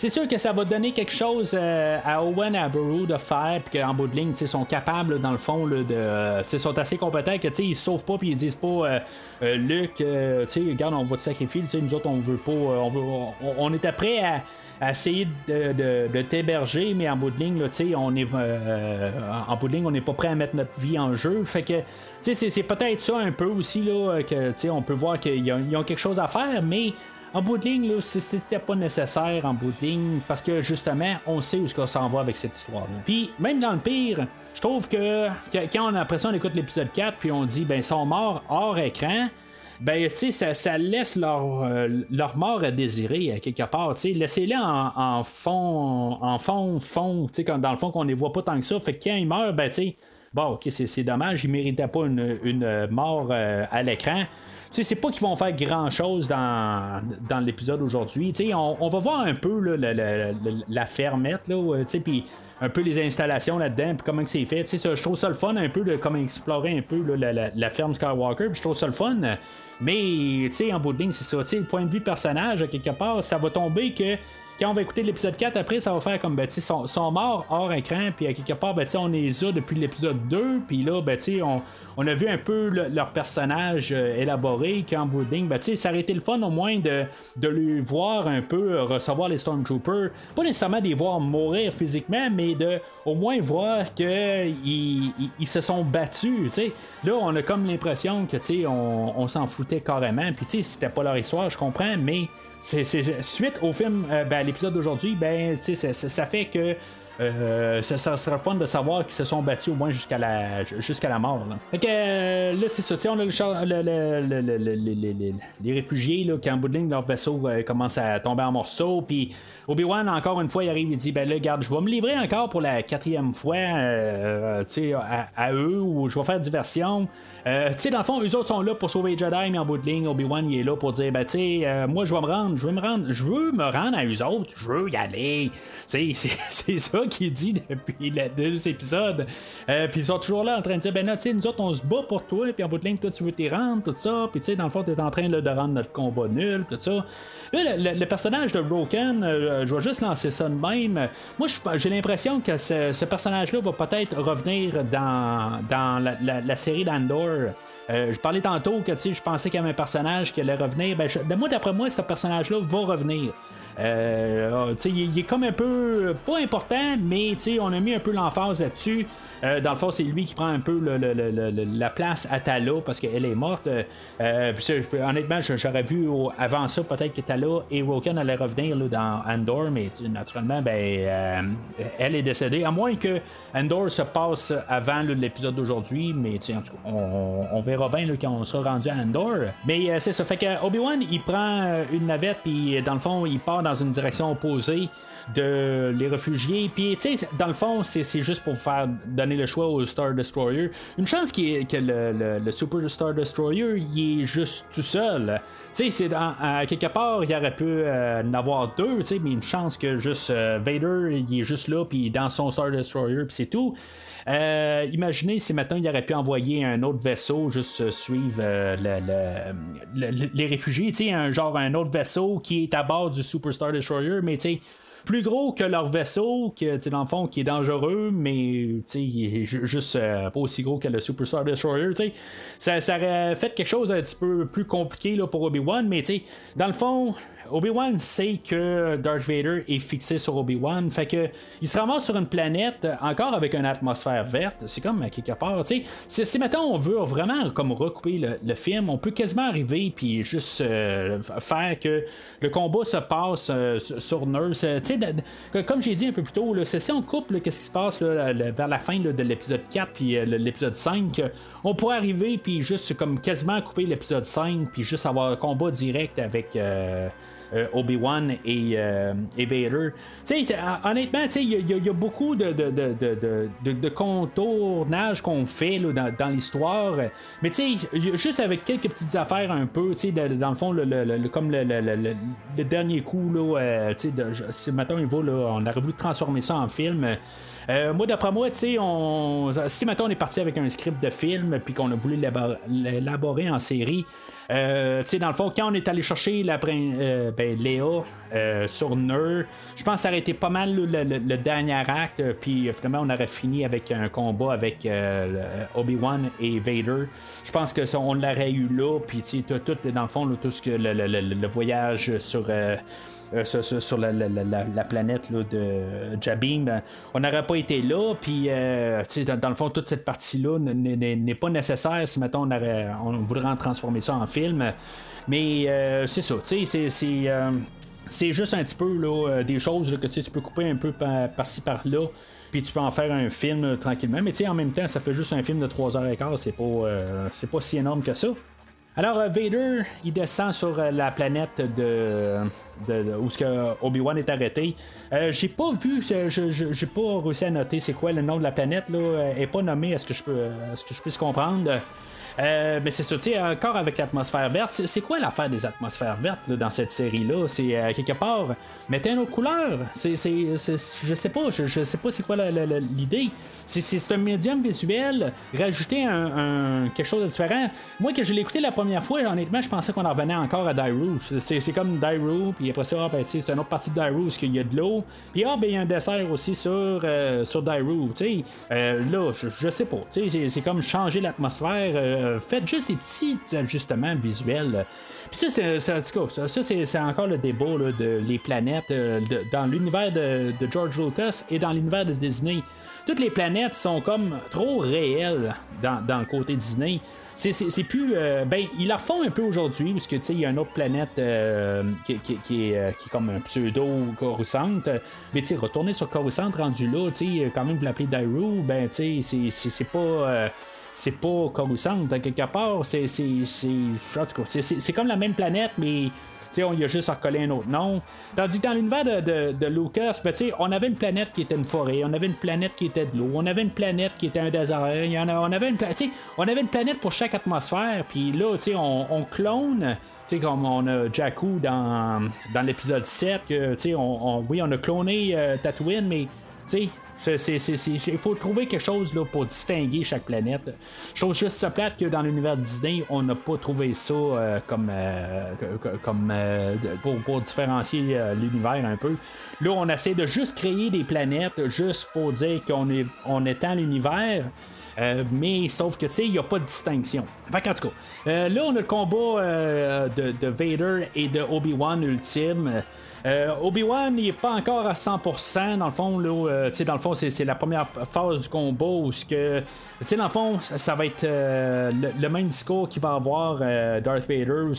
C'est sûr que ça va donner quelque chose euh, à Owen et à Burrow de faire, puis qu'en bout de ligne, ils sont capables, dans le fond, là, de. ils sont assez compétents que ils sauvent pas, puis ils disent pas, euh, euh, Luc, regarde, on va te sacrifier, nous autres, on veut pas. on, veut, on, était prêt à, essayer de, t'héberger, mais en bout de ligne, là, on est, en bout de ligne, on n'est pas prêt à mettre notre vie en jeu. Fait que c'est, peut-être ça un peu aussi, là, que on peut voir qu'ils ont quelque chose à faire, mais en bout de ligne, c'était pas nécessaire en bout de ligne parce que justement, on sait où ça s'en va avec cette histoire-là. Puis, même dans le pire, je trouve que quand on, après ça, on écoute l'épisode 4 puis on dit, ben, ils sont morts hors écran ben tu sais ça, laisse leur, euh, leur mort à désirer quelque part tu sais. Laissez-les en, fond en fond fond tu sais dans le fond qu'on les voit pas tant que ça. Fait que quand ils meurent ben tu sais bon, ok, c'est dommage, il méritait pas une, une mort à l'écran sais, c'est pas qu'ils vont faire grand chose dans, dans l'épisode aujourd'hui. On, on va voir un peu là, la, fermette, là, puis un peu les installations là-dedans, puis comment c'est fait. je trouve ça le fun un peu de comme explorer un peu la, ferme Skywalker, je trouve ça le fun. Mais en bout de ligne, c'est ça. Le point de vue personnage, quelque part, ça va tomber que quand on va écouter l'épisode 4, après, ça va faire comme, ben, sont, sont morts hors écran, puis à quelque part, ben, on les a depuis l'épisode 2, puis là, ben, on, on a vu un peu leur personnage euh, élaboré, qu'en bouding, ben, ça aurait été le fun au moins de, de les voir un peu recevoir les Stormtroopers, pas nécessairement de les voir mourir physiquement, mais de au moins voir qu'ils ils, se sont battus, sais. Là, on a comme l'impression que, on, on s'en foutait carrément, puis c'était pas leur histoire, je comprends, mais c'est, suite au film, euh, ben, l'épisode d'aujourd'hui, ben, ça, ça fait que euh, ça, ça, sera fun de savoir qu'ils se sont battus au moins jusqu'à la, mort. Là. Euh, là, c'est ça. On a le, les réfugiés qui en bout de ligne, leur vaisseau euh, commence à tomber en morceaux. Puis Obi-Wan, encore une fois, il arrive et dit Ben là, regarde, je vais me livrer encore pour la quatrième fois à, à, eux ou je vais faire diversion. tu sais, dans le fond, eux autres sont là pour sauver Jedi, mais en bout de ligne, Obi-Wan, il est là pour dire Ben, tu sais, moi, je vais me rendre, je veux me rendre, je veux me rendre à eux autres, je veux y aller. C'est ça qui dit depuis les deux épisodes. Euh, puis ils sont toujours là en train de dire ben là, tu sais, nous autres, on se bat pour toi, puis en bout de ligne, toi, tu veux t'y rendre, tout ça. Puis tu sais, dans le fond, t'es en train de rendre notre combat nul, tout ça. Là, le, personnage de Broken, euh, je vais juste lancer ça de même. Moi, j'ai l'impression que ce, personnage-là va peut-être revenir dans, dans la, série d'Andor. Euh, je parlais tantôt que je pensais qu'il y avait un personnage qui allait revenir. Ben, ben moi, d'après moi, ce personnage-là va revenir. Euh, il, est comme un peu pas important, mais on a mis un peu l'emphase là-dessus. Euh, dans le fond, c'est lui qui prend un peu la place à Tala parce qu'elle est morte. Honnêtement, j'aurais vu avant ça peut-être que Tala et Woken allaient revenir dans Andor, mais naturellement, ben, elle est décédée. À moins que Andor se passe avant l'épisode d'aujourd'hui, mais en tout cas, on, verra bien quand on sera rendu à Andor. Mais c'est ça. Fait que Obi-Wan, il prend une navette, puis dans le fond, il part dans une direction opposée de les réfugiés. Puis, tu sais, dans le fond, c'est juste pour faire donner le choix au Star Destroyer. Une chance qui que le, le, Super Star Destroyer, il est juste tout seul. Tu sais, c'est à quelque part, il aurait pu euh, en avoir deux, tu sais, mais une chance que juste euh, Vader, il est juste là, puis dans son Star Destroyer, puis c'est tout. Euh, imaginez si maintenant il aurait pu envoyer un autre vaisseau juste suivre les réfugiés, un genre un autre vaisseau qui est à bord du Super Star Destroyer, mais tu plus gros que leur vaisseau, que, dans le fond, qui est dangereux, mais il juste euh, pas aussi gros que le Superstar Destroyer. Ça, ça aurait fait quelque chose un petit peu plus compliqué là, pour Obi-Wan, mais dans le fond, Obi-Wan sait que Darth Vader est fixé sur Obi-Wan, fait que il se ramasse sur une planète encore avec une atmosphère verte. C'est comme quelque part, tu. Si, maintenant on veut vraiment comme recouper le, film, on peut quasiment arriver puis juste euh, faire que le combat se passe euh, sur Nurse. Sais, comme j'ai dit un peu plus tôt, si on coupe qu'est-ce qui se passe vers la fin de l'épisode 4 puis euh, l'épisode 5, on pourrait arriver puis juste comme quasiment couper l'épisode 5 puis juste avoir un combat direct avec euh, Obi-Wan et, euh, Vader. honnêtement, il y, a beaucoup de, de, qu'on fait dans, l'histoire. Mais juste avec quelques petites affaires un peu, dans le fond, comme le, dernier coup, là, euh, si maintenant il va, on aurait voulu transformer ça en film. Euh, moi, d'après moi, on... si maintenant on est parti avec un script de film puis qu'on a voulu l'élaborer en série, euh, dans le fond, quand on est allé chercher la euh, ben, Léa euh, sur Ner, je pense que ça aurait été pas mal le, dernier acte, puis finalement on aurait fini avec un combat avec Obi-Wan et Vader. Je pense que ça, on l'aurait eu là, puis tout, tout, dans le fond, tout ce que le, voyage sur euh, sur, la, planète de Jabim, ben, on n'aurait pas été là. Puis, euh, dans, dans, le fond, toute cette partie-là n'est pas nécessaire si maintenant on, on voudrait en transformer ça en film. Mais euh, c'est ça, c'est juste un petit peu là, des choses que tu peux couper un peu par-ci par-là. Puis tu peux en faire un film tranquillement. Mais en même temps, ça fait juste un film de 3h15. C'est pas, c'est pas si énorme que ça. Alors, euh, Vader, il descend sur euh, la planète de, de, où ce que Obi-Wan est arrêté. Euh, j'ai pas vu, j'ai pas réussi à noter c'est quoi le nom de la planète. Là, Euh, elle est pas nommée, est-ce que je peux, euh, est-ce que je puisse comprendre? Euh, mais c'est ça, tu sais, encore avec l'atmosphère verte, c'est, quoi l'affaire des atmosphères vertes là, dans cette série-là? C'est euh, quelque part, mettez une autre couleur. C'est, je sais pas, je, je sais pas c'est quoi l'idée. C'est, un médium visuel, rajouter un, quelque chose de différent. Moi, que je l'ai écouté la première fois, honnêtement, je pensais qu'on en revenait encore à Daru. C'est, c'est comme Daru, puis après ça, ah, ben, c'est une autre partie de Daru, parce qu'il y a de l'eau. Puis ah, ben, il y a un dessert aussi sur, euh, sur. Tu Euh, là, je, je sais pas. C'est, c'est comme changer l'atmosphère. Euh, faites juste des petits ajustements visuels. Puis ça, c'est, ça, ça, c'est, encore le débat là, de les planètes euh, dans l'univers de, George Lucas et dans l'univers de Disney. Toutes les planètes sont comme trop réelles dans, le côté Disney. C'est, plus. euh, ben, ils la refont un peu aujourd'hui, parce que tu sais, il y a une autre planète qui, qui- qui est, qui est comme un pseudo Coruscant. Mais tu sais, retourner sur Coruscant rendu là, tu sais, quand même vous l'appelez Daru, ben tu sais, c'est, c'est pas. C'est pas Coruscant, à quelque part. C'est, c'est, c'est, comme la même planète, mais tu sais, on y a juste recollé un autre nom. Tandis que dans l'univers de, de- de Lucas, ben, on avait une planète qui était une forêt, on avait une planète qui était de l'eau, on avait une planète qui était un désert, y en a- on, avait une, on avait une planète pour chaque atmosphère, puis là, on, on clone. Tu sais, comme on a Jakku dans, dans l'épisode 7, que, on, on- oui, on a cloné euh, Tatooine, mais, Il faut trouver quelque chose là, pour distinguer chaque planète. Trouve juste ça plate que dans l'univers Disney, on n'a pas trouvé ça euh, comme, euh, comme euh, de- pour, pour différencier euh, l'univers un peu. Là, on essaie de juste créer des planètes juste pour dire qu'on est, on étend l'univers. Euh, mais sauf que tu sais, il n'y a pas de distinction. Fait qu'en tout cas, euh, là on a le combat euh, de, de Vader et de Obi-Wan ultime. Euh, Obi-Wan il est pas encore à 100% dans le fond là, euh, dans le fond c'est, la première phase du combat où dans le fond ça, va être euh, le, même discours qu'il va avoir euh, Darth Vader où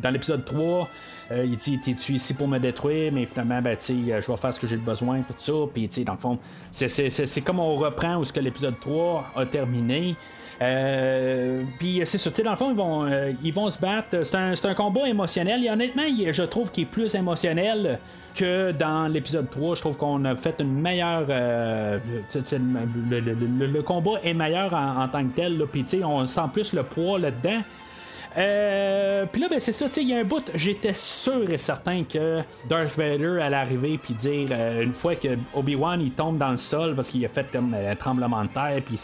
dans l'épisode 3 euh, il dit T'es-tu ici pour me détruire? Mais finalement, ben, je vais faire ce que j'ai besoin, tout ça. Puis, dans le fond, c'est comme on reprend où ce que l'épisode 3 a terminé. Euh, puis c'est ça, dans le fond, ils vont, euh, ils vont se battre. C'est un, un combat émotionnel. Et honnêtement, je trouve qu'il est plus émotionnel que dans l'épisode 3. Je trouve qu'on a fait une meilleure. euh, le, le- le- le combat est meilleur en, tant que tel. Puis, on sent plus le poids là-dedans. Euh, puis là, ben, c'est ça, il y a un bout, j'étais sûr et certain que Darth Vader allait arriver puis dire, euh, une fois que Obi-Wan il tombe dans le sol parce qu'il a fait euh, un tremblement de terre puis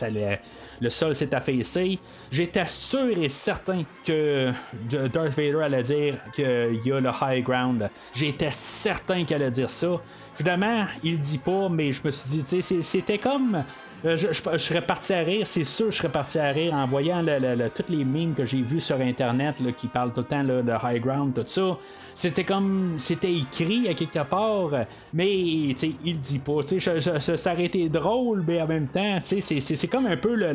le, sol s'est affaissé, j'étais sûr et certain que Darth Vader allait dire qu'il y a le high ground. J'étais certain qu'il allait dire ça. Finalement, il dit pas, mais je me suis dit, c'était comme. Euh, je, serais parti à rire, c'est sûr je serais parti à rire en voyant toutes les memes que j'ai vus sur internet qui parlent tout le temps de high ground, tout ça. C'était comme. C'était écrit à quelque part, mais il dit pas. Ça aurait été drôle, mais en même temps, c'est- comme un peu le,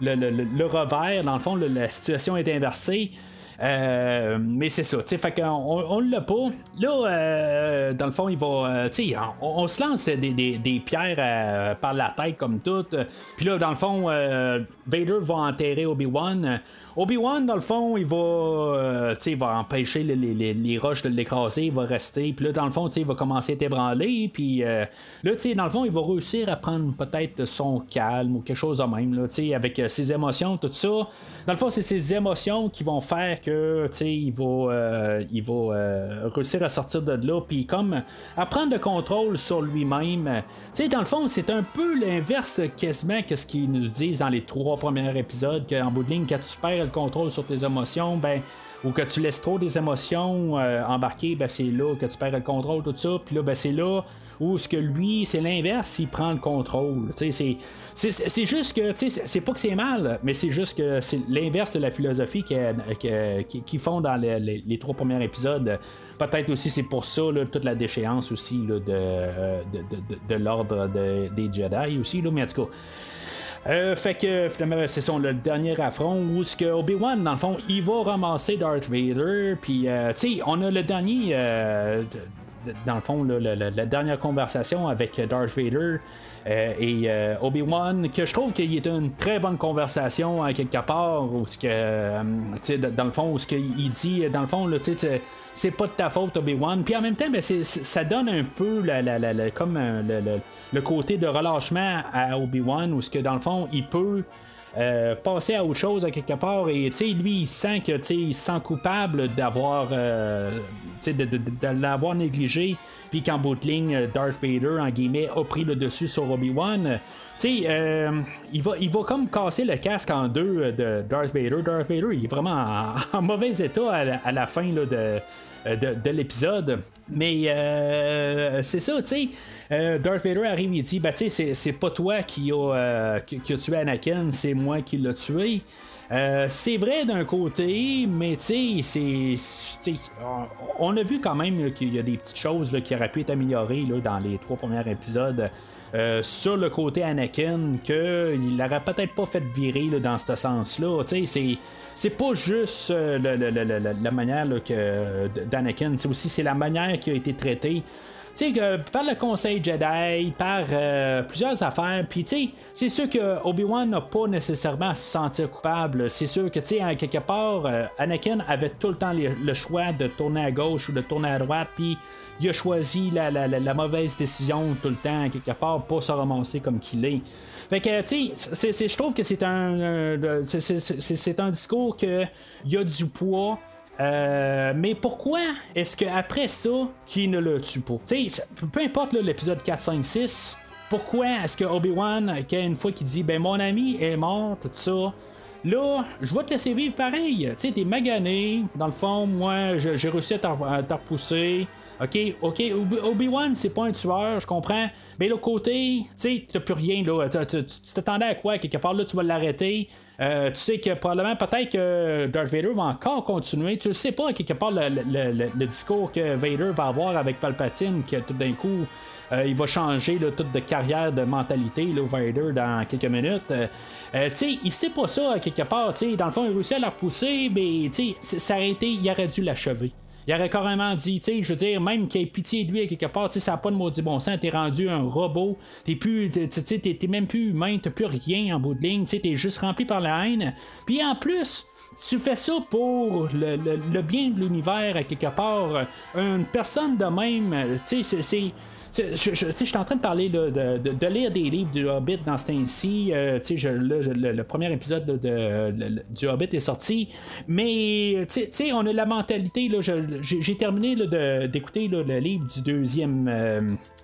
le, revers. Dans le fond, la situation est inversée. Euh, mais c'est ça, tu sais, fait qu'on on, l'a pas. Là, euh, dans le fond, il va, euh, tu sais, on, se lance des, des- des pierres par la tête comme tout. Puis là, dans le fond, Vader va enterrer Obi-Wan. Obi-Wan, dans le fond, il va, il va empêcher les, les- les- roches de l'écraser, il va rester. Puis là, dans le fond, il va commencer à être ébranlé. Puis là, tu sais, dans le fond, il va réussir à prendre peut-être son calme ou quelque chose de même, là, avec ses émotions, tout ça. Dans le fond, c'est ses émotions qui vont faire que, il va, euh, euh, réussir à sortir de là. Puis comme à prendre le contrôle sur lui-même. Dans le fond, c'est un peu l'inverse quasiment que ce qu'ils nous disent dans les trois premiers épisodes, qu'en bout de ligne, quand tu perds le contrôle sur tes émotions, ben ou que tu laisses trop des émotions euh, embarquer, ben c'est là que tu perds le contrôle, tout ça. Puis là, ben c'est là où ce que lui, c'est l'inverse, il prend le contrôle. C'est- c'est juste que, c'est- pas que c'est mal, mais c'est juste que c'est l'inverse de la philosophie qu'ils font dans les, les- trois premiers épisodes. Peut-être aussi c'est pour ça là, toute la déchéance aussi euh, de, de- de- de l'ordre de- des Jedi aussi, là, mais en tout cas. Euh, fait que finalement, c'est son le dernier affront où ce Obi-Wan, dans le fond, il va ramasser Darth Vader. Puis, euh, tu on a le dernier. euh, dans le fond, la, dernière conversation avec Darth Vader euh, et euh, Obi-Wan, que je trouve qu'il est une très bonne conversation à quelque part, où ce que, dans le fond, ce qu'il dit, dans le fond, c'est pas de ta faute, Obi-Wan. Puis en même temps, ben, ça donne un peu comme le, côté de relâchement à Obi-Wan, où ce que dans le fond, il peut euh, passer à autre chose à quelque part. Et lui il sent que il se sent coupable d'avoir euh, de, de, l'avoir négligé puis qu'en bout Darth Vader en guillemets a pris le dessus sur Obi-Wan euh, il va il va comme casser le casque en deux de Darth Vader Darth Vader il est vraiment en, mauvais état à la, fin là, de de, l'épisode. Mais c'est ça, tu sais. Darth Vader arrive et dit bah, tu sais, c'est pas toi qui a, tué Anakin, c'est moi qui l'a tué. Euh, c'est vrai d'un côté, mais tu sais, on a vu quand même qu'il y a des petites choses qui auraient pu être améliorées dans les trois premiers épisodes. Euh, sur le côté Anakin, qu'il n'aurait peut-être pas fait virer dans ce sens-là. C'est, c'est pas juste euh, la manière que, d'Anakin, c'est aussi c'est la manière qui a été traitée tu sais, par le Conseil Jedi, par euh, plusieurs affaires, puis tu sais, c'est sûr que Obi-Wan n'a pas nécessairement à se sentir coupable. C'est sûr que, tu sais, quelque part, euh, Anakin avait tout le temps le choix de tourner à gauche ou de tourner à droite, puis il a choisi la, mauvaise décision tout le temps, quelque part, pas se ramasser comme qu'il est. Fait que, tu sais, je trouve que c'est un, un discours que il y a du poids euh, mais pourquoi est-ce qu'après ça, qu'il ne le tue pas? peu importe l'épisode 4, 5, 6, pourquoi est-ce que Obi-Wan, une fois qu'il dit, ben mon ami est mort, tout ça, là, je vais te laisser vivre pareil. Tu sais, t'es magané, dans le fond, moi, j'ai réussi à te repousser. OK, OK, Obi-Wan, c'est pas un tueur, je comprends. Mais l'autre côté, tu sais, t'as plus rien, là. Tu t'attendais à quoi? Quelque part, là, tu vas l'arrêter. Euh, tu sais que probablement, peut-être que Darth Vader va encore continuer. Tu sais pas, quelque part, le, discours que Vader va avoir avec Palpatine, que tout d'un coup, euh, il va changer là, toute de carrière, de mentalité, là, Vader, dans quelques minutes. Euh, tu sais, il sait pas ça, quelque part. Tu sais, dans le fond, il réussit à la repousser, mais tu sais, ça aurait été, il aurait dû l'achever. Il aurait carrément dit, tu sais, je veux dire, même qu'il ait pitié de lui à quelque part, tu sais, ça n'a pas de maudit bon sens, t'es rendu un robot, t'es plus, tu t'es même plus humain, t'as plus rien en bout de ligne, tu sais, t'es juste rempli par la haine. Puis en plus, tu fais ça pour le, bien de l'univers à quelque part. Une personne de même, tu sais, c'est je, suis en train de parler de, de, lire des livres du Hobbit dans ce temps-ci. Euh, le, premier épisode de, du Hobbit est sorti. Mais on a la mentalité. J'ai terminé d'écouter le livre du deuxième, euh,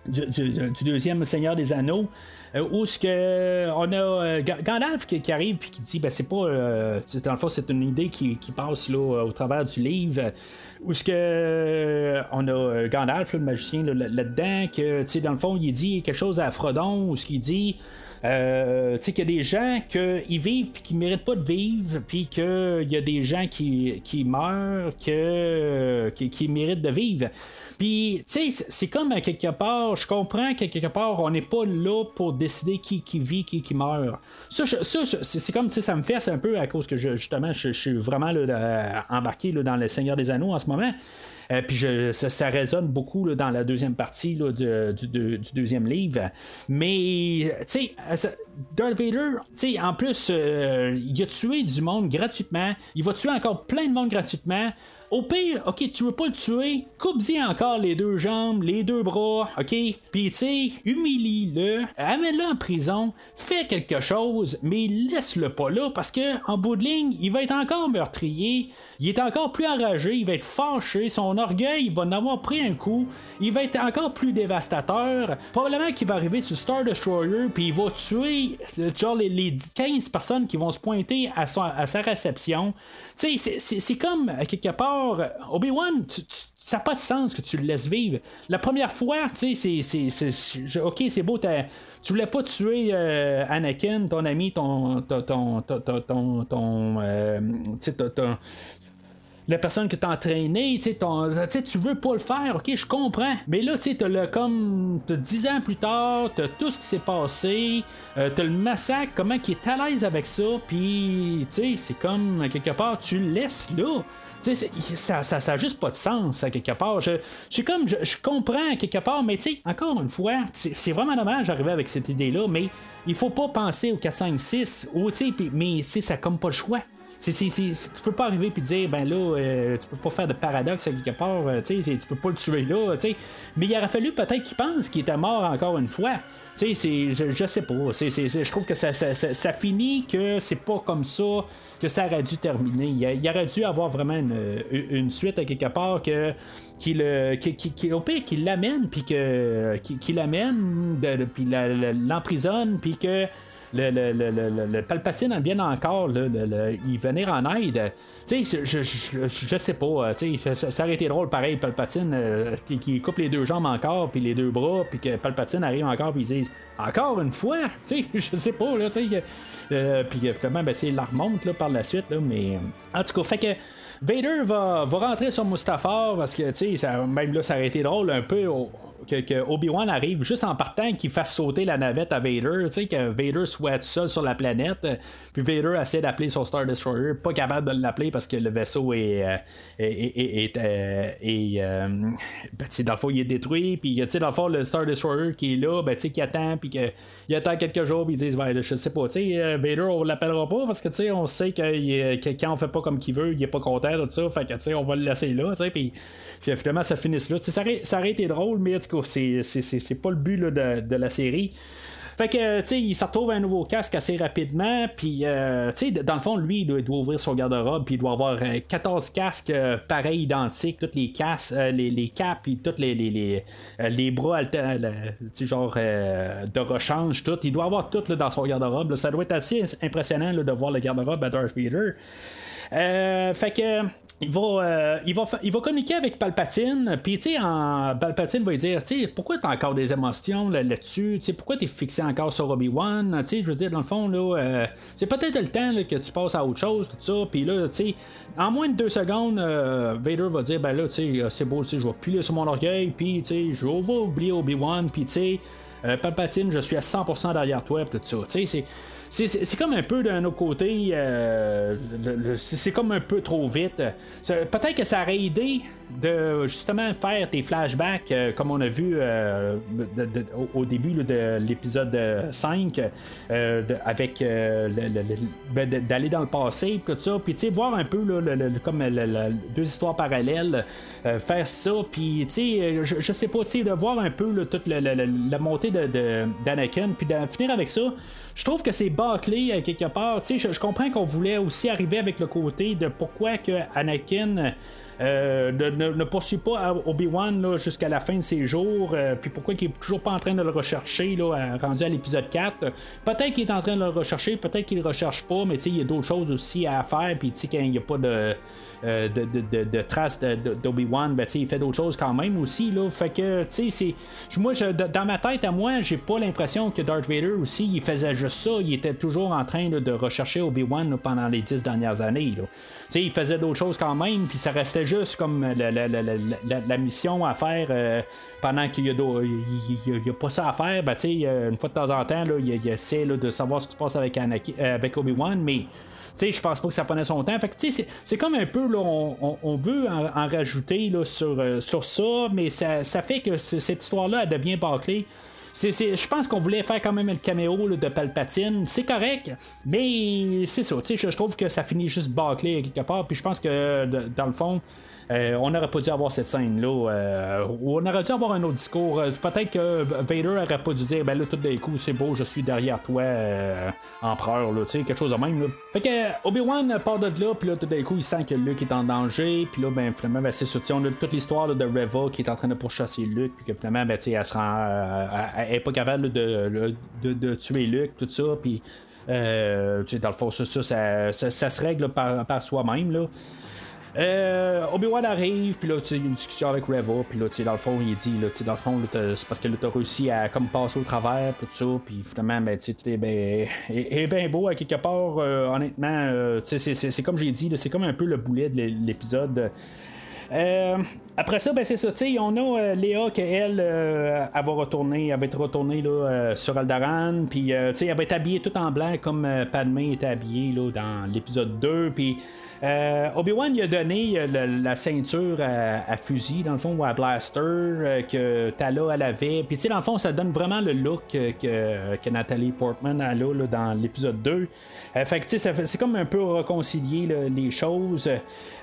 du, deuxième Seigneur des Anneaux. Euh, où ce que on a euh, Gandalf qui, arrive puis qui dit ben c'est pas euh, dans le fond c'est une idée qui, passe là, au travers du livre. Où ce que on a Gandalf le magicien là-dedans que tu sais dans le fond il dit quelque chose à Frodon où ce qu'il dit euh, tu sais qu'il y a des gens qui vivent puis qui méritent pas de vivre, puis qu'il y a des gens qui, qui meurent que, qui, méritent de vivre. Puis, tu sais, c'est comme à quelque part, je comprends qu'à quelque part, on n'est pas là pour décider qui, qui vit, qui, qui meurt. Ça, c'est comme, tu sais, ça me fait un peu à cause que je, justement, je, suis vraiment embarqué dans le Seigneur des Anneaux en ce moment. Euh, puis ça, résonne beaucoup dans la deuxième partie du, deuxième livre. Mais, tu sais, Darth Vader, tu sais, en plus, euh, il a tué du monde gratuitement. Il va tuer encore plein de monde gratuitement. Au pire, ok, tu veux pas le tuer, coupe-y encore les deux jambes, les deux bras, ok? Puis tu sais, humilie-le, amène-le en prison, fais quelque chose, mais laisse-le pas là parce que en bout de ligne, il va être encore meurtrier, il est encore plus enragé, il va être fâché, son orgueil va en avoir pris un coup, il va être encore plus dévastateur. Probablement qu'il va arriver sur Star Destroyer, puis il va tuer genre les, 15 personnes qui vont se pointer à sa réception. Tu sais, c'est comme quelque part Obi-Wan, ça n'a pas de sens que tu le laisses vivre. La première fois, tu sais, c'est. Ok, c'est beau, tu voulais pas tuer euh, Anakin, ton ami, ton. ton. ton. ton. ton, ton, euh, la personne que t'as entraîné, tu sais, tu veux pas le faire, ok, je comprends. Mais là, tu sais, t'as le comme. T'as 10 ans plus tard, t'as tout ce qui s'est passé, euh, t'as le massacre, comment qui est à l'aise avec ça, puis, tu sais, c'est comme, quelque part, tu le laisses là. Ça, ça, ça a juste pas de sens, à quelque part. Je, je comme, je, comprends, quelque part, mais tu sais, encore une fois, c'est vraiment dommage d'arriver avec cette idée-là, mais il faut pas penser au 4, 5, 6, ou, mais ça comme pas le choix. C'est, tu peux pas arriver et dire, ben là, euh, tu peux pas faire de paradoxe à quelque part, euh, tu peux pas le tuer là, mais il aurait fallu peut-être qu'il pense qu'il était mort encore une fois. C'est, je, je sais pas. je trouve que ça, ça, finit que c'est pas comme ça que ça aurait dû terminer. Il, aurait dû avoir vraiment une, suite à quelque part que qu'il qui, au pire qu'il l'amène puis que qu'il l'amène puis l'emprisonne puis que le, le, le, Palpatine bien encore, le, il venir en aide. Je, je, sais pas, tu sais, ça, aurait été drôle pareil, Palpatine euh, qui, coupe les deux jambes encore, puis les deux bras, puis que Palpatine arrive encore, puis ils disent encore une fois, tu sais, je sais pas, là, euh, puis finalement, ben, il la remonte là, par la suite, là, mais en tout cas, fait que. Vader va, rentrer sur Mustafar parce que, tu sais, même là, ça aurait été drôle un peu que, Obi-Wan arrive juste en partant qu'il fasse sauter la navette à Vader, tu sais, que Vader soit tout seul sur la planète, puis Vader essaie d'appeler son Star Destroyer, pas capable de l'appeler parce que le vaisseau est. Euh, est, euh, euh, ben, dans le fond, il est détruit, puis tu sais, dans le fond, le Star Destroyer qui est là, ben, tu sais, qui attend, puis qu'il attend quelques jours, puis ils disent, ben, je sais pas, tu sais, Vader, on l'appellera pas parce que, tu sais, on sait que, quand on fait pas comme qu'il veut, il est pas content de ça, fait que, tu sais, on va le laisser là, tu sais, puis finalement, ça finisse là. Ça aurait, ça aurait été drôle, mais en tout c'est pas le but de, la série. Fait que, tu sais, il se retrouve un nouveau casque assez rapidement. Puis, euh, tu sais, dans le fond, lui, il doit, ouvrir son garde-robe. Puis, il doit avoir 14 euh, casques euh, pareils, identiques. Toutes les casques, les, les capes, puis tous les, les, les, bras, tu genre de rechange, tout. Il doit avoir tout dans son garde-robe. Ça doit être assez impressionnant de voir le garde-robe à Darth Vader. fait que il va, euh, il, va, il va communiquer avec Palpatine, puis tu sais, Palpatine va lui dire, tu sais, pourquoi t'as encore des émotions là-dessus, tu sais, pourquoi t'es fixé encore sur Obi-Wan, tu sais, je veux dire, dans le fond, là, euh, c'est peut-être le temps que tu passes à autre chose, tout ça, puis là, tu sais, en moins de deux secondes, euh, Vader va dire, ben là, tu sais, c'est beau, tu sais, je vais piler sur mon orgueil, puis tu sais, je vais oublier Obi-Wan, puis tu sais, Palpatine, je suis à 100% derrière toi, tout ça, tu sais, c'est c'est comme un peu d'un autre côté, euh, c'est comme un peu trop vite. Peut-être que ça aurait aidé de justement faire tes flashbacks euh, comme on a vu euh, au, début de l'épisode 5 avec ben, d'aller dans le passé tout ça puis tu sais voir un peu comme deux histoires parallèles faire ça puis tu sais je, sais pas tu sais de voir un peu toute la montée d'Anakin puis de finir avec ça je trouve que c'est bâclé quelque part. Tu sais, je, comprends qu'on voulait aussi arriver avec le côté de pourquoi que Anakin euh, ne, poursuit pas Obi-Wan jusqu'à la fin de ses jours, euh, puis pourquoi il est toujours pas en train de le rechercher, là, rendu à l'épisode 4. Peut-être qu'il est en train de le rechercher, peut-être qu'il le recherche pas, mais il y a d'autres choses aussi à faire, puis quand il n'y a pas de, euh, de, de, traces d'Obi-Wan, ben, il fait d'autres choses quand même aussi. Là, moi, je, dans ma tête à moi, j'ai pas l'impression que Darth Vader aussi, il faisait juste ça, il était toujours en train de rechercher Obi-Wan pendant les dix dernières années. Il faisait d'autres choses quand même, puis ça restait juste comme la, mission à faire euh, pendant qu'il y, a, pas ça à faire. Ben, euh, une fois de temps en temps, là, il, essaie de savoir ce qui se passe avec, avec Obi-Wan, mais je pense pas que ça prenait son temps. Fait c'est comme un peu, là, on, veut en, rajouter là, sur, euh, sur ça, mais ça, ça fait que cette histoire-là, elle devient bâclée je pense qu'on voulait faire quand même le caméo de Palpatine. C'est correct, mais c'est ça. Je, trouve que ça finit juste bâclé quelque part. Puis je pense que dans le fond, euh, on n'aurait pas dû avoir cette scène-là. Euh, on aurait dû avoir un autre discours. Euh, peut-être que Vader n'aurait pas dû dire ben là, tout d'un coup, c'est beau, je suis derrière toi, empereur, là, quelque chose de même. Là. Fait que Obi-Wan part de là, puis là, tout d'un coup, il sent que Luke est en danger, puis là, ben, finalement, ben, c'est ça. On a toute l'histoire de Reva qui est en train de pourchasser Luke, puis que finalement, ben, elle se elle est pas capable de, de, tuer Luke, tout ça, puis. dans le fond, ça, ça, ça, se règle par, par soi-même. Euh, Obi-Wan arrive, puis là, tu une discussion avec Reva, puis là, tu dans le fond, il dit, là, tu dans le fond, c'est parce que là, t'as réussi à comme passer au travers, tout ça, puis finalement, ben, tu sais, tout est bien beau, à quelque part, euh, honnêtement, euh, c'est- comme j'ai dit, là, c'est comme un peu le boulet de l'é- l'épisode. Euh, après ça, ben c'est ça, tu sais, on a euh, Léa qu'elle, euh, elle va retourner, elle va être retournée là, euh, sur Aldaran, puis euh, elle va être habillée tout en blanc comme Padmé était habillée là, dans l'épisode 2, puis Obi-Wan il a donné la ceinture à, fusil, dans le fond, ou à blaster, que Tala elle avait, puis tu sais, dans le fond, ça donne vraiment le look que, que Nathalie Portman a là, là, dans l'épisode 2. Euh, fait que c'est comme un peu réconcilier là, les choses.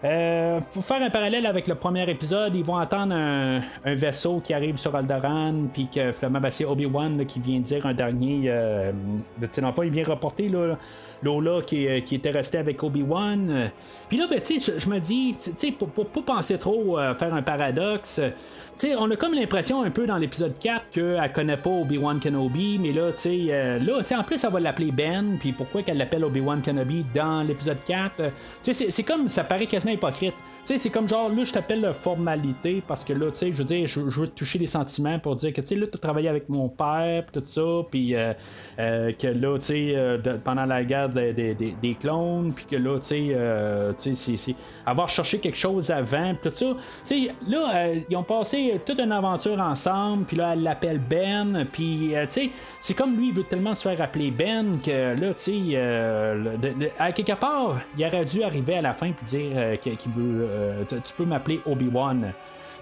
Pour faire un parallèle avec le premier épisode, ils vont attendre un, vaisseau qui arrive sur Alderaan, puis que finalement, ben, c'est Obi-Wan qui vient dire un dernier. Euh, dans le il vient reporter là, Lola qui, euh, qui était resté avec Obi-Wan. Euh, Puis là, ben, je, me dis, tu sais, pour, pour pas penser trop euh, faire un paradoxe, euh, tu sais, on a comme l'impression un peu dans l'épisode 4 qu'elle connaît pas Obi-Wan Kenobi, mais là, tu sais, euh, là, tu sais, en plus, elle va l'appeler Ben, puis pourquoi qu'elle l'appelle Obi-Wan Kenobi dans l'épisode 4, euh, tu sais, c'est- comme, ça paraît quasiment hypocrite. C'est comme genre, là, je t'appelle formalité parce que là, tu sais, je veux dire, je, je veux toucher les sentiments pour dire que, tu sais, là, tu travaillé avec mon père, pis tout ça, puis que là, tu sais, pendant la guerre des, des- des- clones, puis que là, tu sais, euh, c'est- avoir cherché quelque chose avant, tout ça. Tu sais, là, euh, ils ont passé toute une aventure ensemble, puis là, elle l'appelle Ben, puis, euh, tu sais, c'est comme lui, il veut tellement se faire appeler Ben que là, tu sais, euh, à quelque part, il aurait dû arriver à la fin puis dire qu'il veut, tu peux m'appeler Obi-Wan.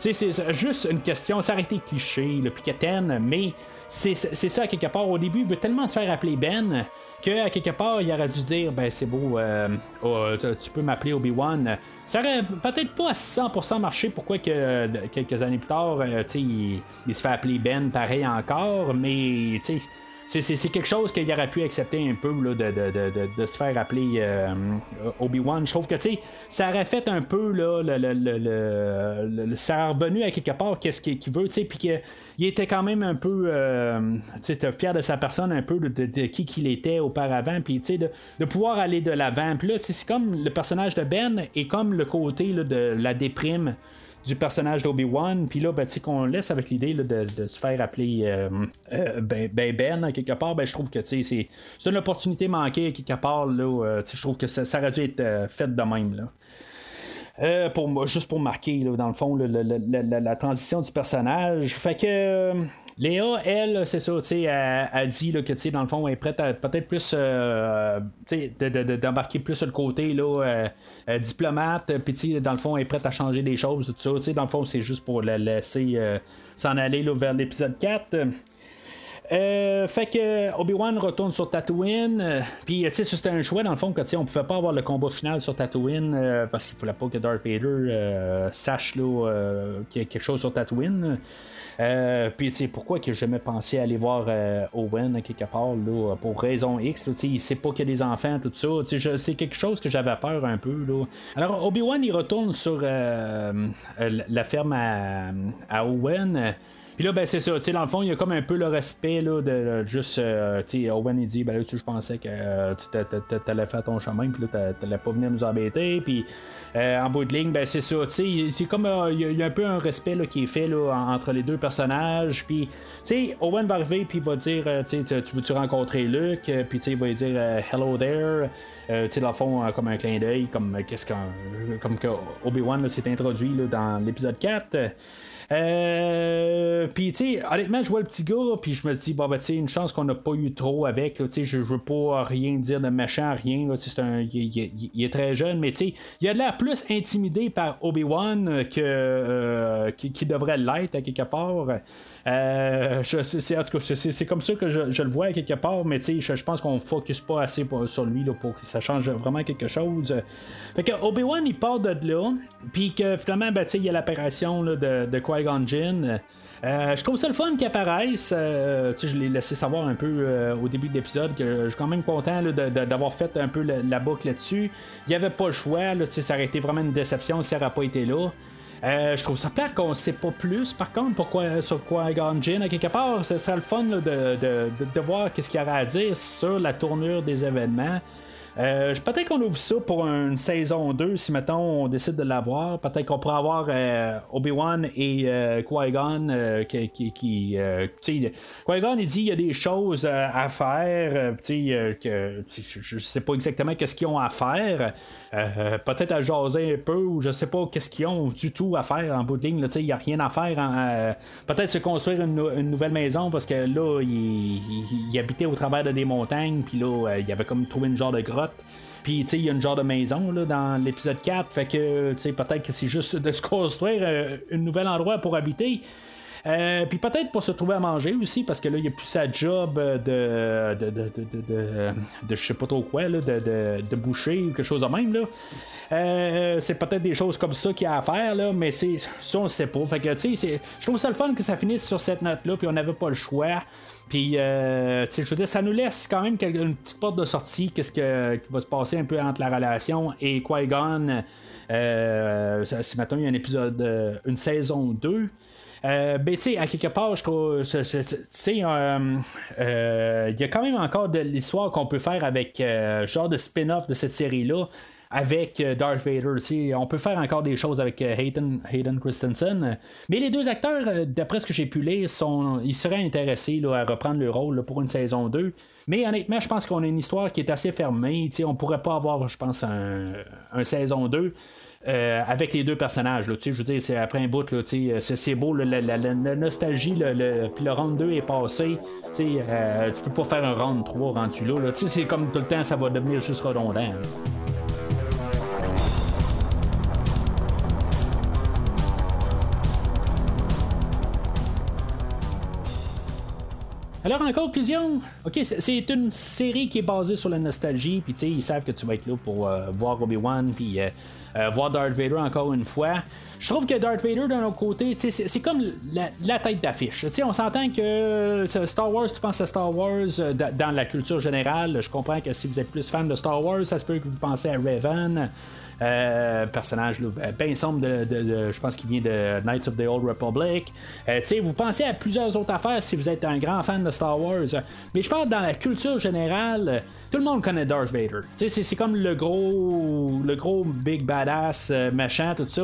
Tu sais, c'est juste une question, ça aurait cliché, le piquetaine, mais c'est ça à quelque part. Au début, il veut tellement se faire appeler Ben que à quelque part, il aurait dû dire ben c'est beau, euh, oh, tu peux m'appeler Obi-Wan. Ça aurait peut-être pas à 100% marché, pourquoi que quelques années plus tard, euh, il, il se fait appeler Ben pareil encore, mais tu sais. C'est, quelque chose qu'il aurait pu accepter un peu là, de, de- de- de- se faire appeler euh, Obi-Wan. Je trouve que ça aurait fait un peu là, le, le- le- ça a revenu à quelque part qu'est-ce qu'il, veut, puis qu'il était quand même un peu euh, fier de sa personne, un peu de, qui qu'il était auparavant, puis de, pouvoir aller de l'avant. Là, c'est comme le personnage de Ben et comme le côté là, de la déprime du personnage d'Obi-Wan, puis là, ben, tu sais, qu'on laisse avec l'idée de, de se faire appeler euh, euh, ben, ben, Ben, quelque part, ben, je trouve que c'est, une opportunité manquée quelque part, là, euh, je trouve que ça, aurait dû être fait de même, là. Euh, juste pour marquer, là, dans le fond, le- la, la- la transition du personnage. Fait que Léa, elle, c'est ça, tu sais, elle, dit que, tu sais, dans le fond, elle est prête à peut-être plus, euh, tu sais, de- de- de- d'embarquer plus sur le côté, là, euh, euh, diplomate, puis, dans le fond, elle est prête à changer des choses, tout ça, tu sais, dans le fond, c'est juste pour la laisser s'en aller, là, vers l'épisode 4. Euh, fait que Obi-Wan retourne sur Tatooine. euh, Puis, tu sais, c'était un choix dans le fond que, tu on pouvait pas avoir le combat final sur Tatooine euh, parce qu'il fallait pas que Darth Vader euh, sache là, qu'il y a quelque chose sur Tatooine. Puis, tu sais, pourquoi que jamais pensé aller voir Owen à quelque part là, pour raison X. là, il sait pas qu'il y a des enfants, tout ça. C'est quelque chose que j'avais peur un peu. Là. Alors, Obi-Wan, il retourne sur la ferme à, à Owen. Puis là, ben c'est ça, dans le fond, il y a comme un peu le respect là, de euh, juste, euh, tu sais, Owen il dit, ben là, tu je pensais que euh, tu t'a- t'a- t'allais faire ton chemin, puis là, t'a- t'allais pas venir nous embêter, puis en bout de ligne, ben c'est ça, tu sais, c'est comme, il y, a- un peu un respect là, qui est fait là, en- entre les deux personnages, puis, tu sais, Owen va arriver, puis il va dire, tu veux-tu rencontrer Euh, puis tu sais, il va lui dire, hello there, tu sais, dans le fond, comme un clin d'œil, comme qu'est-ce comme que Obi-Wan s'est introduit là, dans l'épisode 4. Euh, puis, tu sais, honnêtement, je vois le petit gars, puis je me dis, ben, tu sais, une chance qu'on n'a pas eu trop avec, tu sais, je veux pas rien dire de méchant, rien, là, c'est un, il, est très jeune, mais tu sais, il a l'air plus intimidé par Obi-Wan que, euh, qui devrait l'être à quelque part. Euh, c'est, en tout cas, c'est, comme ça que je, le vois quelque part, mais je, je pense qu'on focus pas assez sur lui pour que ça change vraiment quelque chose. Fait que Obi-Wan, il part de là, puis que finalement, ben, il y a l'apparition de, Qui-Gon Jinn. Euh, je trouve ça le fun qu'il apparaisse. Euh, je l'ai laissé savoir un peu au début de l'épisode que je suis quand même content d'avoir fait un peu la, boucle là-dessus. Il n'y avait pas le choix. Ça aurait été vraiment une déception si elle n'aurait pas été là. Euh, je trouve ça plate qu'on sait pas plus, par contre, pourquoi sur quoi Gon Jinn, à quelque part, ce serait le fun là, de, de, de- de voir qu'est-ce qu'il y aurait à dire sur la tournure des événements. Euh, peut-être qu'on ouvre ça pour une saison 2 si mettons on décide de l'avoir. Peut-être qu'on pourrait avoir euh, Obi-Wan et euh, Qui-Gon qui. qui, qui Qui-Gon il dit il y a des choses à faire. que, je, sais pas exactement qu'est-ce qu'ils ont à faire. peut-être à jaser un peu ou je sais pas qu'est-ce qu'ils ont du tout à faire en bout. Il n'y a rien à faire. peut-être se construire une, nouvelle maison parce que là, il, il, habitait au travers de des montagnes. Puis là, il avait comme trouvé une genre de grotte puis, tu sais, il y a une genre de maison là, dans l'épisode 4. Fait que, tu sais, peut-être que c'est juste de se construire euh, un nouvel endroit pour habiter. Euh, puis peut-être pour se trouver à manger aussi, parce que là, il n'y a plus sa job de, de, de, de, de je sais pas trop quoi, là, de, de, boucher ou quelque chose de même. Là. Euh, c'est peut-être des choses comme ça qu'il y a à faire, là, mais c'est ça, on sait pas. Fait que, tu sais, je trouve ça le fun que ça finisse sur cette note-là, puis on n'avait pas le choix. Puis, euh, je veux dire, ça nous laisse quand même une petite porte de sortie, qu'est-ce qui va se passer un peu entre la relation et Qui-Gon. Euh, si maintenant il y a un épisode, une saison 2. Euh, ben, tu sais, à quelque part, je trouve. Tu sais, euh, euh, il y a quand même encore de l'histoire qu'on peut faire avec genre de spin-off de cette série-là avec Darth Vader. On peut faire encore des choses avec Hayden, Hayden Christensen. Mais les deux acteurs, d'après ce que j'ai pu lire, sont, ils seraient intéressés là, à reprendre le rôle pour une saison 2. Mais honnêtement, je pense qu'on a une histoire qui est assez fermée. On pourrait pas avoir, je pense, un, un saison 2. Euh, avec les deux personnages. Là, je veux dire, c'est après un bout, c'est, beau, la, nostalgie, le, puis le round 2 est passé. Euh, tu peux pas faire un round 3 rendu là. là c'est comme tout le temps, ça va devenir juste redondant. Alors, en conclusion, ok, c'est une série qui est basée sur la nostalgie, puis tu sais, ils savent que tu vas être là pour euh, voir Obi-Wan, puis euh, euh, voir Darth Vader encore une fois. Je trouve que Darth Vader, d'un autre côté, c'est comme la, tête d'affiche. On s'entend que Star Wars, tu penses à Star Wars dans la culture générale. Je comprends que si vous êtes plus fan de Star Wars, ça se peut que vous pensez à Revan. Euh, personnage là, bien sombre de, je pense qu'il vient de Knights of the Old Republic. Euh, vous pensez à plusieurs autres affaires si vous êtes un grand fan de Star Wars. Mais je parle dans la culture générale, tout le monde connaît Darth Vader. C'est, comme le gros, le gros big badass euh, machin, tout ça.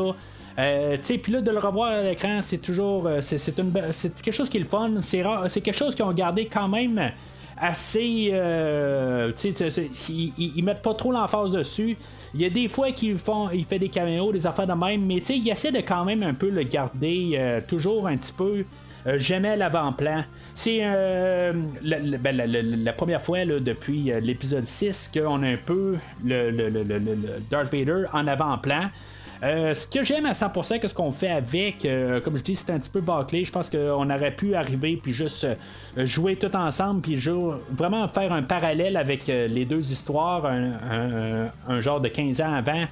Euh, puis là, de le revoir à l'écran, c'est toujours. C'est, c'est, quelque chose qui est le fun. C'est. C'est quelque chose qu'ils ont gardé quand même assez. Euh, ils, ils, mettent pas trop l'emphase dessus. Il y a des fois qu'il fait des caméos, des affaires de même, mais il essaie de quand même un peu le garder euh, toujours un petit peu. Euh, jamais l'avant-plan. C'est euh, ben, la, première fois depuis l'épisode 6 qu'on a un peu le, le Darth Vader en avant-plan. Euh, ce que j'aime à 100%, qu'est-ce qu'on fait avec, euh, comme je dis, c'est un petit peu bâclé. Je pense qu'on aurait pu arriver puis juste euh, jouer tout ensemble puis vraiment faire un parallèle avec les deux histoires, un, genre de 15 ans avant.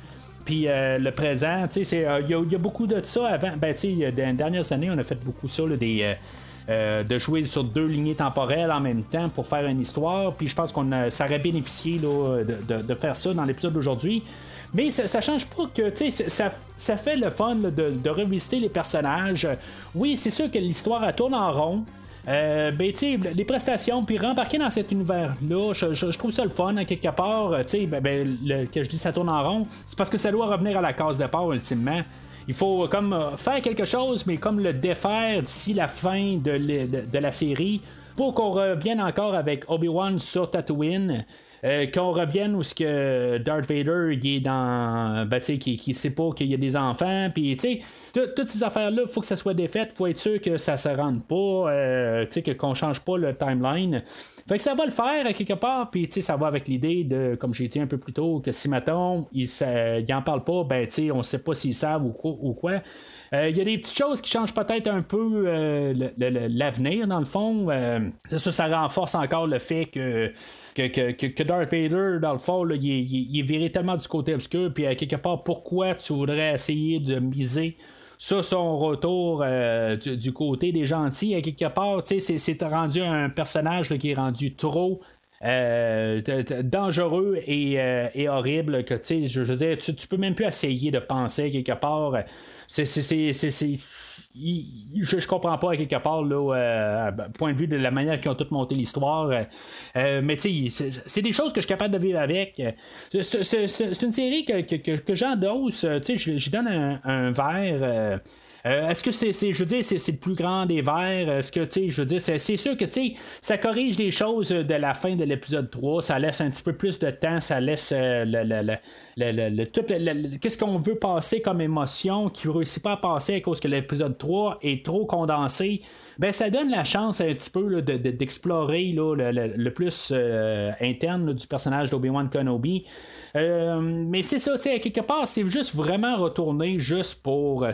Puis le présent, il y, a beaucoup de ça avant. Ben, tu sais, dans les dernières années, on a fait beaucoup ça, de jouer sur deux lignées temporelles en même temps pour faire une histoire. Puis je pense qu'on ça aurait bénéficié de, faire ça dans l'épisode d'aujourd'hui. Mais ça, change pas que, tu sais, ça, ça, fait le fun de, revisiter les personnages. Oui, c'est sûr que l'histoire tourne en rond. Euh, ben, les prestations, puis rembarquer dans cet univers-là, je, trouve ça le fun, à quelque part. Tu ben, ben, le, que je dis ça tourne en rond, c'est parce que ça doit revenir à la case départ, ultimement. Il faut comme euh, faire quelque chose, mais comme le défaire d'ici la fin de, de la série pour qu'on revienne encore avec Obi-Wan sur Tatooine. Euh, qu'on revienne où ce que Darth Vader il est dans ben, qui, qui sait pas qu'il y a des enfants puis tu sais toutes ces affaires là faut que ça soit défait faut être sûr que ça se rende pas euh, tu sais qu'on change pas le timeline. Fait que ça va le faire quelque part puis tu sais ça va avec l'idée de comme j'ai dit un peu plus tôt que si maintenant il, en parle pas ben tu sais on sait pas s'ils savent ou quoi, il y a des petites choses qui changent peut-être un peu l'avenir, dans le fond. c'est ça, ça renforce encore le fait que que, que, Darth Vader, dans le fond, il, est, viré tellement du côté obscur, puis à quelque part, pourquoi tu voudrais essayer de miser sur son retour euh, du, côté des gentils, à quelque part, c'est rendu un personnage qui est rendu trop dangereux et, horrible que je, veux dire, tu, tu peux même plus essayer de penser quelque part. C'est je, je comprends pas à quelque part, là, euh, point de vue de la manière qu'ils ont tout monté l'histoire. Euh, euh, mais tu sais, c'est des choses que je suis capable de vivre avec. C'est une série que, que, que, j'endosse. Tu sais, je, donne un, un verre. Euh, est-ce que c'est, je veux dire, c'est, le plus grand des verres? Est-ce que, tu sais, je veux dire, c'est, sûr que, tu sais, ça corrige les choses de la fin de l'épisode 3. Ça laisse un petit peu plus de temps. Ça laisse euh, le, le, tout qu'est-ce qu'on veut passer comme émotion qui ne réussit pas à passer à cause que l'épisode 3 est trop condensé? Ben ça donne la chance un petit peu d'explorer le, plus euh, interne du personnage d'Obi-Wan Kenobi. Euh, mais c'est ça, tu sais, quelque part, c'est juste vraiment retourner juste pour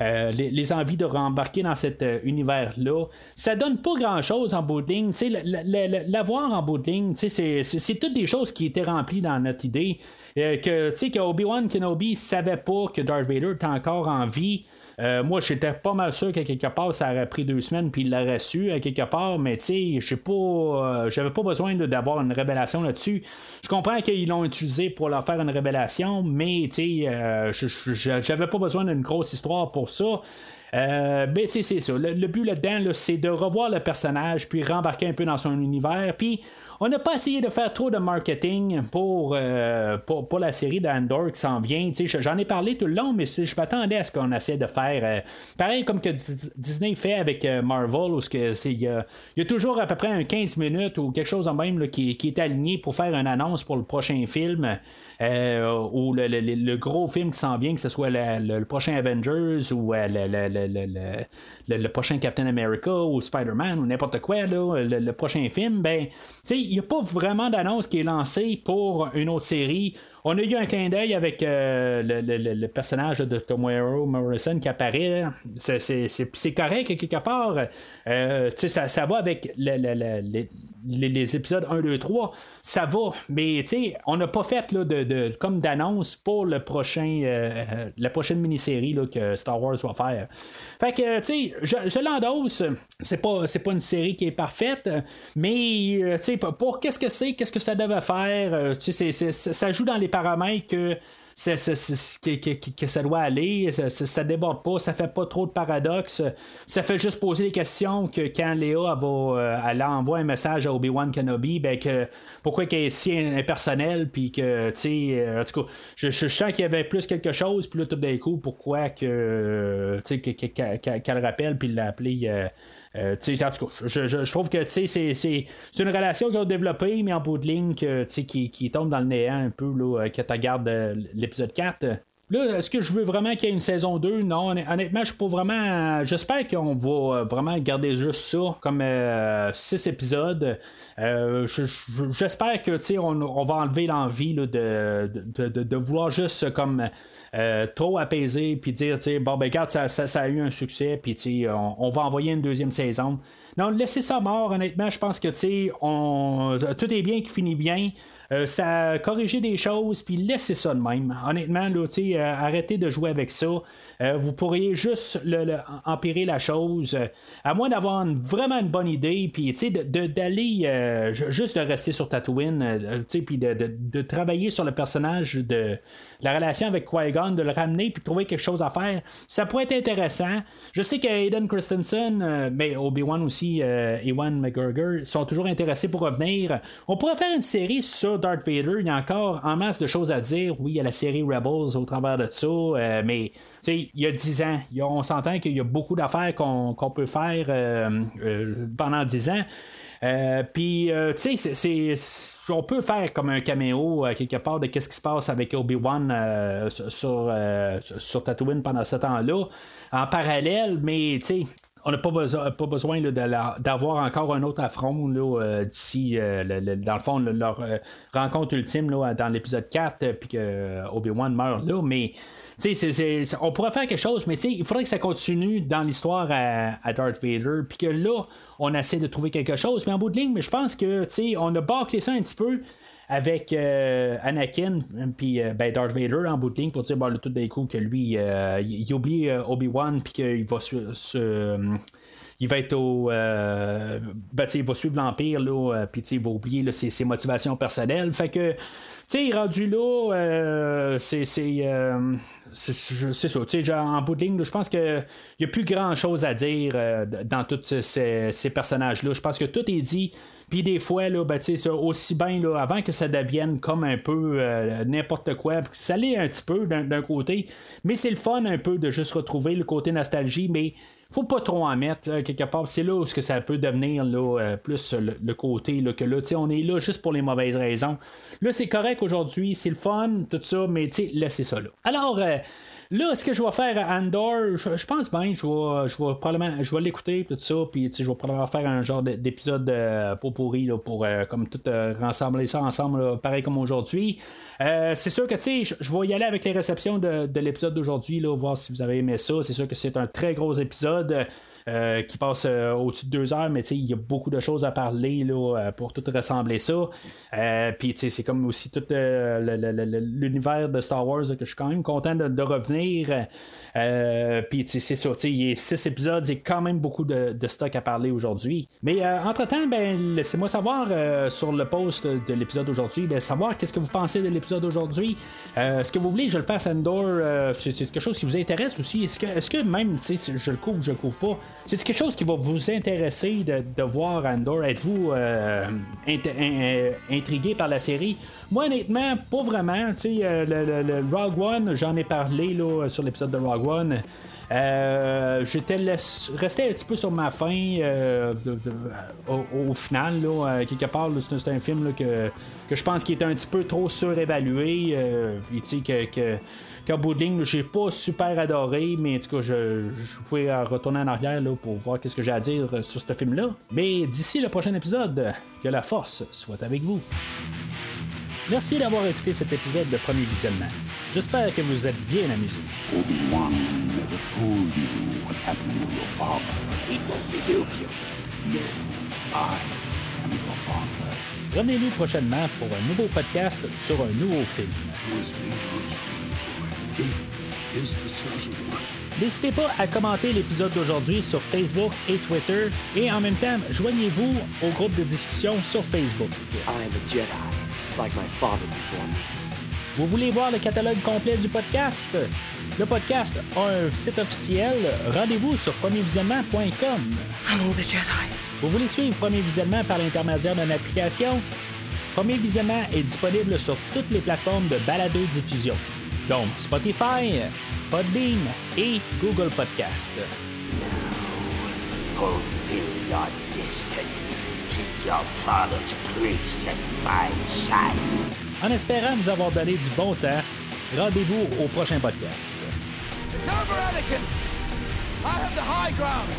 euh, les, envies de rembarquer dans cet univers-là. Ça donne pas grand-chose en bout. L'avoir en bout c'est toutes des choses qui étaient remplies dans notre idée. que, tu sais, que Obi-Wan Kenobi savait pas que Darth Vader était encore en vie. Euh, moi, j'étais pas mal sûr qu'à quelque part, ça aurait pris deux semaines, puis il l'aurait su à quelque part, mais tu sais, je pas, euh, j'avais pas besoin d'avoir une révélation là-dessus. Je comprends qu'ils l'ont utilisé pour leur faire une révélation, mais tu sais, euh, j'avais pas besoin d'une grosse histoire pour ça. Euh, ben, c'est ça. Le, but là-dedans, c'est de revoir le personnage, puis rembarquer un peu dans son univers. Puis, on n'a pas essayé de faire trop de marketing pour, euh, la série d'Andor qui s'en vient. J'en ai parlé tout le long, mais je m'attendais à ce qu'on essaie de faire. Euh, pareil comme que Disney fait avec euh, Marvel, où il y, a, toujours à peu près un 15 minutes ou quelque chose en même qui, qui, est aligné pour faire une annonce pour le prochain film. Euh, ou le, gros film qui s'en vient, que ce soit le, prochain Avengers ou euh, le, prochain Captain America ou Spider-Man ou n'importe quoi, le, prochain film, ben, il n'y a pas vraiment d'annonce qui est lancée pour une autre série on a eu un clin d'œil avec euh, le, personnage de Tomohiro Morrison qui apparaît. C'est correct quelque part. Euh, ça, ça va avec les, épisodes 1, 2, 3. Ça va. Mais on n'a pas fait là, de, comme d'annonce pour le prochain, euh, la prochaine mini-série que Star Wars va faire. Fait que, tu sais, je, je l'endosse. C'est pas, pas une série qui est parfaite. Mais, tu sais, pour qu'est-ce que c'est, qu'est-ce que ça devait faire, tu sais, ça joue dans les paramètres que que, ça doit aller, ça, ça, déborde pas, ça fait pas trop de paradoxes, ça fait juste poser des questions que quand Léa va, euh, elle envoie un message à Obi-Wan Kenobi, ben que pourquoi qu'elle est si impersonnelle, puis que, tu sais, euh, en tout cas, je, sens qu'il y avait plus quelque chose, puis là, tout d'un coup, pourquoi que, tu sais, qu'elle rappelle, puis l'a appelé. Euh, en tout cas, je, trouve que c'est, une relation qu'ils ont développée, mais en bout de ligne qui, qui tombe dans le néant un peu là, euh, que tu regardes euh, l'épisode 4. Là, est-ce que je veux vraiment qu'il y ait une saison 2? Non, honnêtement, je suis pas vraiment. J'espère qu'on va vraiment garder juste ça comme 6 épisodes. j'espère que on, on va enlever l'envie de, de, vouloir juste comme euh, trop apaisé, puis dire, bon, ben, regarde, ça, a eu un succès, puis on, on va envoyer une deuxième saison. Non, laissez ça mort, honnêtement, je pense que, tu on, tout est bien qui finit bien. Euh, ça a corrigé des choses, puis laissez ça de même. Honnêtement, là, euh, arrêtez de jouer avec ça. Euh, vous pourriez juste le, empirer la chose. à moins d'avoir vraiment une bonne idée, puis d'aller juste de rester sur Tatooine, puis de, de, travailler sur le personnage de la relation avec Qui-Gon, de le ramener, puis trouver quelque chose à faire. Ça pourrait être intéressant. Je sais qu'Aiden Christensen, mais Obi-Wan aussi, Ewan McGregor, sont toujours intéressés pour revenir. On pourrait faire une série sur Darth Vader, il y a encore en masse de choses à dire. Oui, il y a la série Rebels au travers de ça, euh, mais il y a 10 ans, on s'entend qu'il y a beaucoup d'affaires qu'on peut faire euh, euh, pendant 10 ans. Puis, tu sais, on peut faire comme un caméo quelque part de qu'est-ce qui se passe avec Obi-Wan sur, sur Tatooine pendant ce temps-là, en parallèle, mais tu sais, on n'a pas, besoin, pas besoin d'avoir encore un autre affront euh, d'ici, euh, dans le fond, leur euh, rencontre ultime dans l'épisode 4, puis que Obi-Wan meurt là, mais on pourrait faire quelque chose, mais il faudrait que ça continue dans l'histoire à, Darth Vader, puis que là, on essaie de trouver quelque chose, mais en bout de ligne, mais je pense que on a bâclé ça un petit peu avec Anakin puis ben Darth Vader en bout de ligne pour dire bon, tout d'un coup que lui il, oublie Obi-Wan puis qu'il va se, il va être au. Euh, ben, il va suivre l'Empire, là, puis il va oublier ses, ses, motivations personnelles. Fait que, tu sais, rendu là, c'est c'est ça. Tu sais, en bout de ligne, je pense qu'il n'y a plus grand chose à dire euh, dans tous ces, personnages-là. Je pense que tout est dit. Puis des fois, là, ben, aussi bien là, avant que ça devienne comme un peu euh, n'importe quoi, ça l'est un petit peu d'un côté, mais c'est le fun un peu de juste retrouver le côté nostalgie, mais faut pas trop en mettre quelque part. C'est là où que ça peut devenir là, euh, plus le, côté là, que là, on est là juste pour les mauvaises raisons. Là, c'est correct aujourd'hui, c'est le fun, tout ça, mais laissez ça là. Alors, euh, Là, est-ce que je vais faire Andor je, pense bien, je vais, je vais probablement je vais l'écouter, tout ça, puis je vais probablement faire un genre d'épisode euh, pour pourri là, pour euh, comme tout euh, rassembler ça ensemble, pareil comme aujourd'hui. c'est sûr que tu sais, je vais y aller avec les réceptions de, de l'épisode d'aujourd'hui, voir si vous avez aimé ça. C'est sûr que c'est un très gros épisode. Euh, qui passe euh, au-dessus de deux heures, mais il y a beaucoup de choses à parler là, euh, pour tout rassembler ça. Puis c'est comme aussi tout l'univers de Star Wars que je suis quand même content de, revenir. Puis c'est ça, il y a six épisodes, c'est quand même beaucoup de, stock à parler aujourd'hui. Mais entre-temps, ben, laissez-moi savoir sur le post de l'épisode d'aujourd'hui, ben, savoir qu'est-ce que vous pensez de l'épisode d'aujourd'hui. Est-ce que vous voulez que je le fasse Endor? c'est quelque chose qui vous intéresse aussi? Est-ce que, est que même si je le couvre ou je le couvre pas, c'est quelque chose qui va vous intéresser de, voir Andor? Êtes-vous euh, euh, intrigué par la série? Moi, honnêtement, pas vraiment. Euh, le, le, Rogue One, j'en ai parlé là, sur l'épisode de Rogue One. J'étais resté un petit peu sur ma fin au, final là, quelque part c'est un film que, que je pense qu'il est un petit peu trop surévalué puis tu sais que, que qu'en bout j'ai pas super adoré, mais en tout cas, je, je pouvais retourner en arrière là, pour voir qu'est-ce que j'ai à dire sur ce film-là. Mais d'ici le prochain épisode, que la force soit avec vous. Merci d'avoir écouté cet épisode de Premier Visionnement. J'espère que vous êtes bien amusé. Obi-Wan never told you what happened to your father. He told me you No, I am your father. Revenez-nous prochainement pour un nouveau podcast sur un nouveau film. N'hésitez pas à commenter l'épisode d'aujourd'hui sur Facebook et Twitter et en même temps, joignez-vous au groupe de discussion sur Facebook. Vous voulez voir le catalogue complet du podcast? Le podcast a un site officiel. Rendez-vous sur premiervisionnement.com. Vous voulez suivre Premier Visionnement par l'intermédiaire d'une application? Premier Visionnement est disponible sur toutes les plateformes de balado-diffusion donc Spotify, Podbean et Google Podcast. fulfill your destiny take your father's place at my side. En espérant nous avoir donné du bon temps, rendez-vous au prochain podcast. It's over, Anakin. I have the high ground.